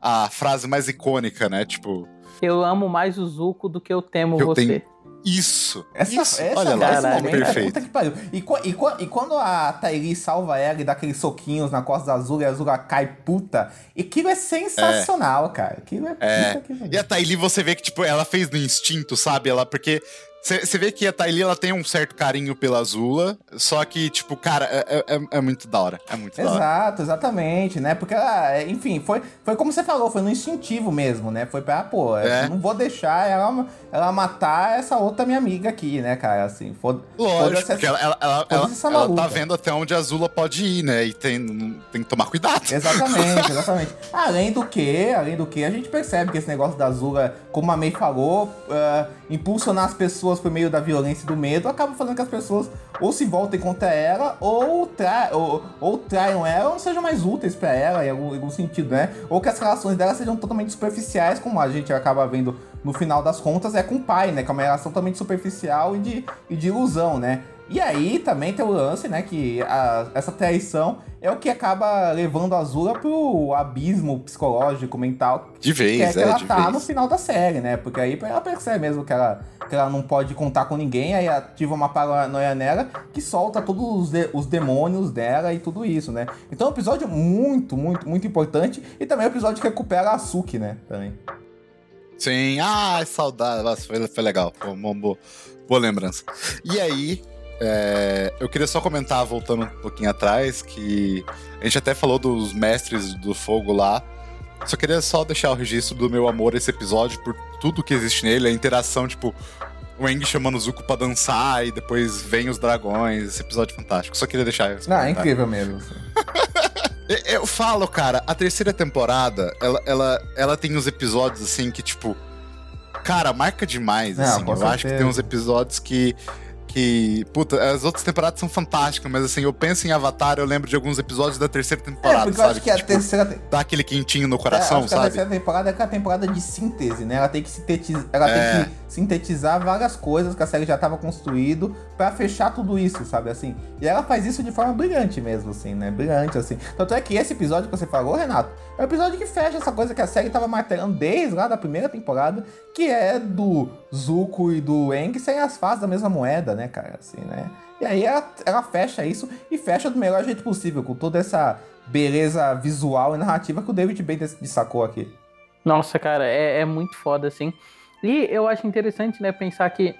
[SPEAKER 2] a frase mais icônica, né? Tipo,
[SPEAKER 1] Eu amo mais o Zuko do que eu temo
[SPEAKER 2] Eu
[SPEAKER 1] você.
[SPEAKER 2] tenho- isso!
[SPEAKER 3] Essa,
[SPEAKER 2] isso!
[SPEAKER 3] essa,
[SPEAKER 2] Olha lá,
[SPEAKER 3] esse momento é
[SPEAKER 2] perfeito.
[SPEAKER 3] puta que pariu. E, e e quando a Tairi salva ela e dá aqueles soquinhos na costa da Azula e a Azula cai puta, aquilo é sensacional, cara. Aquilo é,
[SPEAKER 2] É.
[SPEAKER 3] puta que pariu.
[SPEAKER 2] E a Tylee, você vê que, tipo, ela fez no instinto, sabe? Ela, porque você vê que a Tylee, ela tem um certo carinho pela Azula, só que, tipo, cara, é, é, é muito da hora. É muito da hora.
[SPEAKER 3] Exato, exatamente, né? Porque ela, é, enfim, foi, foi como você falou, foi no instintivo mesmo, né? Foi pra, pô,
[SPEAKER 2] É.
[SPEAKER 3] eu não vou deixar ela, ela matar essa outra minha amiga aqui, né, cara? Assim, foda
[SPEAKER 2] Lógico,
[SPEAKER 3] foda-se
[SPEAKER 2] porque
[SPEAKER 3] essa-
[SPEAKER 2] ela, ela, ela, ela, tá vendo até onde a Azula pode ir, né? E tem, tem que tomar cuidado.
[SPEAKER 3] Exatamente, exatamente. Além do que, além do que, a gente percebe que esse negócio da Azula, como a May falou, ah, impulsionar as pessoas por meio da violência e do medo, acaba fazendo que as pessoas ou se voltem contra ela, ou, tra ou, ou traiam ela, ou não sejam mais úteis pra ela, em algum, em algum sentido, né? Ou que as relações dela sejam totalmente superficiais, como a gente acaba vendo no final das contas, é com o pai, né? Que é uma relação totalmente superficial e de, e de ilusão, né? E aí também tem o lance, né, que a- essa traição é o que acaba levando a Azula pro abismo psicológico, mental,
[SPEAKER 2] De vez,
[SPEAKER 3] que é que
[SPEAKER 2] é,
[SPEAKER 3] ela tá
[SPEAKER 2] vez.
[SPEAKER 3] no final da série, né? Porque aí ela percebe mesmo que ela, que ela não pode contar com ninguém, aí ativa uma paranoia nela que solta todos os, de- os demônios dela e tudo isso, né? Então é um episódio muito, muito, muito importante e também é um episódio que recupera a Suki, né? Também.
[SPEAKER 2] Sim, ah, saudade. Nossa, foi, foi legal. Foi uma boa, boa lembrança. E aí, é, eu queria só comentar, voltando um pouquinho atrás, que a gente até falou dos mestres do fogo lá. Só queria só deixar o registro do meu amor a esse episódio por tudo que existe nele, a interação, tipo, o Eng chamando o Zuko pra dançar e depois vem os dragões. Esse episódio é fantástico. Só queria deixar esse
[SPEAKER 3] Não, é incrível mesmo.
[SPEAKER 2] Eu- falo, cara, a terceira temporada, ela, ela, ela tem uns episódios assim que, tipo. Cara, marca demais,
[SPEAKER 3] Não,
[SPEAKER 2] assim. Eu acho que
[SPEAKER 3] certeza.
[SPEAKER 2] tem uns episódios que. Que. Puta, as outras temporadas são fantásticas, mas assim, eu penso em Avatar, eu lembro de alguns episódios da terceira
[SPEAKER 3] É,
[SPEAKER 2] temporada,
[SPEAKER 3] eu
[SPEAKER 2] sabe?
[SPEAKER 3] acho que a
[SPEAKER 2] tipo,
[SPEAKER 3] terceira. te-
[SPEAKER 2] dá aquele quentinho no
[SPEAKER 3] É,
[SPEAKER 2] coração,
[SPEAKER 3] acho que a
[SPEAKER 2] sabe?
[SPEAKER 3] terceira temporada é aquela temporada de síntese, né? Ela tem que sintetizar, ela
[SPEAKER 2] É.
[SPEAKER 3] tem que sintetizar várias coisas que a série já estava construído pra fechar tudo isso, sabe assim? E ela faz isso de forma brilhante mesmo, assim, né? Brilhante, assim. Tanto é que esse episódio que você falou, Renato, é o episódio que fecha essa coisa que a série tava martelando desde lá da primeira temporada, que é do Zuko e do Eng serem as faces da mesma moeda, né, cara? Assim, né? E aí ela, ela fecha isso e fecha do melhor jeito possível, com toda essa beleza visual e narrativa que o David Bates destacou aqui.
[SPEAKER 1] Nossa, cara, é, é muito foda, assim. E eu acho interessante, né, pensar que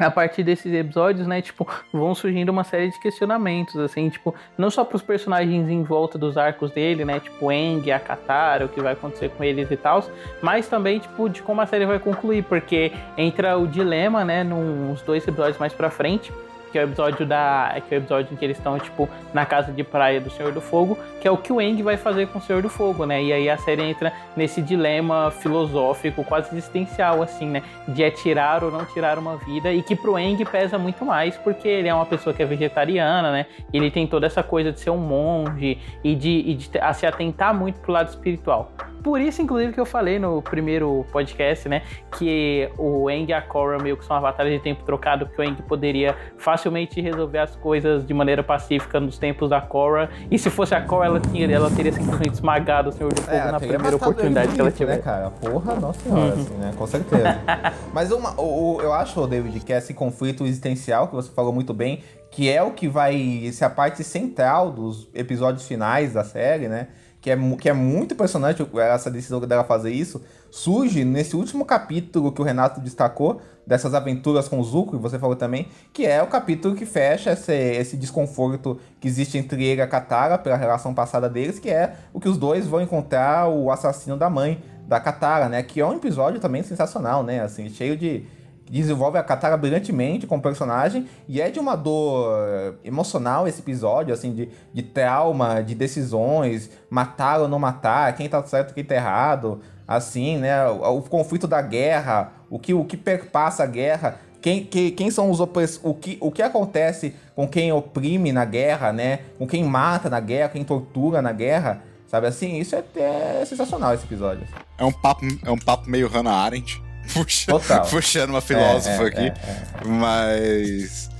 [SPEAKER 1] a partir desses episódios, né, tipo, vão surgindo uma série de questionamentos, assim, tipo, não só pros personagens em volta dos arcos dele, né, tipo, Eng, a Katara, o que vai acontecer com eles e tal, mas também, tipo, de como a série vai concluir, porque entra o dilema, né, nos dois episódios mais pra frente, que é o episódio da. que é o episódio em que eles estão, tipo, na casa de praia do Senhor do Fogo, que é o que o Eng vai fazer com o Senhor do Fogo, né? E aí a série entra nesse dilema filosófico, quase existencial, assim, né? De é tirar ou não tirar uma vida, e que pro Eng pesa muito mais, porque ele é uma pessoa que é vegetariana, né? E ele tem toda essa coisa de ser um monge e de, e de a se atentar muito pro lado espiritual. Por isso, inclusive, que eu falei no primeiro podcast, né? Que o Eng e a Korra meio que são avatares de tempo trocado, porque o Eng poderia facilmente resolver as coisas de maneira pacífica nos tempos da Korra. E se fosse a Korra, ela, tinha, ela teria simplesmente esmagado o Senhor do Fogo é, na primeira oportunidade que ela tiver.
[SPEAKER 3] Né, cara? Porra, nossa senhora, uhum. assim, né? Com certeza. Mas uma, o, eu acho, David, que esse conflito existencial, que você falou muito bem, que é o que vai ser a parte central dos episódios finais da série, né? Que é, que é muito impressionante essa decisão dela fazer isso, surge nesse último capítulo que o Renato destacou, dessas aventuras com o Zuko, que você falou também, que é o capítulo que fecha esse, esse desconforto que existe entre ele e a Katara, pela relação passada deles, que é o que os dois vão encontrar o assassino da mãe da Katara, né? Que é um episódio também sensacional, né? Assim, cheio de desenvolve a Katara brilhantemente com personagem e é de uma dor emocional esse episódio, assim, de, de trauma, de decisões, matar ou não matar, quem tá certo, quem tá errado, assim, né? O, o conflito da guerra, o que, o que perpassa a guerra, quem, que, quem são os opressores, o que, o que acontece com quem oprime na guerra, né? Com quem mata na guerra, quem tortura na guerra, sabe assim? Isso é, é sensacional esse episódio.
[SPEAKER 2] É um papo, é um papo meio Hannah Arendt puxa, puxando uma filósofa é, é, aqui. É, é. Mas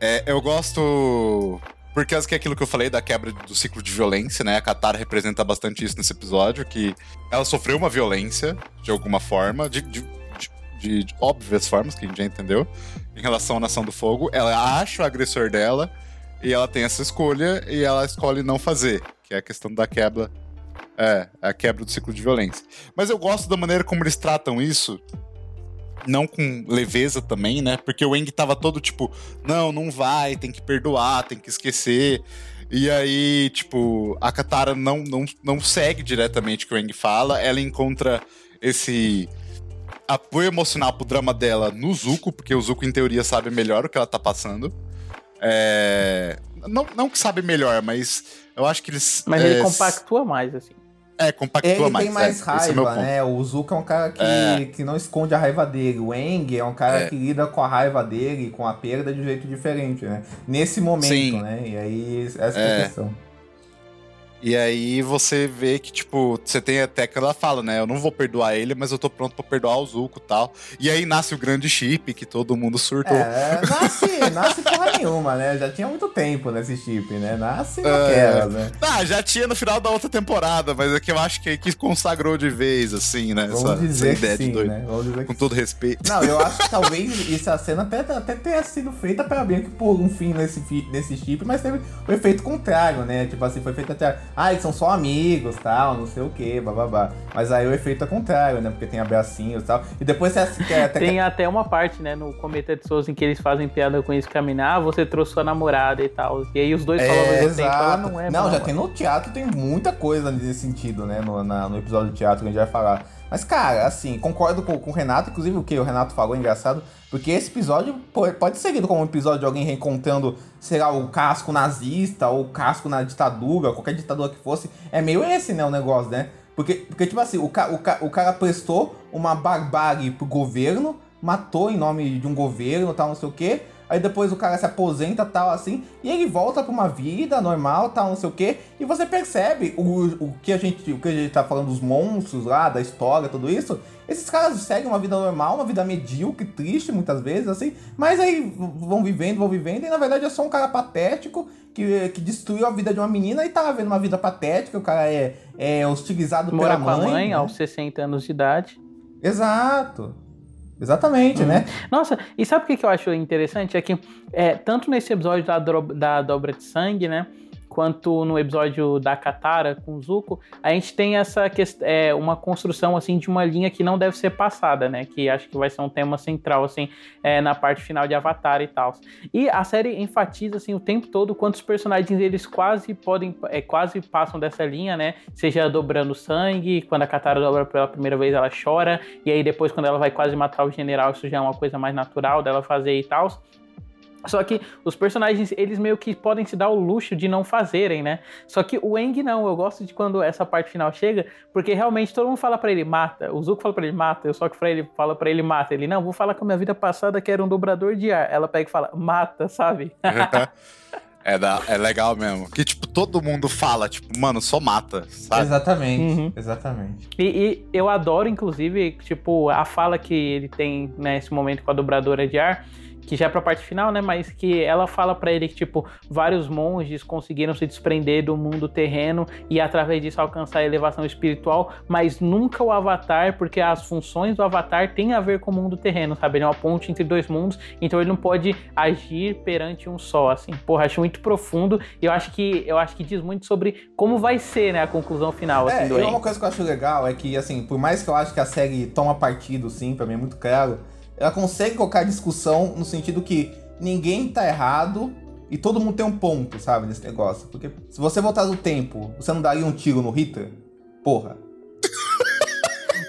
[SPEAKER 2] é, eu gosto. Porque é aquilo que eu falei da quebra do ciclo de violência, né? A Katara representa bastante isso nesse episódio, que ela sofreu uma violência, de alguma forma, de, de, de, de óbvias formas, que a gente já entendeu, em relação à Nação do Fogo. Ela acha o agressor dela e ela tem essa escolha e ela escolhe não fazer, que é a questão da quebra. É, a quebra do ciclo de violência. Mas eu gosto da maneira como eles tratam isso, não com leveza também, né? Porque o Eng tava todo tipo, não, não vai, tem que perdoar, tem que esquecer. E aí, tipo, a Katara não, não, não segue diretamente o que o Eng fala, ela encontra esse apoio emocional pro drama dela no Zuko, porque o Zuko, em teoria, sabe melhor o que ela tá passando. É... Não, não que sabe melhor, mas eu acho que eles.
[SPEAKER 1] Mas é... ele compactua mais, assim.
[SPEAKER 2] É, compactua
[SPEAKER 3] ele
[SPEAKER 2] mais.
[SPEAKER 3] Ele tem mais é, é raiva, é né? O Zuka é um cara que, é. que não esconde a raiva dele. O Eng é um cara é. que lida com a raiva dele, com a perda de um jeito diferente, né? Nesse momento, Sim. né? E aí, essa é a questão.
[SPEAKER 2] E aí você vê que, tipo, você tem até que ela fala, né? Eu não vou perdoar ele, mas eu tô pronto pra perdoar o Zuko e tal. E aí nasce o grande chip, que todo mundo surtou.
[SPEAKER 3] É, nasce, nasce porra nenhuma, né? Já tinha muito tempo nesse chip, né? Nasce naquelas, é... né?
[SPEAKER 2] Ah, já tinha no final da outra temporada, mas é que eu acho que aí que consagrou de vez, assim, né?
[SPEAKER 3] Vamos essa, dizer essa ideia sim, de doido. Né? Vamos
[SPEAKER 2] dizer Com todo respeito.
[SPEAKER 3] Não, eu acho que talvez essa cena até, até tenha sido feita pra bem que por um fim nesse, nesse chip, mas teve o efeito contrário, né? Tipo assim, foi feito até. Ah, eles são só amigos tal, não sei o que, bababá. Mas aí o efeito é contrário, né? Porque tem abracinhos e tal. E depois você
[SPEAKER 1] até. Tem até uma parte, né, no Cometa de Souza em que eles fazem piada com isso, caminhar, ah, você trouxe sua namorada e tal. E aí os dois é, falam
[SPEAKER 3] mesmo tempo, não é. Não, já tem no teatro, tem muita coisa nesse sentido, né? No, na, no episódio do teatro que a gente vai falar. Mas, cara, assim, concordo com, com o Renato, inclusive o que o Renato falou é engraçado, porque esse episódio pode ser lido como um episódio de alguém reencontrando, sei lá, o casco nazista ou o casco na ditadura, qualquer ditadura que fosse. É meio esse, né, o negócio, né? Porque, porque tipo assim, o, ca, o, ca, o cara prestou uma barbárie pro governo, matou em nome de um governo, tal, não sei o quê, aí depois o cara se aposenta tal assim, e ele volta pra uma vida normal, tal, não sei o que, e você percebe o, o que a gente, o que a gente tá falando dos monstros lá, da história, tudo isso, esses caras seguem uma vida normal, uma vida medíocre, triste muitas vezes, assim, mas aí vão vivendo, vão vivendo, e na verdade é só um cara patético que, que destruiu a vida de uma menina e tá vendo uma vida patética, o cara é, é hostilizado
[SPEAKER 1] Mora
[SPEAKER 3] pela mãe.
[SPEAKER 1] com a mãe
[SPEAKER 3] né?
[SPEAKER 1] aos 60 anos de idade.
[SPEAKER 3] Exato. Exatamente, né?
[SPEAKER 1] Uhum. Nossa, e sabe o que, que eu acho interessante? É que é, tanto nesse episódio da, da dobra de sangue, né? Quanto no episódio da Katara com o Zuko, a gente tem essa é, uma construção assim de uma linha que não deve ser passada, né? Que acho que vai ser um tema central assim é, na parte final de Avatar e tal. E a série enfatiza assim o tempo todo quantos personagens eles quase podem, é, quase passam dessa linha, né? Seja dobrando sangue, quando a Katara dobra pela primeira vez ela chora e aí depois quando ela vai quase matar o general isso já é uma coisa mais natural dela fazer e tal. Só que os personagens, eles meio que podem se dar o luxo de não fazerem, né? Só que o Eng não, eu gosto de quando essa parte final chega, porque realmente todo mundo fala para ele, mata. O Zuko fala pra ele, mata. Eu só que pra ele fala para ele, mata. Ele, não, vou falar com a minha vida passada que era um dobrador de ar. Ela pega e fala, mata, sabe?
[SPEAKER 2] É, da, é legal mesmo. Que, tipo, todo mundo fala, tipo, mano, só mata, sabe?
[SPEAKER 3] Exatamente, uhum. exatamente.
[SPEAKER 1] E, e, eu adoro, inclusive, tipo, a fala que ele tem nesse momento com a dobradora de ar, que já é pra parte final, né? Mas que ela fala para ele que, tipo, vários monges conseguiram se desprender do mundo terreno e através disso alcançar a elevação espiritual, mas nunca o Avatar, porque as funções do Avatar têm a ver com o mundo terreno, sabe? Ele é uma ponte entre dois mundos, então ele não pode agir perante um só, assim. Porra, acho muito profundo e eu acho que eu acho que diz muito sobre como vai ser, né, a conclusão final, assim,
[SPEAKER 3] é, do e uma coisa que eu acho legal é que, assim, por mais que eu acho que a série toma partido, sim, pra mim é muito claro, ela consegue colocar discussão no sentido que ninguém tá errado e todo mundo tem um ponto, sabe, nesse negócio. Porque se você voltar no tempo, você não daria um tiro no Hitler? Porra.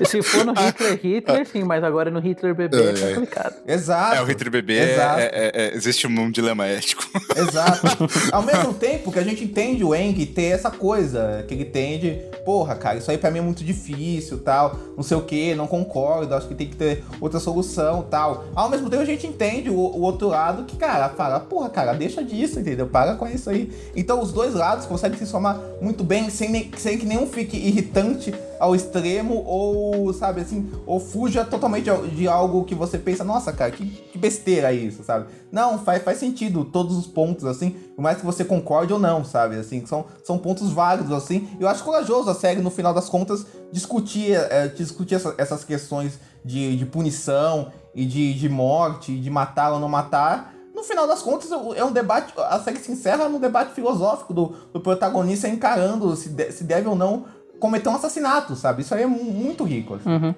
[SPEAKER 1] Se for no Hitler, Hitler, sim, mas agora no Hitler bebê é, é complicado.
[SPEAKER 3] Exato.
[SPEAKER 2] É, o Hitler bebê é, é, é, existe um dilema ético.
[SPEAKER 3] Exato. Ao mesmo tempo que a gente entende o Eng ter essa coisa, que ele entende, porra, cara, isso aí pra mim é muito difícil, tal, não sei o que, não concordo, acho que tem que ter outra solução, tal. Ao mesmo tempo a gente entende o, o outro lado que, cara, fala, porra, cara, deixa disso, entendeu? Para com isso aí. Então os dois lados conseguem se somar muito bem, sem, sem que nenhum fique irritante ao extremo ou, sabe, assim, ou fuja totalmente de algo que você pensa, nossa, cara, que, que besteira isso, sabe? Não, faz, faz sentido todos os pontos, assim, por mais que você concorde ou não, sabe? Assim, são, são pontos válidos, assim. Eu acho corajoso a série, no final das contas, discutir, é, discutir essa, essas questões de, de punição e de, de morte, de matar ou não matar, no final das contas, é um debate. A série se encerra num debate filosófico do, do protagonista encarando se, de, se deve ou não cometer um assassinato, sabe? Isso aí é muito rico. Assim.
[SPEAKER 1] Uhum.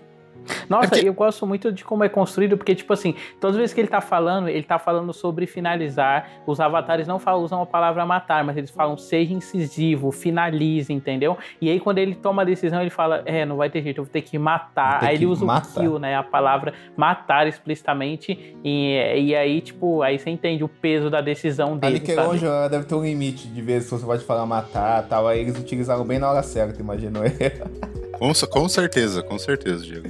[SPEAKER 1] Nossa, é porque... eu gosto muito de como é construído, porque, tipo assim, todas as vezes que ele tá falando, ele tá falando sobre finalizar. Os avatares não falam, usam a palavra matar, mas eles falam seja incisivo, finalize, entendeu? E aí, quando ele toma a decisão, ele fala: É, não vai ter jeito, eu vou ter que matar. Ter aí ele usa matar. o kill, né? A palavra matar explicitamente. E, e aí, tipo, aí você entende o peso da decisão dele.
[SPEAKER 3] Ali que é longe, deve ter um limite de vezes que você pode falar matar tal. Aí eles utilizaram bem na hora certa, imagino
[SPEAKER 2] Com, com certeza, com certeza, Diego.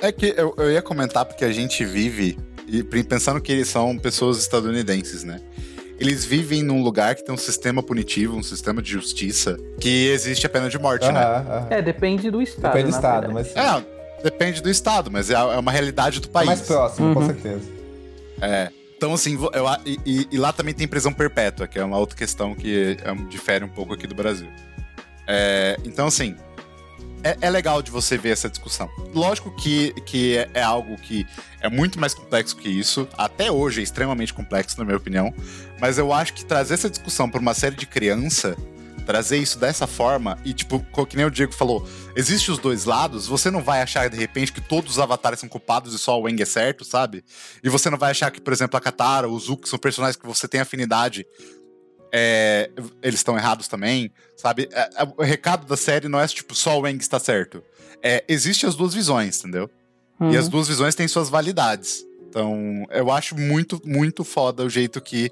[SPEAKER 2] É que eu, eu ia comentar porque a gente vive, e pensando que eles são pessoas estadunidenses, né? Eles vivem num lugar que tem um sistema punitivo, um sistema de justiça, que existe a pena de morte, né?
[SPEAKER 1] É, depende do estado.
[SPEAKER 3] Depende do estado, verdade. mas.
[SPEAKER 2] É, depende do estado, mas é, é uma realidade do país. É
[SPEAKER 3] mais próximo, uhum. com certeza.
[SPEAKER 2] É. Então, assim, eu, e, e, lá também tem prisão perpétua, que é uma outra questão que é, difere um pouco aqui do Brasil. É, então, assim, é, é, legal de você ver essa discussão. Lógico que, que é, é, algo que é muito mais complexo que isso. Até hoje é extremamente complexo, na minha opinião. Mas eu acho que trazer essa discussão para uma série de criança, trazer isso dessa forma, e tipo, que nem o Diego falou, existe os dois lados, você não vai achar de repente que todos os avatares são culpados e só o Wang é certo, sabe? E você não vai achar que, por exemplo, a Katara, o Zuko são personagens que você tem afinidade é, eles estão errados também, sabe? É, é, o recado da série não é tipo só o Wang está certo. É, existe as duas visões, entendeu? Uhum. E as duas visões têm suas validades. Então, eu acho muito, muito foda o jeito que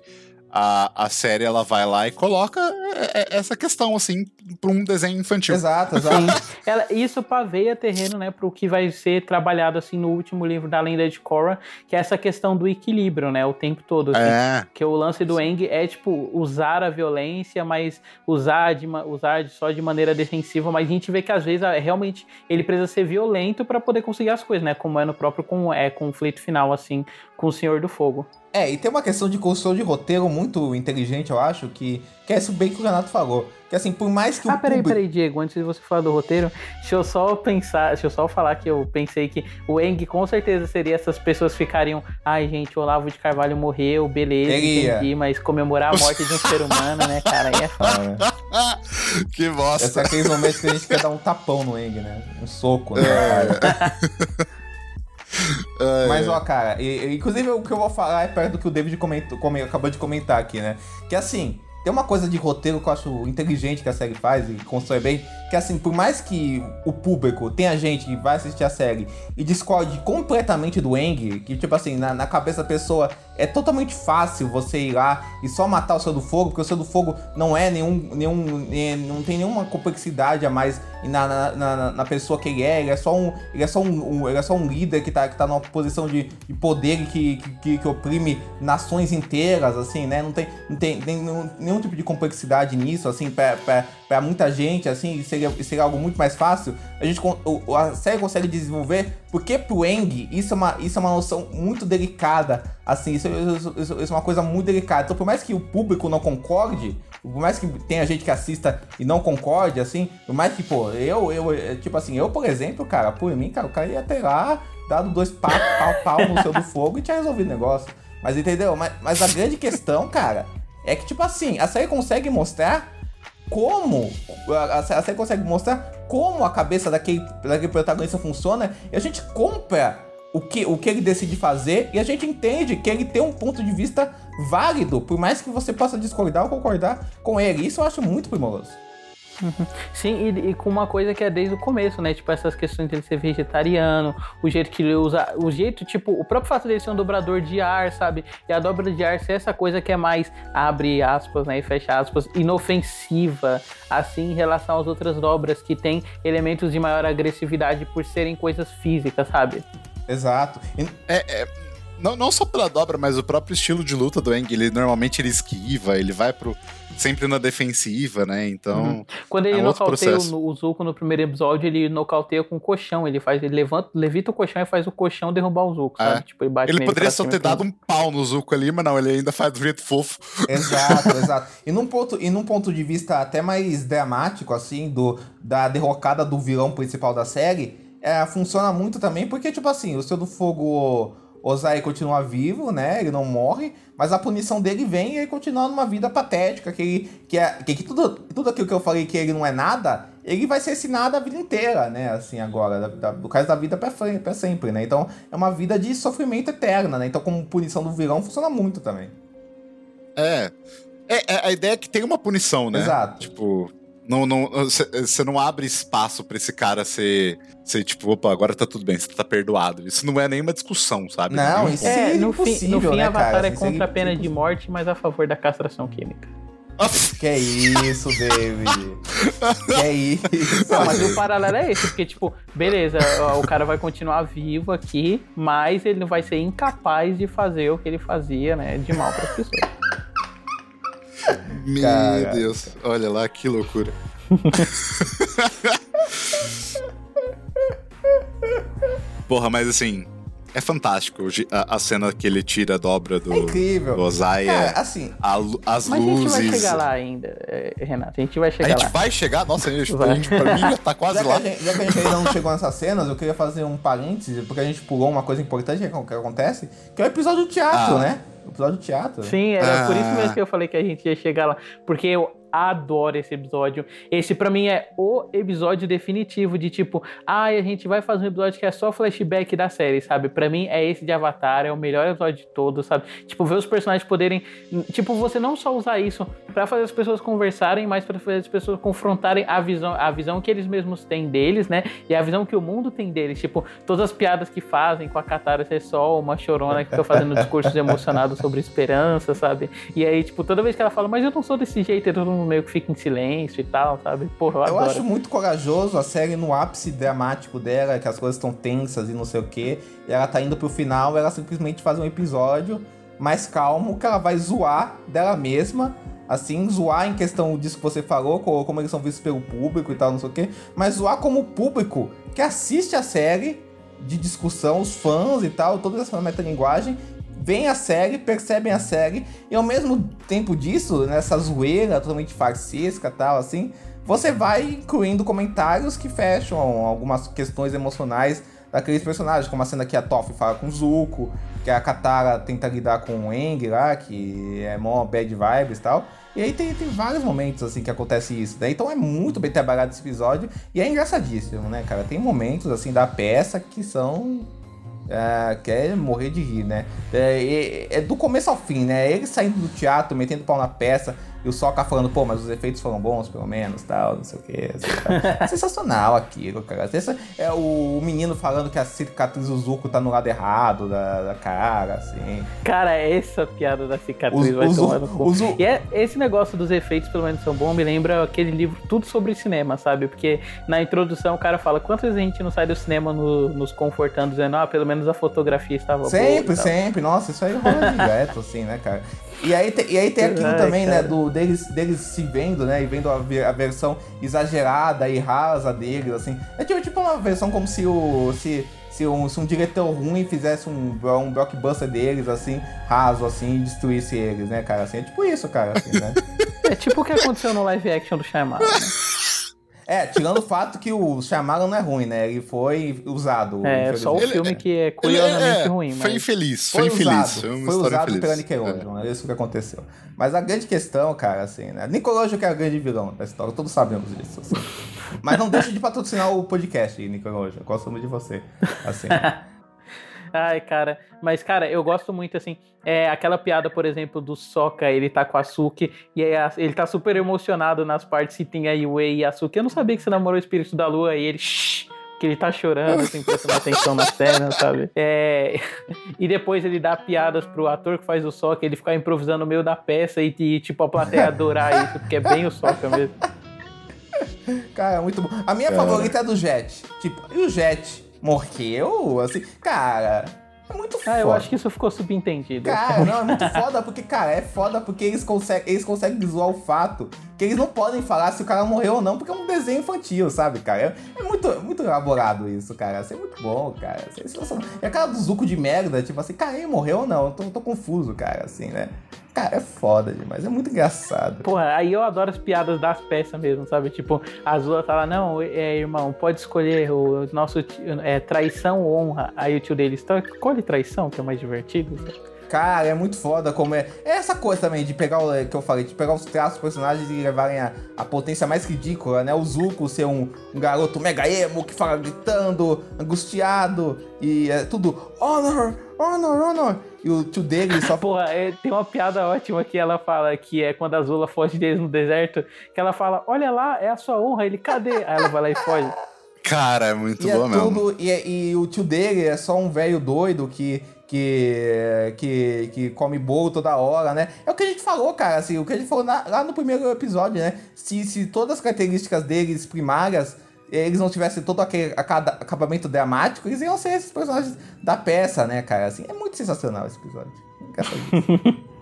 [SPEAKER 2] a, a série ela vai lá e coloca é, é, essa questão, assim, para um desenho infantil.
[SPEAKER 3] Exato, exato.
[SPEAKER 1] ela, isso paveia terreno, né, para o que vai ser trabalhado, assim, no último livro da Lenda de Korra, que é essa questão do equilíbrio, né, o tempo todo. Assim, é. Que o lance do Eng é, tipo, usar a violência, mas usar, de, usar só de maneira defensiva, mas a gente vê que às vezes realmente ele precisa ser violento para poder conseguir as coisas, né, como é no próprio com, é, conflito final, assim, com o Senhor do Fogo.
[SPEAKER 3] É, e tem uma questão de construção de roteiro muito inteligente, eu acho, que, que é isso bem que o Renato falou. Que assim, por mais que
[SPEAKER 1] ah, o. Ah, peraí, público... peraí, Diego, antes de você falar do roteiro, deixa eu só pensar, deixa eu só falar que eu pensei que o Eng com certeza seria essas pessoas ficariam. Ai, gente, o Olavo de Carvalho morreu, beleza, Seria. entendi, mas comemorar a morte de um ser humano, né, cara? Aí é foda.
[SPEAKER 2] que bosta.
[SPEAKER 3] Esse é aqueles momentos que a gente quer dar um tapão no Eng, né? Um soco, né? É. Mas, ó, cara, e, inclusive o que eu vou falar é perto do que o David comentou, como acabou de comentar aqui, né? Que assim, tem uma coisa de roteiro que eu acho inteligente que a série faz e constrói bem, que assim, por mais que o público tenha gente que vai assistir a série e discorde completamente do Eng, que tipo assim, na, na cabeça da pessoa é totalmente fácil você ir lá e só matar o Senhor do Fogo, porque o Senhor do Fogo não é nenhum. nenhum não tem nenhuma complexidade a mais na, na, na, na, pessoa que ele é. Ele é só um. Ele é só um, um, ele é só um líder que tá, que tá numa posição de, de poder que, que, que, oprime nações inteiras, assim, né? Não tem, não tem nenhum, nenhum tipo de complexidade nisso, assim, pra, pra, pra muita gente, assim, seria, seria algo muito mais fácil. A gente a série consegue desenvolver, porque pro Eng, isso é uma, isso é uma noção muito delicada, assim, isso, isso, isso, isso é uma coisa muito delicada. Então, por mais que o público não concorde, por mais que tenha gente que assista e não concorde, assim, por mais que, pô, eu, eu, tipo assim, eu, por exemplo, cara, por mim, cara, o cara ia ter lá, dado dois pau, pau, pau no céu do fogo e tinha resolvido o negócio. Mas entendeu? Mas, mas a grande questão, cara, é que, tipo assim, a série consegue mostrar como. A, a série consegue mostrar como a cabeça daquele, daquele protagonista funciona e a gente compra o que, o que ele decide fazer e a gente entende que ele tem um ponto de vista válido, por mais que você possa discordar ou concordar com ele. Isso eu acho muito primoroso.
[SPEAKER 1] Uhum. Sim, e, e, com uma coisa que é desde o começo, né? Tipo, essas questões dele ser vegetariano, o jeito que ele usa. O jeito, tipo, o próprio fato dele ser um dobrador de ar, sabe? E a dobra de ar ser essa coisa que é mais, abre aspas, né? E fecha aspas, inofensiva, assim, em relação às outras dobras que tem elementos de maior agressividade por serem coisas físicas, sabe?
[SPEAKER 3] Exato.
[SPEAKER 2] É, é, não, não só pela dobra, mas o próprio estilo de luta do Eng. Ele normalmente ele esquiva, ele vai pro. Sempre na defensiva, né? Então. Uhum.
[SPEAKER 1] Quando ele é um nocauteia o, o Zuko no primeiro episódio, ele nocauteia com o colchão. Ele faz, ele levanta, levita o colchão e faz o colchão derrubar o Zuko, é.
[SPEAKER 2] Tipo, ele bate ele poderia só ter dado um pau no Zuko ali, mas não, ele ainda faz do jeito fofo.
[SPEAKER 3] Exato, exato. E num, ponto, e num ponto de vista até mais dramático, assim, do, da derrocada do vilão principal da série é, funciona muito também porque, tipo assim, o Senhor do Fogo Ozai continua vivo, né? Ele não morre, mas a punição dele vem e ele continua numa vida patética, que ele, que, é, que, que tudo, tudo aquilo que eu falei que ele não é nada, ele vai ser ensinado a vida inteira, né? Assim, agora, da, da, do caso da vida pra, pra sempre, né? Então, é uma vida de sofrimento eterna, né? Então, como punição do vilão, funciona muito também.
[SPEAKER 2] É. É, é a ideia é que tem uma punição, né?
[SPEAKER 3] Exato.
[SPEAKER 2] Tipo, não, não, você não abre espaço para esse cara ser, ser tipo, opa, agora tá tudo bem, você tá perdoado. Isso não é nenhuma discussão, sabe?
[SPEAKER 3] Não, isso é, é no fim, no fim
[SPEAKER 1] né, Avatar
[SPEAKER 3] cara?
[SPEAKER 1] é contra a pena de morte, mas a favor da castração química.
[SPEAKER 3] Que é isso, David? que é isso?
[SPEAKER 1] Não, mas o paralelo é esse, porque, tipo, beleza, o cara vai continuar vivo aqui, mas ele não vai ser incapaz de fazer o que ele fazia, né, de mal para as pessoas.
[SPEAKER 2] Meu Caraca. Deus, olha lá que loucura. Porra, mas assim, é fantástico a, a, cena que ele tira a dobra do, é
[SPEAKER 3] incrível.
[SPEAKER 2] do Osaia.
[SPEAKER 3] É, assim.
[SPEAKER 2] A, as
[SPEAKER 1] mas
[SPEAKER 2] luzes.
[SPEAKER 1] a gente vai chegar lá ainda, é, Renato. A gente vai chegar lá.
[SPEAKER 2] A gente
[SPEAKER 1] lá.
[SPEAKER 2] vai chegar? Nossa, a gente, a gente pra mim já tá quase
[SPEAKER 3] já
[SPEAKER 2] lá.
[SPEAKER 3] Que gente, já que a gente ainda não chegou nessas cenas, eu queria fazer um parênteses, porque a gente pulou uma coisa importante que, que acontece, que é o episódio do teatro, ah. né? O episódio do teatro.
[SPEAKER 1] Sim, era ah. por isso mesmo que eu falei que a gente ia chegar lá. Porque eu adoro esse episódio. Esse para mim é o episódio definitivo de tipo, ai, ah, a gente vai fazer um episódio que é só flashback da série, sabe? Para mim é esse de Avatar, é o melhor episódio de todos, sabe? Tipo, ver os personagens poderem, tipo, você não só usar isso para fazer as pessoas conversarem, mas para fazer as pessoas confrontarem a visão, a visão que eles mesmos têm deles, né? E a visão que o mundo tem deles, tipo, todas as piadas que fazem com a Katara ser só uma chorona que fica fazendo discursos emocionados sobre esperança, sabe? E aí, tipo, toda vez que ela fala, mas eu não sou desse jeito, todo mundo meio que fica em silêncio e tal, sabe? Porra, eu,
[SPEAKER 3] eu acho muito corajoso a série no ápice dramático dela, que as coisas estão tensas e não sei o quê. E ela tá indo pro final, ela simplesmente faz um episódio mais calmo, que ela vai zoar dela mesma. Assim, zoar em questão disso que você falou, como eles são vistos pelo público e tal, não sei o quê. Mas zoar como público que assiste a série de discussão, os fãs e tal, toda essa metalinguagem, veem a série, percebem a série, e ao mesmo tempo disso, nessa zoeira totalmente farsesca tal, assim, você vai incluindo comentários que fecham algumas questões emocionais daqueles personagens, como a cena que a Toph fala com o Zuko, que a Katara tenta lidar com o Eng lá, que é mó bad vibes e tal. E aí tem, tem vários momentos assim que acontece isso. Né? Então é muito bem trabalhado esse episódio e é engraçadíssimo, né, cara? Tem momentos assim da peça que são é, quer morrer de rir, né? É, é, é, do começo ao fim, né? Ele saindo do teatro, metendo pau na peça, e o Sokka falando, pô, mas os efeitos foram bons, pelo menos, tal, não sei o que. Assim, sensacional aquilo, cara. É o menino falando que a cicatriz do Zuko tá no lado errado da, da cara, assim.
[SPEAKER 1] Cara, essa piada da cicatriz os, vai os, tomar no cu. Os, e é, esse negócio dos efeitos, pelo menos, são bons, me lembra aquele livro Tudo Sobre Cinema, sabe? Porque na introdução o cara fala, quantas vezes a gente não sai do cinema no, nos confortando, dizendo, ah, pelo menos a fotografia estava
[SPEAKER 3] sempre, boa. Sempre, sempre. Nossa, isso aí rola direto, assim, né, cara? E aí, te, e aí tem aquilo Ai, também, né, cara. né, do, deles, deles se vendo, né, e vendo a, a, versão exagerada e rasa deles, assim. É tipo, tipo uma versão como se o... Se, se um, se um diretor ruim fizesse um, um blockbuster deles, assim, raso, assim, e destruísse eles, né, cara? Assim, é tipo isso, cara, assim, né?
[SPEAKER 1] é tipo o que aconteceu no live action do Shyamalan, né?
[SPEAKER 3] É, tirando o fato que o Shyamalan não é ruim, né? Ele foi usado.
[SPEAKER 1] É, só o filme ele, que é curiosamente é, ruim.
[SPEAKER 2] Mas... Foi infeliz, foi, foi infeliz.
[SPEAKER 3] Usado, foi, foi usado infeliz. pela Nickelodeon, é. é isso que aconteceu. Mas a grande questão, cara, assim, né? Nickelodeon que é o grande vilão da história, todos sabemos disso. Assim. Mas não deixe de patrocinar o podcast, Nickelodeon. Gostamos de você. Assim.
[SPEAKER 1] Ai, cara. Mas, cara, eu gosto muito, assim. É aquela piada, por exemplo, do Soca, ele tá com a Suki e aí ele tá super emocionado nas partes que tem a Yue e a Suki. Eu não sabia que você namorou o espírito da lua e ele. Shh, que ele tá chorando, assim, prestando atenção na cena, sabe? É... E depois ele dá piadas pro ator que faz o Soca, ele ficar improvisando no meio da peça e, e tipo, a plateia adorar isso, porque é bem o Soca mesmo.
[SPEAKER 3] Cara, muito bom. A minha cara. favorita é do Jet. Tipo, e o Jet? Morreu, assim, cara. É muito foda.
[SPEAKER 1] Ah, eu acho que isso ficou subentendido.
[SPEAKER 3] Cara, não, é muito foda porque, cara, é foda porque eles conseguem, eles conseguem zoar o fato que eles não podem falar se o cara morreu ou não, porque é um desenho infantil, sabe, cara? É, é muito, muito elaborado isso, cara. Isso é muito bom, cara. E a cara do Zuko de merda, tipo assim, cara, ele morreu ou não? Eu tô, tô confuso, cara, assim, né? Cara, é foda demais, é muito engraçado.
[SPEAKER 1] Porra, aí eu adoro as piadas das peças mesmo, sabe? Tipo, a Azula fala, não, é, irmão, pode escolher o nosso é, traição ou honra. Aí o tio dele, então escolhe traição, que é mais divertido.
[SPEAKER 3] Cara, é muito foda como é. É essa coisa também de pegar o que eu falei, de pegar os traços dos personagens e levarem a, a potência mais ridícula, né? O Zuko ser um, um garoto mega emo que fala gritando, angustiado e é tudo honor, honor, honor. E o tio dele só.
[SPEAKER 1] Porra, é, tem uma piada ótima que ela fala, que é quando a Zula foge deles no deserto, que ela fala: Olha lá, é a sua honra, ele cadê? Aí ela vai lá e foge.
[SPEAKER 2] Cara, é muito e é bom é mesmo. Tudo,
[SPEAKER 3] e, e, o tio dele é só um velho doido que, que, que, que come bolo toda hora, né? É o que a gente falou, cara, assim, o que a gente falou na, lá no primeiro episódio, né? Se, se todas as características deles primárias eles não tivessem todo aquele acabamento dramático, eles iam ser esses personagens da peça, né, cara? Assim, é muito sensacional esse episódio.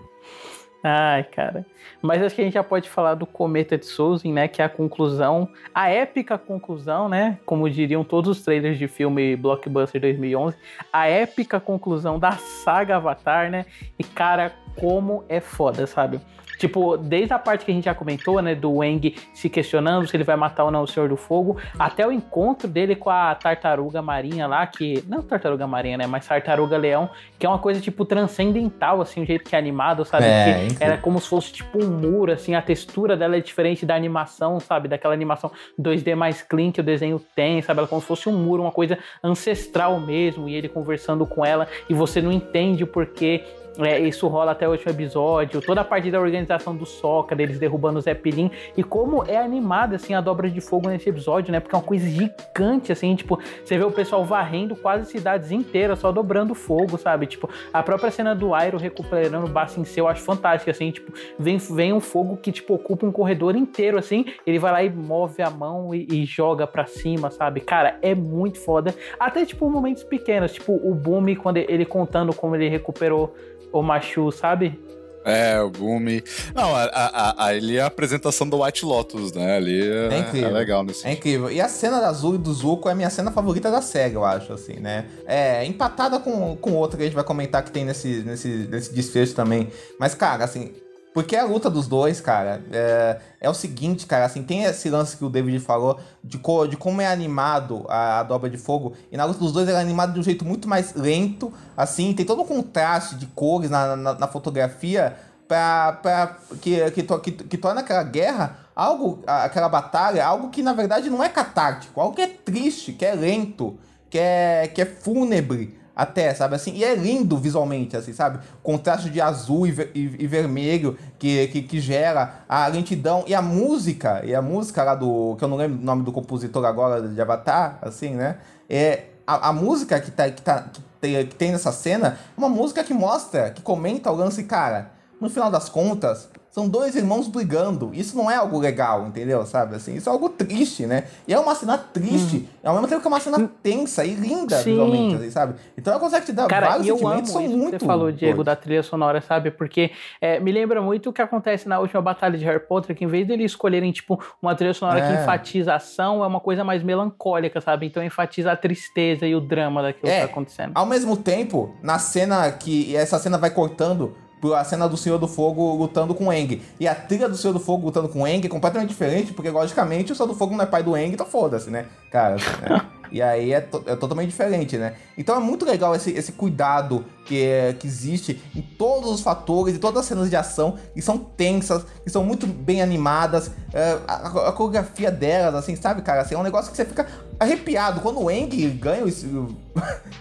[SPEAKER 1] Ai, cara. Mas acho que a gente já pode falar do Cometa de Souzin, né? Que é a conclusão, a épica conclusão, né? Como diriam todos os trailers de filme Blockbuster 2011, a épica conclusão da saga Avatar, né? E, cara, como é foda, sabe? Tipo, desde a parte que a gente já comentou, né, do Wang se questionando se ele vai matar ou não o Senhor do Fogo, até o encontro dele com a tartaruga marinha lá, que. Não tartaruga marinha, né? Mas tartaruga leão, que é uma coisa, tipo, transcendental, assim, o jeito que é animado, sabe? É, era como se fosse, tipo, um muro, assim, a textura dela é diferente da animação, sabe? Daquela animação 2D mais clean que o desenho tem, sabe? Ela é como se fosse um muro, uma coisa ancestral mesmo, e ele conversando com ela, e você não entende o porquê é, isso rola até o último episódio, toda a parte da organização do Soca, deles derrubando o Zeppelin, e como é animada, assim, a dobra de fogo nesse episódio, né? Porque é uma coisa gigante, assim, tipo, você vê o pessoal varrendo quase cidades inteiras, só dobrando fogo, sabe? Tipo, a própria cena do Airo recuperando o Bassin eu acho fantástica, assim, tipo, vem, vem um fogo que, tipo, ocupa um corredor inteiro, assim, ele vai lá e move a mão e, e joga pra cima, sabe? Cara, é muito foda. Até, tipo, momentos pequenos, tipo, o Boom, quando ele contando como ele recuperou o Machu, sabe?
[SPEAKER 2] É, o Gumi. Não, a, a, a, ele é a apresentação do White Lotus, né? Ali é, é, incrível. é legal nesse
[SPEAKER 3] É incrível. E a cena da Azul e do Zuko é a minha cena favorita da série, eu acho, assim, né? É empatada com, com outra que a gente vai comentar que tem nesse, nesse, nesse desfecho também. Mas, cara, assim, porque a luta dos dois, cara, é, é, o seguinte, cara, assim, tem esse lance que o David falou de, co, de como é animado a, a, dobra de fogo. E na luta dos dois ele é animado de um jeito muito mais lento, assim, tem todo um contraste de cores na, na, na fotografia pra, pra, que, que, que, que torna aquela guerra algo, aquela batalha, algo que na verdade não é catártico, algo que é triste, que é lento, que é, que é fúnebre até, sabe assim? E é lindo visualmente, assim, sabe? Contraste de azul e, ver, e, e vermelho que, que, que, gera a lentidão e a música, e a música lá do. que eu não lembro o nome do compositor agora de Avatar, assim, né? É, a, a música que, tá, que, tá, que, tem, que tem nessa cena é uma música que mostra, que comenta o lance, cara. No final das contas, são dois irmãos brigando. Isso não é algo legal, entendeu? Sabe assim? Isso é algo triste, né? E é uma cena triste, hum. ao mesmo tempo que é uma cena hum. tensa e linda Sim. visualmente, assim, sabe? Então ela consegue te dar
[SPEAKER 1] Cara,
[SPEAKER 3] vários
[SPEAKER 1] eu
[SPEAKER 3] sentimentos são muito.
[SPEAKER 1] Que você falou, Diego, da trilha sonora, sabe? Porque é, me lembra muito o que acontece na última batalha de Harry Potter, que em vez deles escolherem, tipo, uma trilha sonora é. que enfatiza a ação, é uma coisa mais melancólica, sabe? Então enfatiza a tristeza e o drama daquilo é. que tá acontecendo.
[SPEAKER 3] Ao mesmo tempo, na cena que essa cena vai cortando a cena do Senhor do Fogo lutando com o Eng. E a trilha do Senhor do Fogo lutando com o Eng é completamente diferente, porque logicamente o Senhor do Fogo não é pai do Eng, então foda-se, né? Cara, né? E aí é, to é, totalmente diferente, né? Então é muito legal esse, esse cuidado que, é, que existe em todos os fatores, e todas as cenas de ação, que são tensas, que são muito bem animadas. É, a, a, coreografia delas, assim, sabe, cara? Assim, é um negócio que você fica arrepiado. Quando o Eng ganha, o,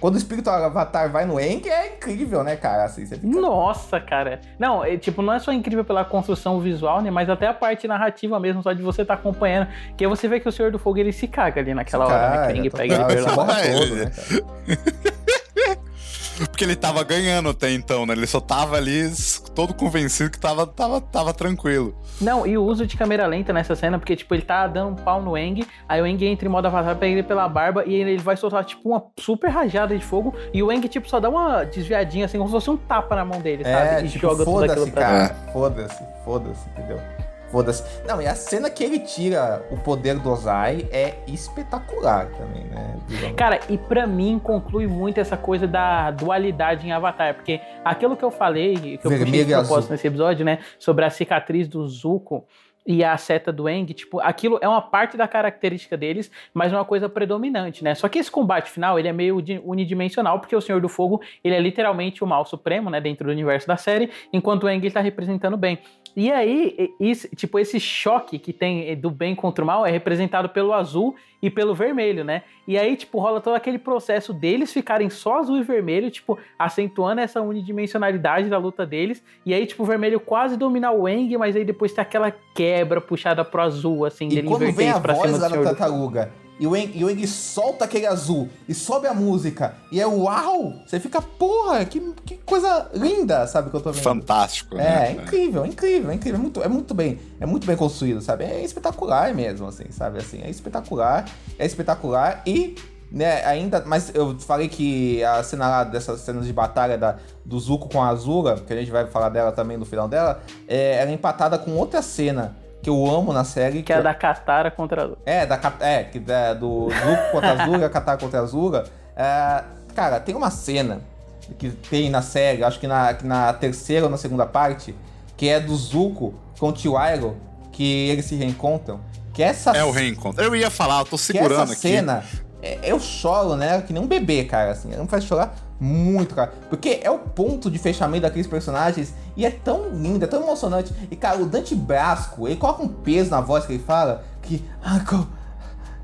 [SPEAKER 3] quando o espírito Avatar vai no Eng, é incrível, né, cara? Assim,
[SPEAKER 1] fica... Nossa, cara. Não, é, tipo, não é só incrível pela construção visual, né? Mas até a parte narrativa mesmo, só de você estar tá acompanhando. Que aí você vê que o Senhor do Fogo ele se caga ali naquela se hora, caga, né? Que o Eng pega ele pela todo, né,
[SPEAKER 2] Porque ele tava ganhando até então, né? Ele só tava ali todo convencido que tava, tava, tava tranquilo.
[SPEAKER 1] Não, e o uso de câmera lenta nessa cena, porque, tipo, ele tá dando um pau no Eng, aí o Eng entra em modo avatar, pega ele pela barba e ele vai soltar, tipo, uma super rajada de fogo, e o Eng, tipo, só dá uma desviadinha, assim, como se fosse um tapa na mão dele,
[SPEAKER 3] é, sabe? E tipo, joga tudo aquilo pra cara. Foda-se, foda-se, entendeu? Foda-se. Não, e a cena que ele tira o poder do Ozai é espetacular também, né?
[SPEAKER 1] Digamos. Cara, e para mim conclui muito essa coisa da dualidade em Avatar, porque aquilo que eu falei, que eu Vermelho puxei propósito nesse episódio, né, sobre a cicatriz do Zuko, e a seta do Eng, tipo, aquilo é uma parte da característica deles, mas é uma coisa predominante, né? Só que esse combate final, ele é meio unidimensional, porque o Senhor do Fogo, ele é literalmente o mal supremo, né, dentro do universo da série, enquanto o Eng está representando bem. E aí, isso, tipo, esse choque que tem do bem contra o mal é representado pelo azul e pelo vermelho, né? E aí, tipo, rola todo aquele processo deles ficarem só azul e vermelho, tipo, acentuando essa unidimensionalidade da luta deles. E aí, tipo, o vermelho quase domina o Eng, mas aí depois tem aquela quebra puxada pro azul, assim,
[SPEAKER 3] e dele quando vem a voz da tartaruga e o Eng, e o Eng solta aquele azul e sobe a música e é uau! Você fica, porra, que, que coisa linda, sabe que eu tô vendo?
[SPEAKER 2] Fantástico,
[SPEAKER 3] né? É, é incrível, incrível, é incrível, é muito, é muito bem, é muito bem construído, sabe? É espetacular mesmo, assim, sabe? Assim, é espetacular, é espetacular e né, ainda, mas eu falei que a cena lá dessas cenas de batalha da, do Zuko com a Azula, que a gente vai falar dela também no final dela, é, ela é empatada com outra cena que eu amo na série.
[SPEAKER 1] Que, que é a da Katara contra a Azula.
[SPEAKER 3] É, da, é que é do Zuko contra a Azula, Katara contra a. É, cara, tem uma cena que tem na série, acho que na, na terceira ou na segunda parte, que é do Zuko com o Tio Iroh, que eles se reencontram. Que essa
[SPEAKER 2] é o reencontro. Eu ia falar, eu tô segurando
[SPEAKER 3] que essa aqui. cena, é, eu choro, né? Que nem um bebê, cara, assim. Não faz chorar muito, cara. Porque é o ponto de fechamento daqueles personagens e é tão lindo, é tão emocionante. E, cara, o Dante Brasco, ele coloca um peso na voz que ele fala, que.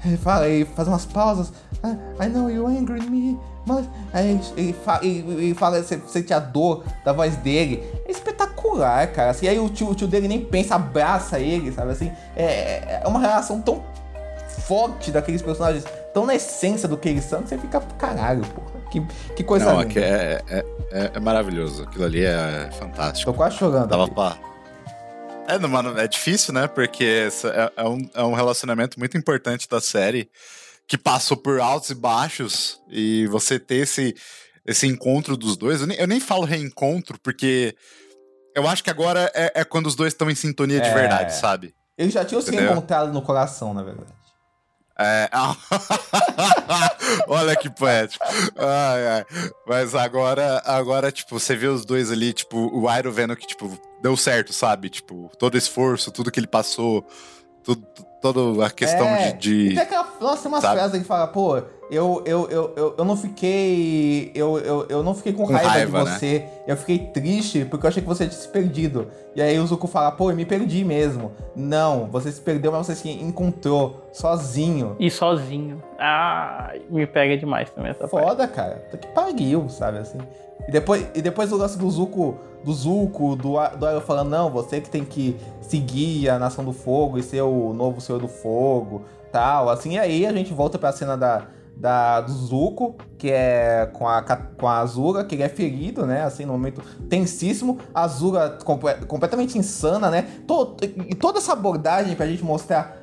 [SPEAKER 3] Ele fala, ele faz umas pausas. Ah, I know you're angry at me. Mas aí ele fala, ele, ele fala você sente a dor da voz dele. É espetacular, cara. Assim, aí o tio, o tio dele nem pensa, abraça ele, sabe assim? É, é uma relação tão forte daqueles personagens, tão na essência do que eles são, que você fica, caralho, porra. Que, que coisa Não, linda.
[SPEAKER 2] É, é, é, é, maravilhoso. Aquilo ali é fantástico.
[SPEAKER 3] Tô quase chorando.
[SPEAKER 2] Dava pra... É, mano, é difícil, né? Porque é, é, um, é um relacionamento muito importante da série que passou por altos e baixos e você ter esse, esse encontro dos dois. Eu nem, eu nem falo reencontro, porque eu acho que agora é, é quando os dois estão em sintonia de é. verdade, sabe?
[SPEAKER 3] Eles já tinham Entendeu? se encontrado no coração, na verdade.
[SPEAKER 2] É... Olha que poético. Ai, ai. Mas agora, agora, tipo, você vê os dois ali, tipo, o Iron vendo que, tipo, deu certo, sabe? Tipo, todo esforço, tudo que ele passou, tudo, toda a questão é, de, de.
[SPEAKER 3] E tem aquela. Nossa, tem umas frases que fala, pô, eu, eu, eu, eu, eu não fiquei. Eu, eu, eu não fiquei com, com raiva, raiva, de né? você. Né? Eu fiquei triste porque eu achei que você tinha se perdido. E aí o Zuko fala, pô, eu me perdi mesmo. Não, você se perdeu, mas você se encontrou sozinho.
[SPEAKER 1] E sozinho. Ah, me pega demais também essa
[SPEAKER 3] Foda, parte. cara. Tá que pariu, sabe assim. E depois, e depois o lance do Zuko, do Zuko, do, do Arya falando, não, você que tem que seguir a Nação do Fogo e ser o novo Senhor do Fogo, tal, assim. E aí a gente volta pra cena da, da, do Zuko, que é com a, com a Azura, que ele é ferido, né? Assim, no momento tensíssimo. A Azura completamente insana, né? Todo, e toda essa abordagem pra gente mostrar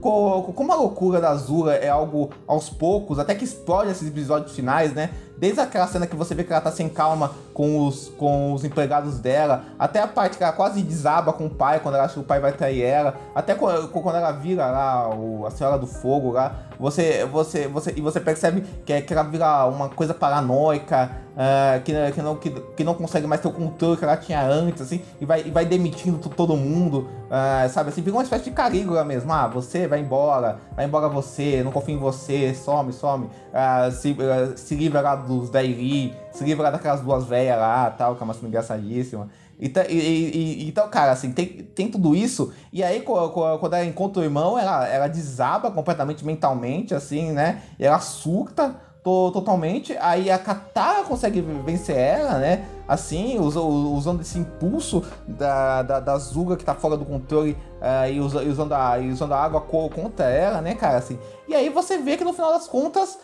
[SPEAKER 3] como a loucura da Azura é algo aos poucos, até que explode esses episódios finais, né? Desde aquela cena que você vê que ela tá sem calma com os, com os empregados dela, até a parte que ela quase desaba com o pai, quando ela acha que o pai vai trair ela, até quando, ela vira lá o, a Senhora do Fogo lá, você, você, você, e você percebe que, que ela vira uma coisa paranoica, uh, que, que, não, que, que não consegue mais ter o controle que ela tinha antes, assim, e vai, e vai demitindo todo mundo, uh, sabe, assim, vira uma espécie de Carígula mesmo, ah, você vai embora, vai embora você, não confio em você, some, some, uh, se, se livra lá dos Dairi, se livra daquelas duas velhas lá, tal, que é uma cena engraçadíssima. Então, e, então, cara, assim, tem, tem tudo isso. E aí, quando ela encontra o irmão, ela, ela desaba completamente mentalmente, assim, né? E ela surta to, totalmente. Aí a Katara consegue vencer ela, né? Assim, usando esse impulso da, da, da Zuga que tá fora do controle uh, e usando a, usando a água contra ela, né, cara? Assim. E aí você vê que no final das contas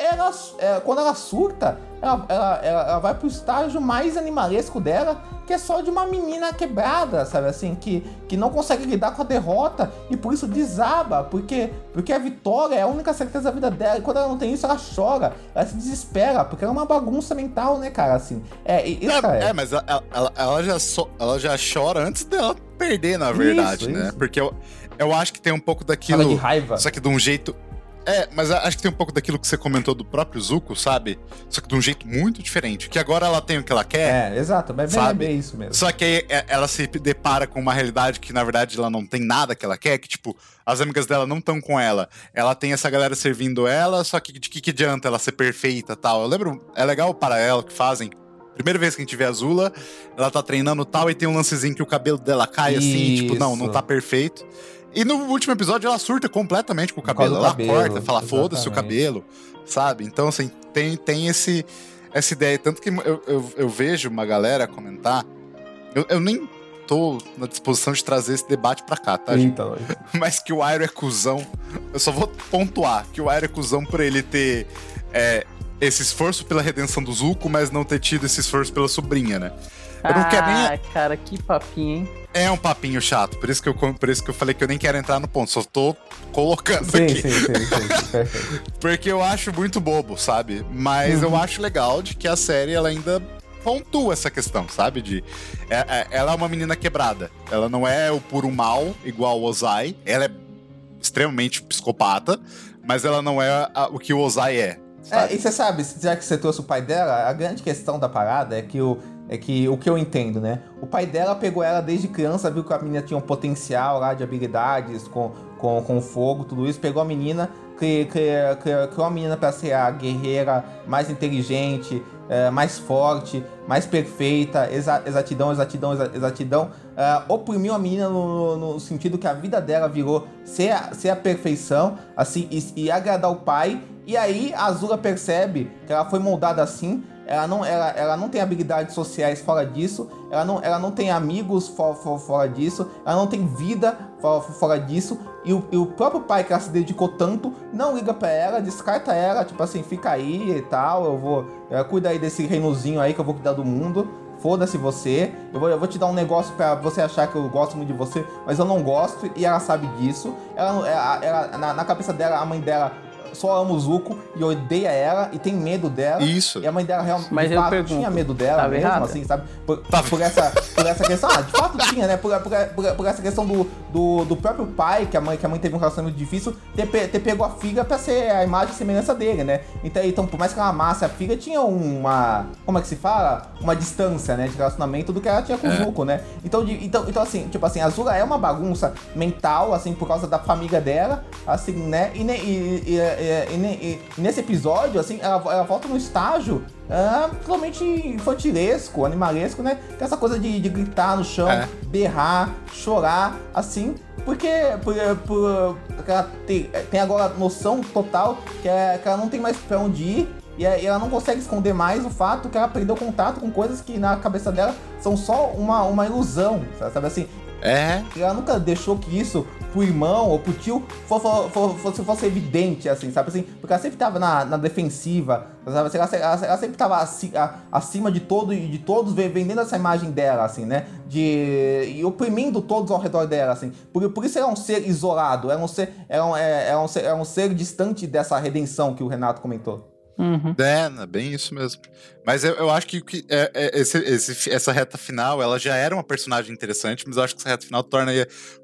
[SPEAKER 3] ela, é, quando ela surta, ela, ela, ela, ela vai pro estágio mais animalesco dela, que é só de uma menina quebrada, sabe assim, que, que não consegue lidar com a derrota e por isso desaba, porque, porque a vitória é a única certeza da vida dela, e quando ela não tem isso, ela chora, ela se desespera, porque é uma bagunça mental, né, cara, assim. É, isso,
[SPEAKER 2] é, é mas ela, ela, ela, já so, ela já chora antes dela perder, na verdade, isso, né? Isso. Porque eu, eu acho que tem um pouco daquilo.
[SPEAKER 3] De raiva.
[SPEAKER 2] Só que de um jeito é, mas acho que tem um pouco daquilo que você comentou do próprio Zuko, sabe? Só que de um jeito muito diferente. Que agora ela tem o que ela quer.
[SPEAKER 3] É, exato, mas é bem isso mesmo.
[SPEAKER 2] Só que aí é, ela se depara com uma realidade que, na verdade, ela não tem nada que ela quer, que, tipo, as amigas dela não estão com ela. Ela tem essa galera servindo ela, só que de que, que adianta ela ser perfeita tal? Eu lembro, é legal para ela que fazem. Primeira vez que a gente vê a Zula, ela tá treinando tal e tem um lancezinho que o cabelo dela cai Isso. assim, tipo, não, não tá perfeito. E no último episódio ela surta completamente com o cabelo. Ela cabelo, corta, fala foda-se o cabelo, sabe? Então, assim, tem, tem esse, essa ideia. Tanto que eu, eu, eu vejo uma galera comentar. Eu, eu, nem tô na disposição de trazer esse debate pra cá, tá?
[SPEAKER 3] Então,
[SPEAKER 2] Mas que o Airo é cuzão. Eu só vou pontuar que o Airo é cuzão por ele ter. É, esse esforço pela redenção do Zuko, mas não ter tido esse esforço pela sobrinha, né?
[SPEAKER 1] Eu não ah, quero nem. Ah, cara, que papinho, hein?
[SPEAKER 2] É um papinho chato, por isso, que eu, por isso que eu falei que eu nem quero entrar no ponto, só tô colocando
[SPEAKER 3] sim,
[SPEAKER 2] aqui.
[SPEAKER 3] Sim, sim, sim, sim.
[SPEAKER 2] Porque eu acho muito bobo, sabe? Mas uhum. eu acho legal de que a série ela ainda pontua essa questão, sabe? De é, é, ela é uma menina quebrada. Ela não é o puro mal, igual o Ozai. Ela é extremamente psicopata, mas ela não é a, o que o Ozai é.
[SPEAKER 3] Sabe? É, e você sabe, já que você trouxe o pai dela, a grande questão da parada é que o é que o que eu entendo, né? O pai dela pegou ela desde criança, viu que a menina tinha um potencial lá de habilidades com, com, com fogo, tudo isso, pegou a menina, criou, a menina para ser a guerreira mais inteligente, é, mais forte, mais perfeita, exa, exatidão, exatidão, exatidão. É, oprimiu a menina no, no, sentido que a vida dela virou ser a, ser a perfeição, assim, e, e agradar o pai. E aí a Azula percebe que ela foi moldada assim, ela não, ela, ela não tem habilidades sociais fora disso, ela não, ela não tem amigos fora, fora, fora disso, ela não tem vida fora, fora disso, e o, e o, próprio pai que ela se dedicou tanto não liga para ela, descarta ela, tipo assim, fica aí e tal, eu vou, eu cuida aí desse reinozinho aí que eu vou cuidar do mundo. Foda-se você, eu vou, eu vou te dar um negócio para você achar que eu gosto muito de você, mas eu não gosto e ela sabe disso. Ela, ela, ela na, na cabeça dela, a mãe dela só ama o Zuko e odeia ela e tem medo dela.
[SPEAKER 2] Isso.
[SPEAKER 3] E a mãe dela realmente
[SPEAKER 1] Mas eu
[SPEAKER 3] fato, tinha medo dela mesmo, errada? assim, sabe? Por, tá por, essa, por essa questão. Ah, de fato tinha, né? Por, por, por, por, essa questão do, do, do próprio pai, que a mãe, que a mãe teve um relacionamento difícil, ter, ter pegou a filha pra ser a imagem e semelhança dele, né? Então, então, por mais que ela amasse a filha, tinha uma. Como é que se fala? Uma distância, né? De relacionamento do que ela tinha com o é. Zuko, né? Então, de, então, então, assim, tipo assim, a Zula é uma bagunça mental, assim, por causa da família dela, assim, né? E, e, e, e, e, nesse episódio, assim, ela, ela volta no estágio é, totalmente infantilesco, animalesco, né? Tem essa coisa de, de gritar no chão, é. berrar, chorar, assim. Porque, por, por, porque ela tem, tem agora noção total que, é, que ela não tem mais pra onde ir e ela não consegue esconder mais o fato que ela perdeu contato com coisas que na cabeça dela são só uma, uma ilusão, sabe assim?
[SPEAKER 2] É.
[SPEAKER 3] Ela nunca deixou que isso pro irmão ou pro tio fosse, fosse, evidente, assim, sabe assim? Porque ela sempre tava na, na defensiva, sabe assim? Ela, ela, ela sempre tava acima de todo e de todos, vendendo essa imagem dela, assim, né? De, e oprimindo todos ao redor dela, assim. Por, por isso é um ser isolado, é um ser, é um, é um ser, é um ser distante dessa redenção que o Renato comentou.
[SPEAKER 2] Uhum. É, é bem isso mesmo. Mas eu, eu acho que, que é, é, esse, esse, essa reta final, ela já era uma personagem interessante, mas eu acho que essa reta final torna,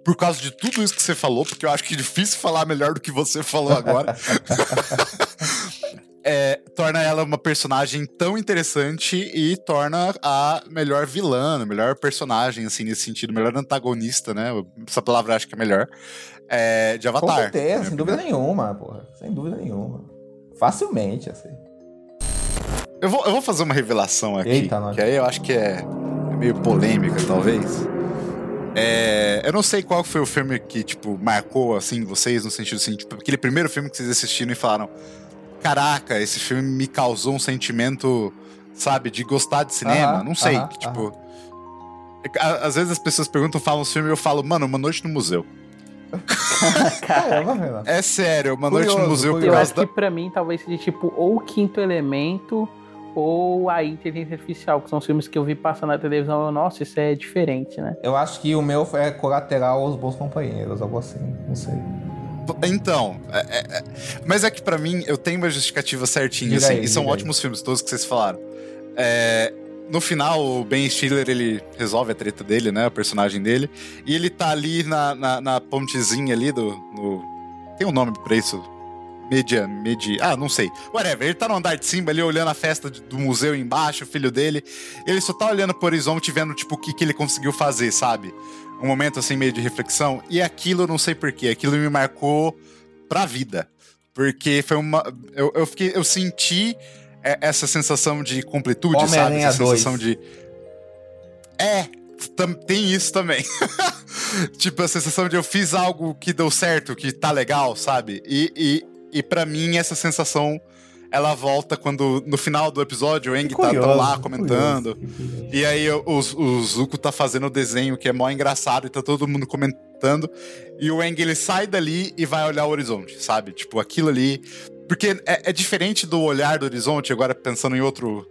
[SPEAKER 2] por causa de tudo isso que você falou, porque eu acho que é difícil falar melhor do que você falou agora. é, torna ela uma personagem tão interessante e torna a melhor vilã, a melhor personagem, assim, nesse sentido, melhor antagonista, né? Essa palavra acho que é melhor. É, de Avatar. Com
[SPEAKER 3] certeza, sem dúvida nenhuma, porra. Sem dúvida nenhuma. Facilmente, assim.
[SPEAKER 2] Eu vou, eu vou fazer uma revelação aqui, Eita, que aí eu acho que é, é meio polêmica, talvez. É, eu não sei qual foi o filme que, tipo, marcou, assim, vocês, no sentido assim, tipo, aquele primeiro filme que vocês assistiram e falaram caraca, esse filme me causou um sentimento, sabe, de gostar de cinema. não sei, que, tipo... Às vezes as pessoas perguntam, falam um filme e eu falo, mano, Uma Noite no Museu.
[SPEAKER 1] Caramba,
[SPEAKER 2] É sério, uma curioso, noite no museu
[SPEAKER 1] Eu acho da... que pra mim talvez seja tipo ou o quinto elemento ou a inteligência artificial, que são os filmes que eu vi passando na televisão. Eu, nossa, isso é diferente, né?
[SPEAKER 3] Eu acho que o meu é colateral aos bons companheiros, algo assim, não sei.
[SPEAKER 2] Então, é, é, é, mas é que para mim eu tenho uma justificativa certinha, assim, aí, e são ótimos aí. filmes, todos que vocês falaram. É, no final, o Ben Stiller, ele resolve a treta dele, né? O personagem dele. E ele tá ali na, na, na pontezinha ali do... No... Tem um nome pra isso? Media, media, ah, não sei. Whatever, ele tá no andar de cima ali, olhando a festa do museu embaixo, o filho dele. Ele só tá olhando pro horizonte, vendo, tipo, o que, que ele conseguiu fazer, sabe? Um momento, assim, meio de reflexão. E aquilo, não sei porquê, aquilo me marcou pra vida. Porque foi uma... Eu, eu fiquei... Eu senti essa sensação de completude, sabe? Essa sensação de. É, tem isso também. tipo, a sensação de eu fiz algo que deu certo, que tá legal, sabe? E, e, e para mim, essa sensação ela volta quando no final do episódio o Eng tá lá comentando. E aí o, o, Zuko tá fazendo o desenho que é mó engraçado e tá todo mundo comentando. E o Eng ele sai dali e vai olhar o horizonte, sabe? Tipo, aquilo ali porque é, é, diferente do olhar do horizonte, agora pensando em outro.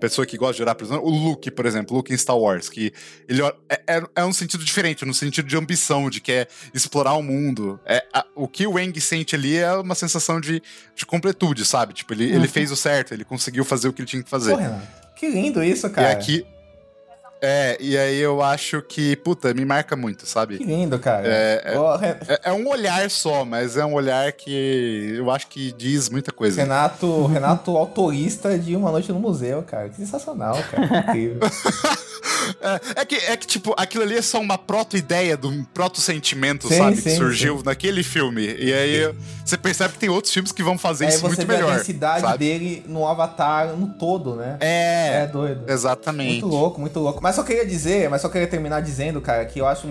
[SPEAKER 2] Pessoa que gosta de olhar para. O Luke, por exemplo, Luke em Star Wars, que ele é, é, é, um sentido diferente, no sentido de ambição, de quer explorar o mundo. É, a, o que o Eng sente ali é uma sensação de, de completude, sabe? Tipo, ele, uhum. ele fez o certo, ele conseguiu fazer o que ele tinha que fazer. Porra,
[SPEAKER 3] que lindo isso, cara.
[SPEAKER 2] E aqui. É, e aí eu acho que, puta, me marca muito, sabe?
[SPEAKER 3] Que lindo, cara.
[SPEAKER 2] É, é, é, é, um olhar só, mas é um olhar que eu acho que diz muita coisa.
[SPEAKER 3] Renato, Renato autorista de Uma Noite no Museu, cara. Que sensacional, cara. Incrível.
[SPEAKER 2] É, é, que, é que, tipo, aquilo ali é só uma proto-ideia de um proto-sentimento, sabe? Sim, que surgiu sim. naquele filme. E aí você percebe que tem outros filmes que vão fazer isso muito melhor. Você vê a
[SPEAKER 3] densidade sabe? dele no Avatar no todo, né?
[SPEAKER 2] É. É doido. Exatamente.
[SPEAKER 3] Muito louco, muito louco. Mas só queria dizer, mas só queria terminar dizendo, cara, que eu acho.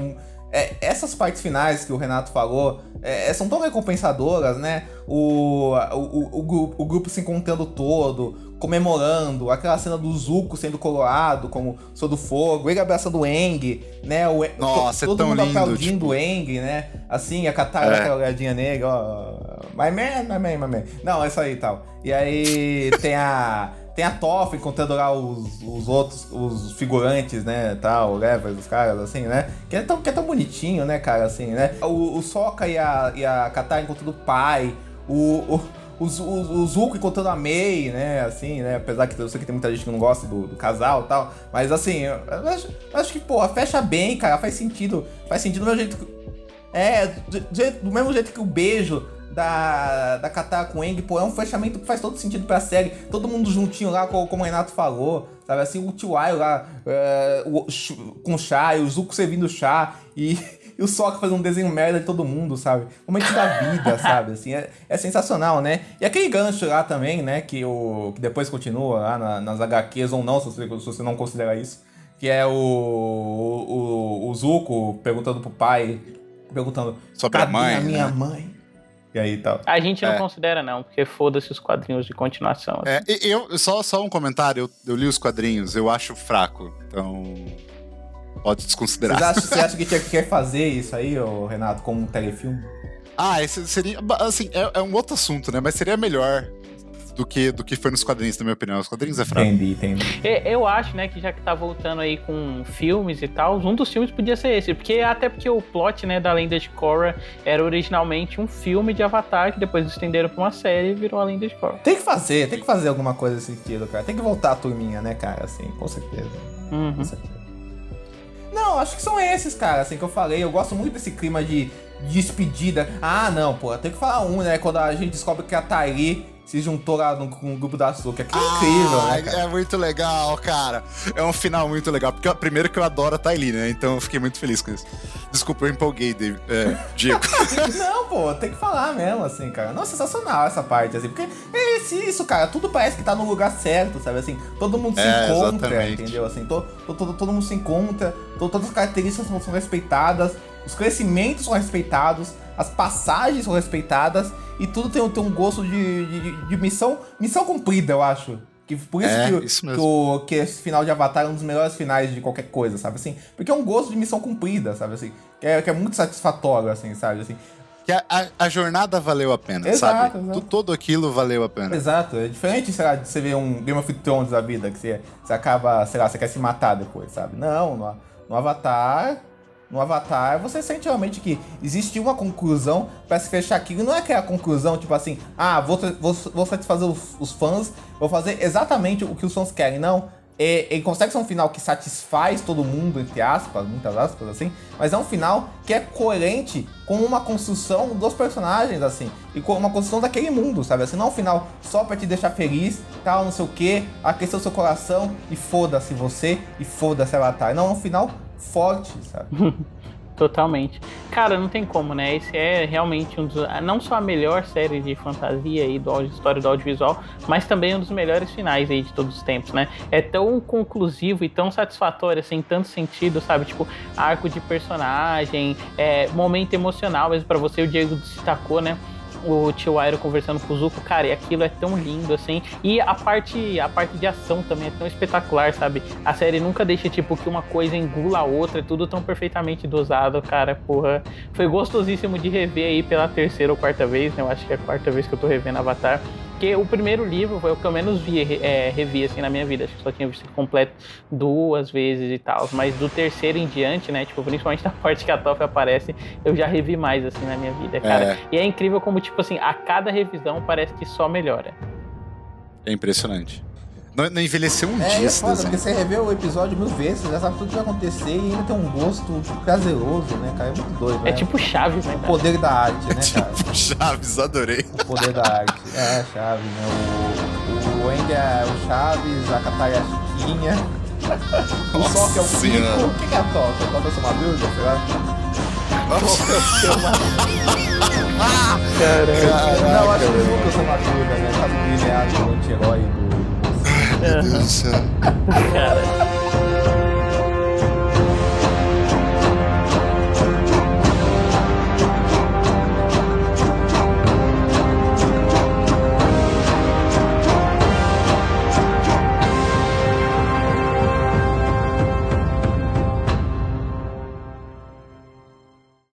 [SPEAKER 3] É, essas partes finais que o Renato falou é, são tão recompensadoras, né? O, o, o, o, grupo, o grupo se encontrando todo, comemorando, aquela cena do Zuko sendo coroado como Sou do Fogo, ele abraçando o Eng, né? O,
[SPEAKER 2] Nossa,
[SPEAKER 3] to,
[SPEAKER 2] todo é tão
[SPEAKER 3] mundo
[SPEAKER 2] lindo,
[SPEAKER 3] aplaudindo tipo... o Eng, né? Assim, a Katara é. aquela olhadinha nele, ó. My man, my man, my man. Não, é isso aí e tal. E aí tem a. Tem a Toff encontrando lá os, os outros, os figurantes, né, tal, levers, os caras, assim, né? Que é tão, que é tão bonitinho, né, cara, assim, né? O, o Sokka e a, e a Katara encontrando o pai, o, o o, o, o Zuko encontrando a Mei, né? Assim, né? Apesar que eu sei que tem muita gente que não gosta do, do casal e tal. Mas assim, eu acho, acho que, pô, fecha bem, cara. Faz sentido. Faz sentido do mesmo jeito que. É, do, do mesmo jeito que o beijo da, da Katara com Eng, pô, é um fechamento que faz todo sentido pra série. Todo mundo juntinho lá, como, como o Renato falou, sabe? Assim, o T.Y. lá é, o, com chá, e o Zuko servindo chá, e, e o Sokka fazendo um desenho merda de todo mundo, sabe? Momento da vida, sabe? Assim, é, é sensacional, né? E aquele gancho lá também, né? Que, o, que depois continua lá na, nas HQs ou não, se você, se você não considera isso. Que é o, o, o Zuko perguntando pro pai, perguntando
[SPEAKER 2] sobre a mãe.
[SPEAKER 3] a minha né? mãe? E aí tal.
[SPEAKER 1] A gente não é. considera, não, porque foda-se os quadrinhos de continuação.
[SPEAKER 2] Assim. É, eu, só, só um comentário, eu, eu, li os quadrinhos, eu acho fraco. Então. Pode desconsiderar.
[SPEAKER 3] Você acha, você acha que tinha que quer fazer isso aí, Renato, como um telefilme?
[SPEAKER 2] Ah, esse seria. Assim, é, é um outro assunto, né? Mas seria melhor do que, do que foi nos quadrinhos, na minha opinião. Os quadrinhos é fraco.
[SPEAKER 3] Entendi, entendi.
[SPEAKER 1] Eu acho, né, que já que tá voltando aí com filmes e tal, um dos filmes podia ser esse. Porque até porque o plot, né, da Lenda de Korra era originalmente um filme de Avatar, que depois estenderam pra uma série e virou a Lenda de Korra.
[SPEAKER 3] Tem que fazer, tem que fazer alguma coisa nesse sentido, cara. Tem que voltar a turminha, né, cara, assim, com certeza.
[SPEAKER 1] Uhum. Com certeza.
[SPEAKER 3] Não, acho que são esses, cara, assim, que eu falei. Eu gosto muito desse clima de despedida. Ah, não, pô, tem que falar um, né? Quando a gente descobre que a Tairi se juntou lá no, com o grupo da Açúcar. Que é ah, incrível, né? Cara?
[SPEAKER 2] É muito legal, cara. É um final muito legal. Porque primeiro que eu adoro a Thaili, né? Então eu fiquei muito feliz com isso. Desculpa, eu empolguei, Dave, é, Diego.
[SPEAKER 3] não, pô, tem que falar mesmo, assim, cara. Não, sensacional essa parte, assim. Porque é isso, cara. Tudo parece que tá no lugar certo, sabe? Assim, todo mundo se é, encontra, exatamente. entendeu? Assim, todo, todo, todo mundo se encontra, todas as características são, são respeitadas, os crescimentos são respeitados, as passagens são respeitadas e tudo tem, tem um gosto de, de, de, missão missão cumprida, eu acho. Que por isso, é, que, isso que, o, que esse final de Avatar é um dos melhores finais de qualquer coisa, sabe assim? Porque é um gosto de missão cumprida, sabe assim? Que é, que é muito satisfatório, assim, sabe assim?
[SPEAKER 2] Que a, a, a jornada valeu a pena, exato, sabe? Exato. Tudo aquilo valeu a pena.
[SPEAKER 3] Exato. É diferente, sei lá, de você ver um Game of Thrones da vida, que você, você acaba, sei lá, você quer se matar depois, sabe? Não, no, no Avatar no Avatar, você sente realmente que existe uma conclusão para se fechar aquilo. Não é aquela conclusão, tipo assim, ah, vou, vou, vou satisfazer os, os fãs, vou fazer exatamente o que os fãs querem. Não. É, ele consegue ser um final que satisfaz todo mundo, entre aspas, muitas aspas, assim, mas é um final que é coerente com uma construção dos personagens, assim, e com uma construção daquele mundo, sabe? Assim, não é um final só pra te deixar feliz, tal, não sei o que, aquecer o seu coração e foda-se você e foda-se Avatar. Não, é um final forte, sabe?
[SPEAKER 1] Totalmente. Cara, não tem como, né? Esse é realmente um dos. Não só a melhor série de fantasia aí do história do audiovisual, mas também um dos melhores finais aí de todos os tempos, né? É tão conclusivo e tão satisfatório, assim, em tanto sentido, sabe? Tipo, arco de personagem, é, momento emocional mesmo para você, o Diego destacou, né? O tio Airo conversando com o Zuko, cara, e aquilo é tão lindo assim. E a parte, a parte de ação também é tão espetacular, sabe? A série nunca deixa tipo que uma coisa engula a outra, é tudo tão perfeitamente dosado, cara, porra. Foi gostosíssimo de rever aí pela terceira ou quarta vez, né? Eu acho que é a quarta vez que eu tô revendo Avatar. Porque o primeiro livro foi o que eu menos vi, é, revi assim na minha vida. Acho que só tinha visto completo duas vezes e tal. Mas do terceiro em diante, né? Tipo, principalmente na parte que a Toff aparece, eu já revi mais assim na minha vida, cara. É. E é incrível como, tipo assim, a cada revisão parece que só melhora.
[SPEAKER 2] É impressionante. Não, não envelheceu um
[SPEAKER 3] é,
[SPEAKER 2] dia.
[SPEAKER 3] É foda, porque você revê o episódio mil vezes, já sabe tudo que vai acontecer e ainda tem um gosto prazeroso, né, cara? É muito doido,
[SPEAKER 1] né? É tipo Chaves, né?
[SPEAKER 3] O poder da arte, né,
[SPEAKER 2] é cara? Tipo Chaves, adorei.
[SPEAKER 3] O poder da arte. É, Chaves, né? O, o Eng é o Chaves, a Catai é a Chiquinha. o que é o Kiko. O que é a Toca? A Toca é sua madruga, sei lá? Caramba. Não, acho que nunca eu sou madruga, né? Tá no linear do anti-herói do
[SPEAKER 2] meu Deus do céu. Cara.